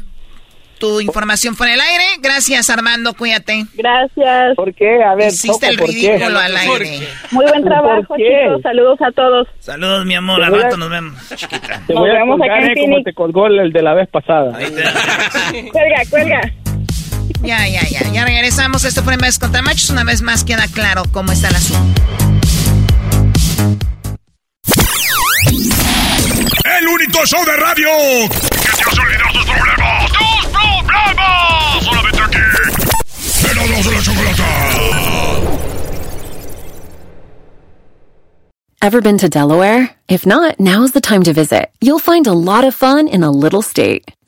tu información fue en el aire. Gracias Armando, cuídate. Gracias. ¿Por qué? A ver, Hiciste el ridículo al aire. Muy buen trabajo, chicos. Saludos a todos. Saludos, mi amor. Al rato nos vemos, chiquita. Te voy a vemos colgar eh, como te colgó el de la vez pasada. (laughs) Cuelga, cuelga. Ya, ya, ya. Ya regresamos. Esto fue en vez contra machos. Una vez más queda claro cómo está el asunto. El único show de radio De la chocolata. Ever been to Delaware? If not, now's the time to visit. You'll find a lot of fun in a little state.